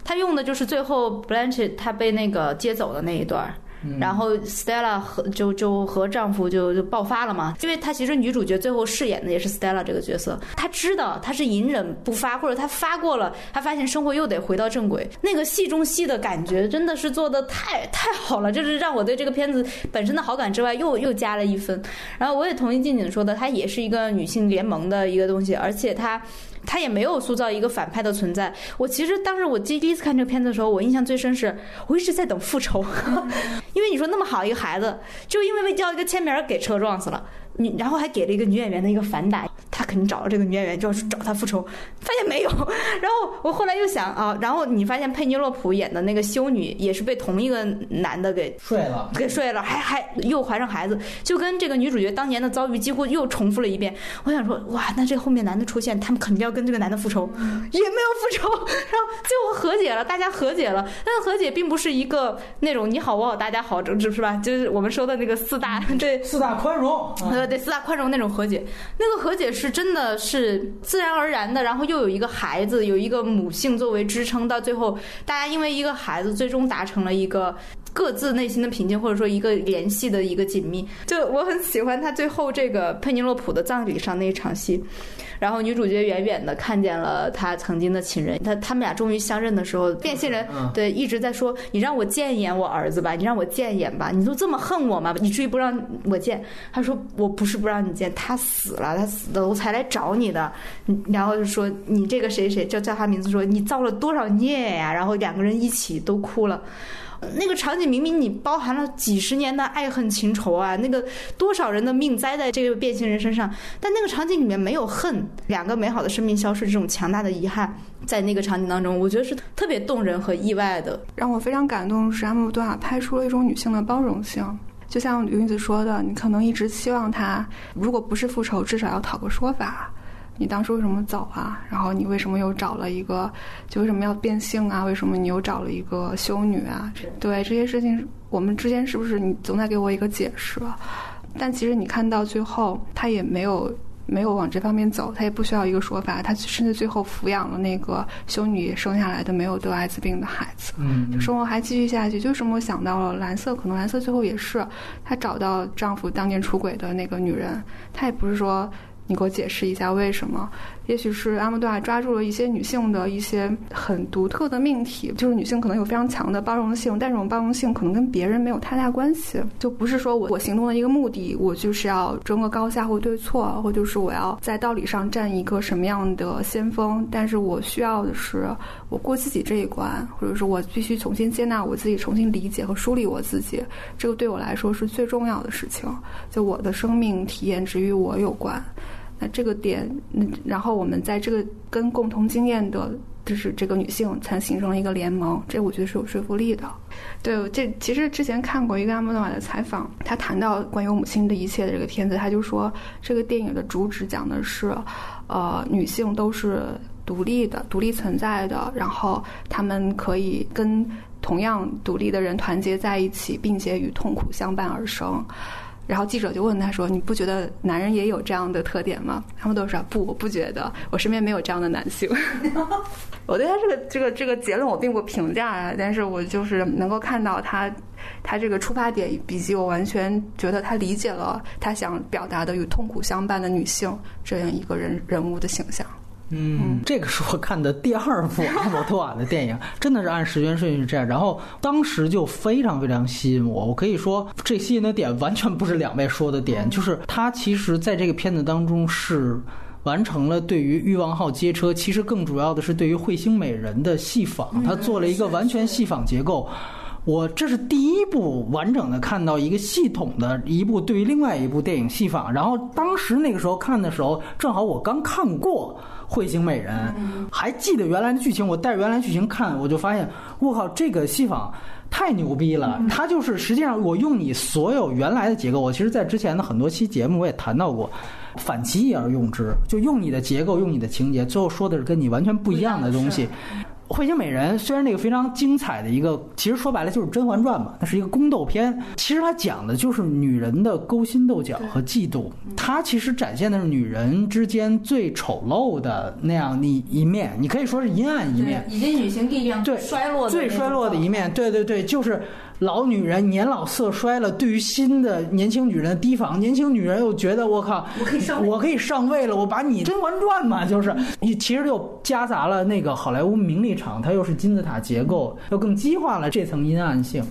S1: 他用的就是最后 Blanche 他被那个接走的那一段。然后 Stella 和就就和丈夫就就爆发了嘛，因为她其实女主角最后饰演的也是 Stella 这个角色，她知道她是隐忍不发，或者她发过了，她发现生活又得回到正轨。那个戏中戏的感觉真的是做的太太好了，就是让我对这个片子本身的好感之外又又加了一分。然后我也同意静静说的，它也是一个女性联盟的一个东西，而且它。他也没有塑造一个反派的存在。我其实当时我第第一次看这个片子的时候，我印象最深是，我一直在等复仇，因为你说那么好一个孩子，就因为为交一个签名给车撞死了。你然后还给了一个女演员的一个反打，他肯定找到这个女演员就要去找他复仇，发现没有。然后我后来又想啊，然后你发现佩妮洛普演的那个修女也是被同一个男的给
S3: 睡了，
S1: 给睡了，还还又怀上孩子，就跟这个女主角当年的遭遇几乎又重复了一遍。我想说，哇，那这后面男的出现，他们肯定要跟这个男的复仇，也没有复仇，然后最后和解了，大家和解了。但是和解并不是一个那种你好我好大家好，是是吧？就是我们说的那个四大对
S3: 四大宽容。
S1: 对四大宽容那种和解，那个和解是真的是自然而然的，然后又有一个孩子，有一个母性作为支撑，到最后大家因为一个孩子，最终达成了一个各自内心的平静，或者说一个联系的一个紧密。就我很喜欢他最后这个佩尼洛普的葬礼上那一场戏。然后女主角远远的看见了她曾经的情人，他他们俩终于相认的时候，变性人对一直在说：“你让我见一眼我儿子吧，你让我见一眼吧，你都这么恨我吗？你至于不让我见。”他说：“我不是不让你见，他死了，他死了我才来找你的。”然后就说：“你这个谁谁叫叫他名字，说你造了多少孽呀？”然后两个人一起都哭了。那个场景明明你包含了几十年的爱恨情仇啊，那个多少人的命栽在这个变性人身上，但那个场景里面没有恨，两个美好的生命消失，这种强大的遗憾，在那个场景当中，我觉得是特别动人和意外的。
S2: 让我非常感动是阿姆多瓦拍出了一种女性的包容性，就像云子说的，你可能一直期望他，如果不是复仇，至少要讨个说法。你当时为什么走啊？然后你为什么又找了一个？就为什么要变性啊？为什么你又找了一个修女啊？对这些事情，我们之间是不是你总得给我一个解释？但其实你看到最后，他也没有没有往这方面走，他也不需要一个说法，他甚至最后抚养了那个修女生下来的没有得艾滋病的孩子，
S3: 嗯，
S2: 生活还继续下去。就是我想到了蓝色，可能蓝色最后也是她找到丈夫当年出轨的那个女人，她也不是说。你给我解释一下为什么？也许是阿莫多瓦抓住了一些女性的一些很独特的命题，就是女性可能有非常强的包容性，但这种包容性可能跟别人没有太大关系，就不是说我我行动的一个目的，我就是要争个高下或对错，或就是我要在道理上占一个什么样的先锋，但是我需要的是我过自己这一关，或者是我必须重新接纳我自己，重新理解和梳理我自己，这个对我来说是最重要的事情。就我的生命体验只与我有关。那这个点，那然后我们在这个跟共同经验的，就是这个女性才形成了一个联盟，这我觉得是有说服力的。对，这其实之前看过一个阿莫多瓦的采访，他谈到关于母亲的一切的这个片子，他就说这个电影的主旨讲的是，呃，女性都是独立的、独立存在的，然后她们可以跟同样独立的人团结在一起，并且与痛苦相伴而生。然后记者就问他说：“你不觉得男人也有这样的特点吗？”他们都说：“不，我不觉得，我身边没有这样的男性。”我对他这个这个这个结论我并不评价啊，但是我就是能够看到他他这个出发点，以及我完全觉得他理解了他想表达的与痛苦相伴的女性这样一个人人物的形象。
S3: 嗯，这个是我看的第二部阿姆托瓦的电影，真的是按时间顺序这样。然后当时就非常非常吸引我，我可以说这吸引的点完全不是两位说的点，就是他其实在这个片子当中是完成了对于欲望号街车，其实更主要的是对于彗星美人的戏仿，他做了一个完全戏仿结构。我这是第一部完整的看到一个系统的一部对于另外一部电影戏仿，然后当时那个时候看的时候，正好我刚看过《彗星美人》，还记得原来的剧情，我带着原来剧情看，我就发现，我靠，这个戏仿太牛逼了！它就是实际上我用你所有原来的结构，我其实在之前的很多期节目我也谈到过，反其意而用之，就用你的结构，用你的情节，最后说的是跟你完全不一样的东西。《彗星美人》虽然那个非常精彩的一个，其实说白了就是《甄嬛传》嘛，它是一个宫斗片。其实它讲的就是女人的勾心斗角和嫉妒，它其实展现的是女人之间最丑陋的那样一一面，你可以说是阴暗一面，
S1: 以及女性力量
S3: 对
S1: 衰落的
S3: 最衰落的一面。对对对，就是老女人年老色衰了，对于新的年轻女人的提防，年轻女人又觉得我靠，
S1: 我可以上位
S3: 我可以上位了，我把你《甄嬛传》嘛，就是你其实又夹杂了那个好莱坞名利场，它又是金字塔结构，又更激化了这层阴暗性。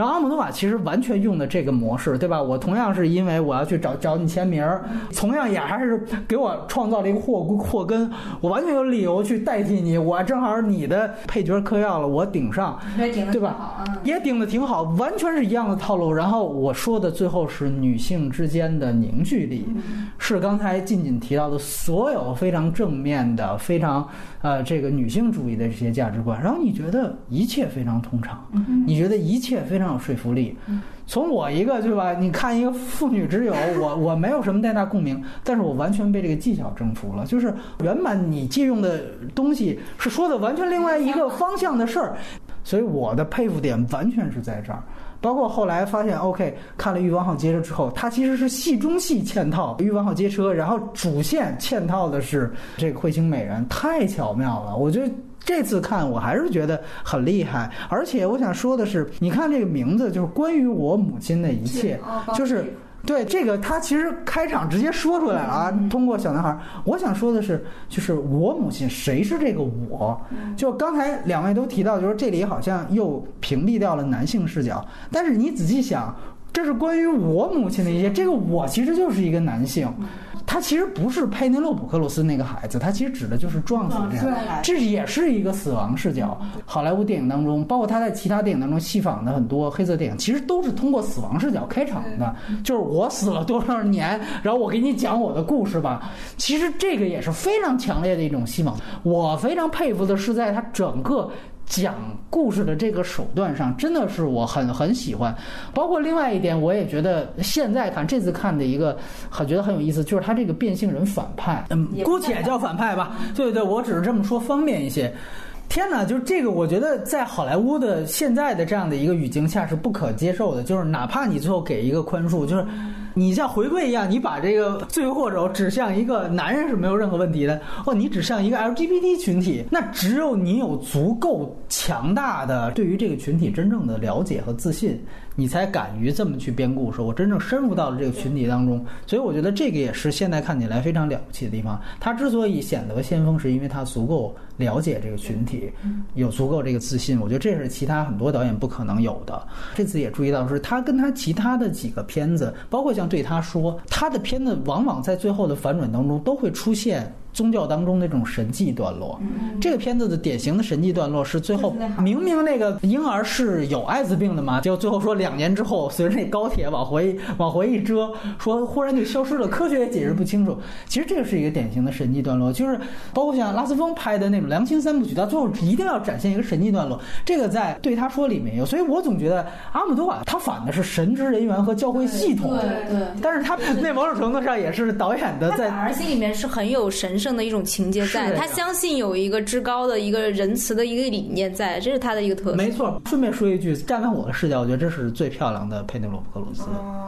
S3: 然后阿姆多瓦其实完全用的这个模式，对吧？我同样是因为我要去找找你签名儿，同样也还是给我创造了一个祸祸根，我完全有理由去代替你，我正好你的配角嗑药了，我顶上，对吧？也顶的挺好，完全是一样的套路。然后我说的最后是女性之间的凝聚力，是刚才静静提到的所有非常正面的、非常呃这个女性主义的这些价值观。然后你觉得一切非常通畅，你觉得一切非常有说服力。从我一个对吧？你看一个妇女之友，我 我没有什么太大共鸣，但是我完全被这个技巧征服了。就是原本你借用的东西是说的完全另外一个方向的事儿，所以我的佩服点完全是在这儿。包括后来发现，OK，看了《欲望号街车》之后，它其实是戏中戏嵌套《欲望号街车》，然后主线嵌套的是这个彗星美人，太巧妙了。我觉得这次看我还是觉得很厉害。而且我想说的是，你看这个名字就是关于我母亲的一切，就是。对这个，他其实开场直接说出来了啊。通过小男孩，我想说的是，就是我母亲，谁是这个我？就刚才两位都提到，就是这里好像又屏蔽掉了男性视角。但是你仔细想，这是关于我母亲的一些，这个我其实就是一个男性。他其实不是佩内洛普克鲁斯那个孩子，他其实指的就是撞死这样，这也是一个死亡视角。好莱坞电影当中，包括他在其他电影当中戏仿的很多黑色电影，其实都是通过死亡视角开场的，就是我死了多少年，然后我给你讲我的故事吧。其实这个也是非常强烈的一种戏仿。我非常佩服的是，在他整个。讲故事的这个手段上，真的是我很很喜欢。包括另外一点，我也觉得现在看这次看的一个很觉得很有意思，就是他这个变性人反派，嗯，姑且叫反派吧。对对，我只是这么说方便一些。天哪，就是这个，我觉得在好莱坞的现在的这样的一个语境下是不可接受的。就是哪怕你最后给一个宽恕，就是你像回归一样，你把这个罪魁祸首指向一个男人是没有任何问题的。哦，你指向一个 LGBT 群体，那只有你有足够强大的对于这个群体真正的了解和自信。你才敢于这么去编故事，我真正深入到了这个群体当中，所以我觉得这个也是现在看起来非常了不起的地方。他之所以显得先锋，是因为他足够了解这个群体，有足够这个自信。我觉得这是其他很多导演不可能有的。这次也注意到，是他跟他其他的几个片子，包括像对他说，他的片子往往在最后的反转当中都会出现。宗教当中那种神迹段落，这个片子的典型的神迹段落是最后明明那个婴儿是有艾滋病的嘛，就最后说两年之后随着那高铁往回 往回一遮，说忽然就消失了，科学也解释不清楚。其实这个是一个典型的神迹段落，就是包括像拉斯风拍的那种良心三部曲，到最后一定要展现一个神迹段落。这个在对他说里面有，所以我总觉得阿姆多瓦他反的是神职人员和教会系统，
S1: 对对。
S3: 但是他那某种程度上也是导演的在，
S1: 反而心里面是很有神。圣的一种情节在，他相信有一个至高的一个仁慈的一个理念在，这是他的一个特色。
S3: 没错，顺便说一句，站在我的视角，我觉得这是最漂亮的佩内罗普·克鲁斯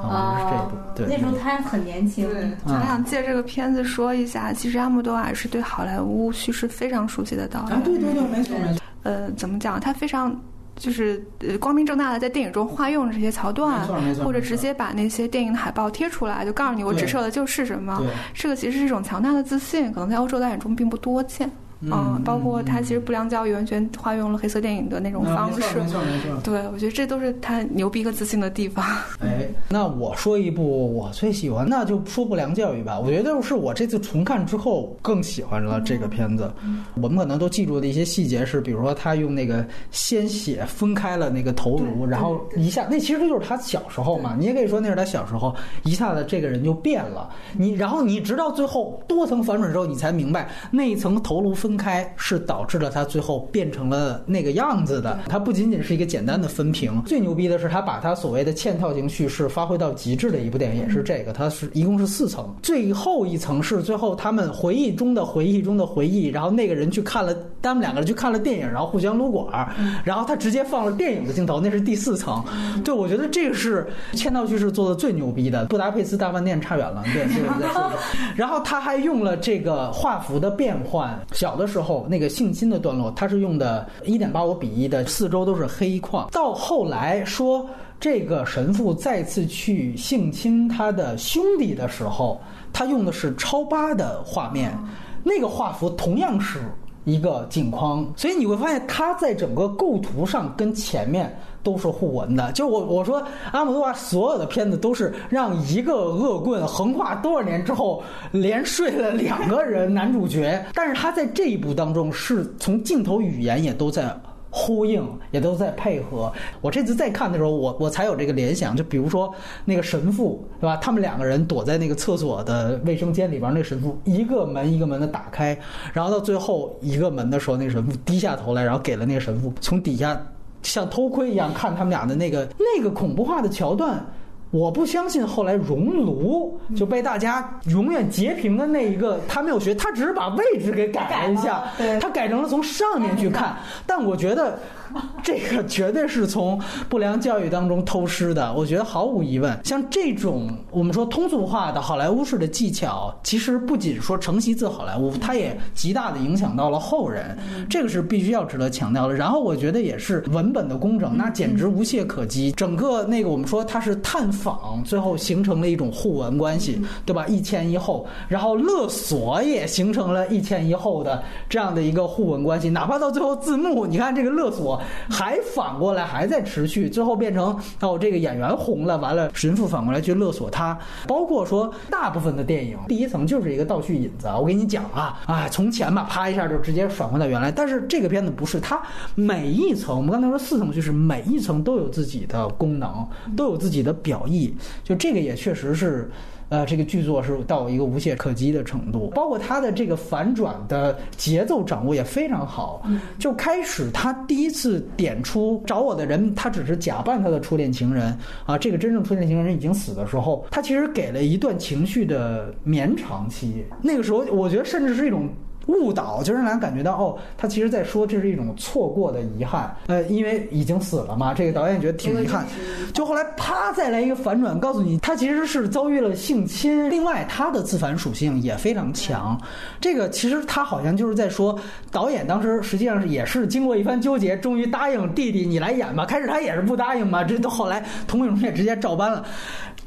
S3: 啊，是这一部。对，
S1: 那时候他很年轻。
S2: 对我想借这个片子说一下，其实阿莫多瓦是对好莱坞叙事非常熟悉的导演。
S3: 啊，对对对，没错没错。
S2: 呃，怎么讲？他非常。就是呃光明正大的在电影中化用这些桥段，或者直接把那些电影的海报贴出来，就告诉你我指涉的就是什么。这个其实是一种强大的自信，可能在欧洲导演中并不多见。嗯，包括他其实不良教育完全化用了黑色电影的那种方式，
S3: 没错没错。
S2: 对，我觉得这都是他牛逼和自信的地方。
S3: 哎，那我说一部我最喜欢，那就说不良教育吧。我觉得是我这次重看之后更喜欢了这个片子。我们可能都记住的一些细节是，比如说他用那个鲜血分开了那个头颅，然后一下，那其实就是他小时候嘛。你也可以说那是他小时候，一下子这个人就变了。你然后你直到最后多层反转之后，你才明白那一层头颅分。分开是导致了他最后变成了那个样子的。它不仅仅是一个简单的分屏，最牛逼的是他把他所谓的嵌套型叙事发挥到极致的一部电影，也是这个。它是一共是四层，最后一层是最后他们回忆中的回忆中的回忆，然后那个人去看了，他们两个人去看了电影，然后互相撸管儿，然后他直接放了电影的镜头，那是第四层。对，我觉得这个是签到叙事做的最牛逼的。布达佩斯大饭店差远了，对，这个再说。然后他还用了这个画幅的变换，小的。的时候，那个性侵的段落，他是用的一点八五比一的，四周都是黑框。到后来说这个神父再次去性侵他的兄弟的时候，他用的是超八的画面，那个画幅同样是。一个镜框，所以你会发现它在整个构图上跟前面都是互文的。就我我说阿姆多瓦所有的片子都是让一个恶棍横跨多少年之后连睡了两个人男主角，但是他在这一部当中是从镜头语言也都在。呼应也都在配合。我这次再看的时候，我我才有这个联想。就比如说那个神父，对吧？他们两个人躲在那个厕所的卫生间里边，那个神父一个门一个门的打开，然后到最后一个门的时候，那个神父低下头来，然后给了那个神父从底下像偷窥一样看他们俩的那个那个恐怖化的桥段。我不相信后来熔炉就被大家永远截屏的那一个，他没有学，他只是把位置给改了一下，他改成了从上面去看，但我觉得。这个绝对是从不良教育当中偷师的，我觉得毫无疑问。像这种我们说通俗化的好莱坞式的技巧，其实不仅说承袭自好莱坞，它也极大的影响到了后人，这个是必须要值得强调的。然后我觉得也是文本的工整，那简直无懈可击。整个那个我们说它是探访，最后形成了一种互文关系，对吧？一前一后，然后勒索也形成了一前一后的这样的一个互文关系，哪怕到最后字幕，你看这个勒索。还反过来还在持续，最后变成哦，这个演员红了，完了神父反过来去勒索他。包括说大部分的电影第一层就是一个倒叙引子，我给你讲啊 啊，从前吧，啪一下就直接返回到原来。但是这个片子不是，它每一层，我们刚才说四层就是每一层都有自己的功能，都有自己的表意，就这个也确实是。呃，这个剧作是到一个无懈可击的程度，包括他的这个反转的节奏掌握也非常好。就开始他第一次点出找我的人，他只是假扮他的初恋情人啊，这个真正初恋情人已经死的时候，他其实给了一段情绪的绵长期。那个时候，我觉得甚至是一种。误导，就让人感觉到哦，他其实在说这是一种错过的遗憾。呃，因为已经死了嘛，这个导演觉得挺遗憾。就后来啪再来一个反转，告诉你他其实是遭遇了性侵。另外，他的自反属性也非常强。这个其实他好像就是在说，导演当时实际上是也是经过一番纠结，终于答应弟弟你来演吧。开始他也是不答应嘛，这都后来童伟荣也直接照搬了。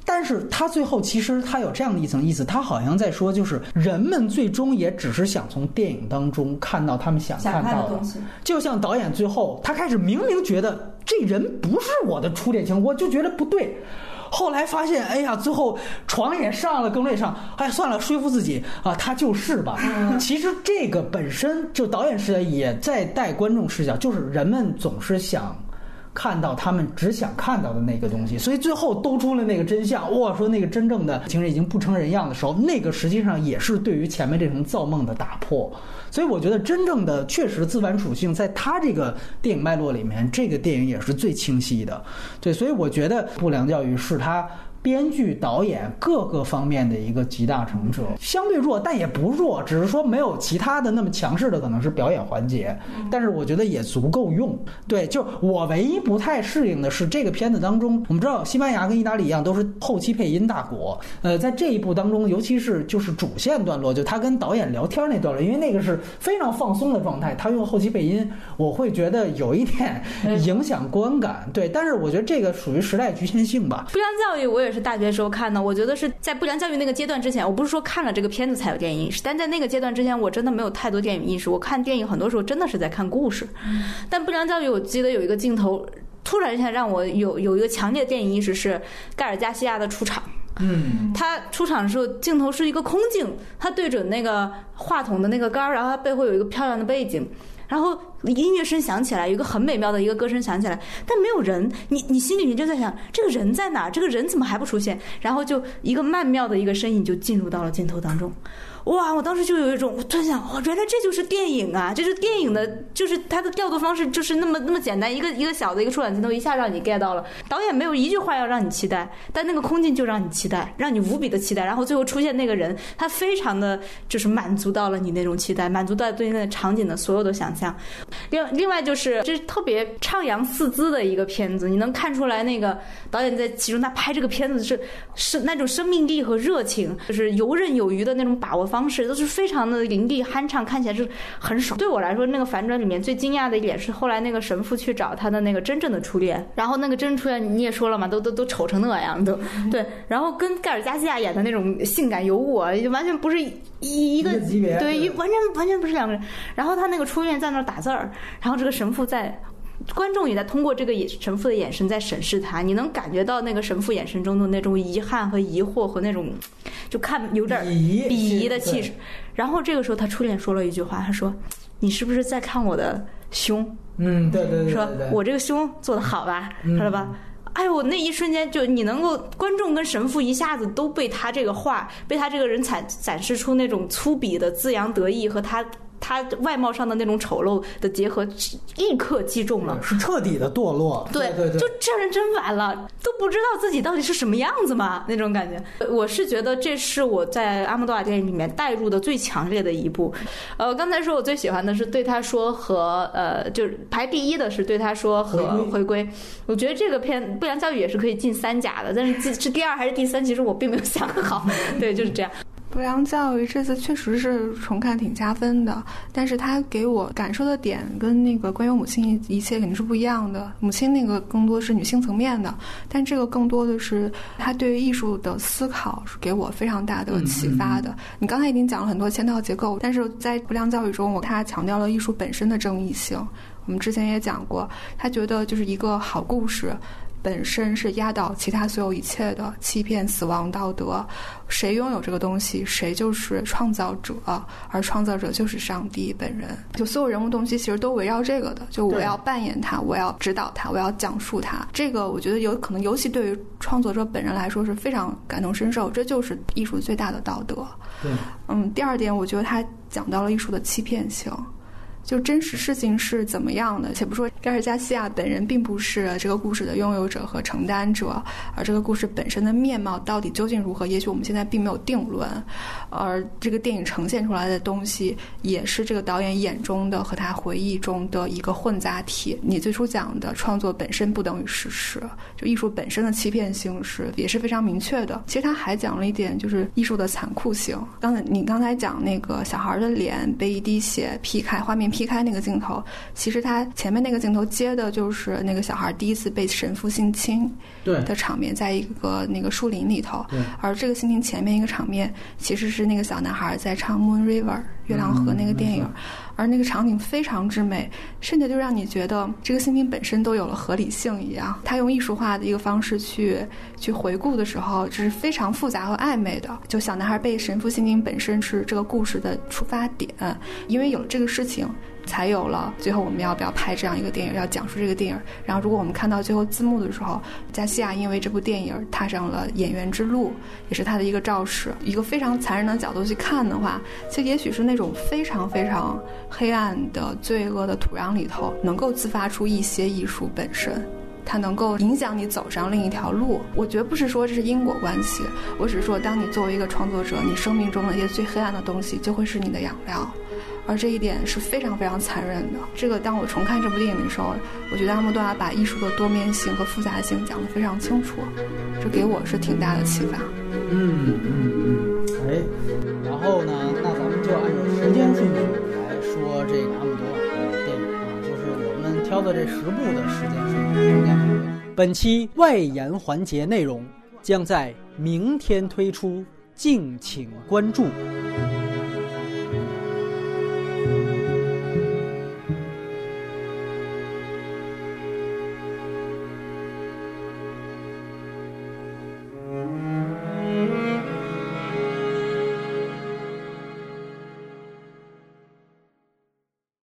S3: 但是他最后其实他有这样的一层意思，他好像在说，就是人们最终也只是想从电影当中看到他们想看到的东西，就像导演最后他开始明明觉得这人不是我的初恋情，我就觉得不对，后来发现，哎呀，最后床也上了，更累上，哎，算了，说服自己啊，他就是吧。其实这个本身就导演视角也在带观众视角，就是人们总是想。看到他们只想看到的那个东西，所以最后兜出了那个真相。哇，说那个真正的情人已经不成人样的时候，那个实际上也是对于前面这层造梦的打破。所以我觉得真正的确实自反属性，在他这个电影脉络里面，这个电影也是最清晰的。对，所以我觉得不良教育是他。编剧、导演各个方面的一个集大成者，相对弱，但也不弱，只是说没有其他的那么强势的，可能是表演环节，但是我觉得也足够用。对，就我唯一不太适应的是这个片子当中，我们知道西班牙跟意大利一样都是后期配音大国，呃，在这一部当中，尤其是就是主线段落，就他跟导演聊天那段落，因为那个是非常放松的状态，他用后期配音，我会觉得有一点影响观感。对，但是我觉得这个属于时代局限性吧。
S1: 不良教育，我也是。大学时候看的，我觉得是在不良教育那个阶段之前，我不是说看了这个片子才有电影意识，但在那个阶段之前，我真的没有太多电影意识。我看电影很多时候真的是在看故事，但不良教育，我记得有一个镜头，突然一下让我有有一个强烈的电影意识，是盖尔加西亚的出场。
S3: 嗯，
S1: 他出场的时候，镜头是一个空镜，他对准那个话筒的那个杆儿，然后他背后有一个漂亮的背景。然后音乐声响起来，有一个很美妙的一个歌声响起来，但没有人，你你心里面就在想，这个人在哪？这个人怎么还不出现？然后就一个曼妙的一个身影就进入到了镜头当中。哇！我当时就有一种，我突然想，哦，原来这就是电影啊！就是电影的，就是它的调度方式就是那么那么简单，一个一个小的一个触感镜头，一下让你 get 到了。导演没有一句话要让你期待，但那个空镜就让你期待，让你无比的期待。然后最后出现那个人，他非常的就是满足到了你那种期待，满足到对那个场景的所有的想象。另另外就是，这是特别徜徉四姿的一个片子，你能看出来那个导演在其中他拍这个片子是是那种生命力和热情，就是游刃有余的那种把握。方式都是非常的凌厉酣畅，看起来是很爽。对我来说，那个反转里面最惊讶的一点是，后来那个神父去找他的那个真正的初恋，然后那个真正初恋你也说了嘛，都都都丑成那样，都对。然后跟盖尔加西亚演的那种性感尤物，就完全不是一一个
S3: 级别，
S1: 对，完全完全不是两个人。然后他那个初恋在那打字儿，然后这个神父在。观众也在通过这个神父的眼神在审视他，你能感觉到那个神父眼神中的那种遗憾和疑惑和那种，就看有点鄙夷的气势。然后这个时候他初恋说了一句话，他说：“你是不是在看我的胸？”
S3: 嗯，对对对，
S1: 说我这个胸做的好吧，知道吧？哎呦，那一瞬间就你能够观众跟神父一下子都被他这个话，被他这个人展展示出那种粗鄙的自扬得意和他。他外貌上的那种丑陋的结合，立刻击中了，
S3: 是彻底的堕落。
S1: 对
S3: 对对，
S1: 就这人真完了，都不知道自己到底是什么样子嘛，那种感觉。我是觉得这是我在阿莫多瓦电影里面带入的最强烈的一部。呃，刚才说我最喜欢的是对他说和呃，就是排第一的是对他说和回归。我觉得这个片《不良教育》也是可以进三甲的，但是是第二还是第三，其实我并没有想好。对，就是这样。
S2: 不良教育这次确实是重看挺加分的，但是他给我感受的点跟那个关于母亲一切肯定是不一样的。母亲那个更多是女性层面的，但这个更多的是他对于艺术的思考是给我非常大的启发的。你刚才已经讲了很多嵌套结构，但是在不良教育中，我他强调了艺术本身的正义性。我们之前也讲过，他觉得就是一个好故事。本身是压倒其他所有一切的欺骗、死亡、道德。谁拥有这个东西，谁就是创造者，而创造者就是上帝本人。就所有人物动机其实都围绕这个的。就我要扮演他，我要指导他，我要讲述他。这个我觉得有可能，尤其对于创作者本人来说是非常感同身受。这就是艺术最大的道德。
S3: 对，
S2: 嗯，第二点，我觉得他讲到了艺术的欺骗性。就真实事情是怎么样的。且不说盖尔加西亚本人并不是这个故事的拥有者和承担者，而这个故事本身的面貌到底究竟如何，也许我们现在并没有定论。而这个电影呈现出来的东西，也是这个导演眼中的和他回忆中的一个混杂体。你最初讲的创作本身不等于事实，就艺术本身的欺骗性是也是非常明确的。其实他还讲了一点，就是艺术的残酷性。刚才你刚才讲那个小孩的脸被一滴血劈开，画面劈开那个镜头，其实他前面那个镜头接的就是那个小孩第一次被神父性侵的场面，在一个那个树林里头。而这个性侵前面一个场面，其实是那个小男孩在唱《Moon River》月亮河那个电影。而那个场景非常之美，甚至就让你觉得这个心情本身都有了合理性一样。他用艺术化的一个方式去去回顾的时候，这是非常复杂和暧昧的。就小男孩被神父心灵本身是这个故事的出发点，因为有了这个事情。才有了最后我们要不要拍这样一个电影，要讲述这个电影。然后如果我们看到最后字幕的时候，加西亚因为这部电影踏上了演员之路，也是他的一个肇事。一个非常残忍的角度去看的话，其实也许是那种非常非常黑暗的罪恶的土壤里头，能够自发出一些艺术本身，它能够影响你走上另一条路。我绝不是说这是因果关系，我只是说，当你作为一个创作者，你生命中的一些最黑暗的东西，就会是你的养料。而这一点是非常非常残忍的。这个，当我重看这部电影的时候，我觉得阿莫多瓦把艺术的多面性和复杂性讲得非常清楚，这给我是挺大的启发。
S3: 嗯嗯嗯，哎，然后呢，那咱们就按照时间顺序来说这个阿莫多瓦的电影啊，就是我们挑的这十部的时间顺序中间。
S4: 本期外延环节内容将在明天推出，敬请关注。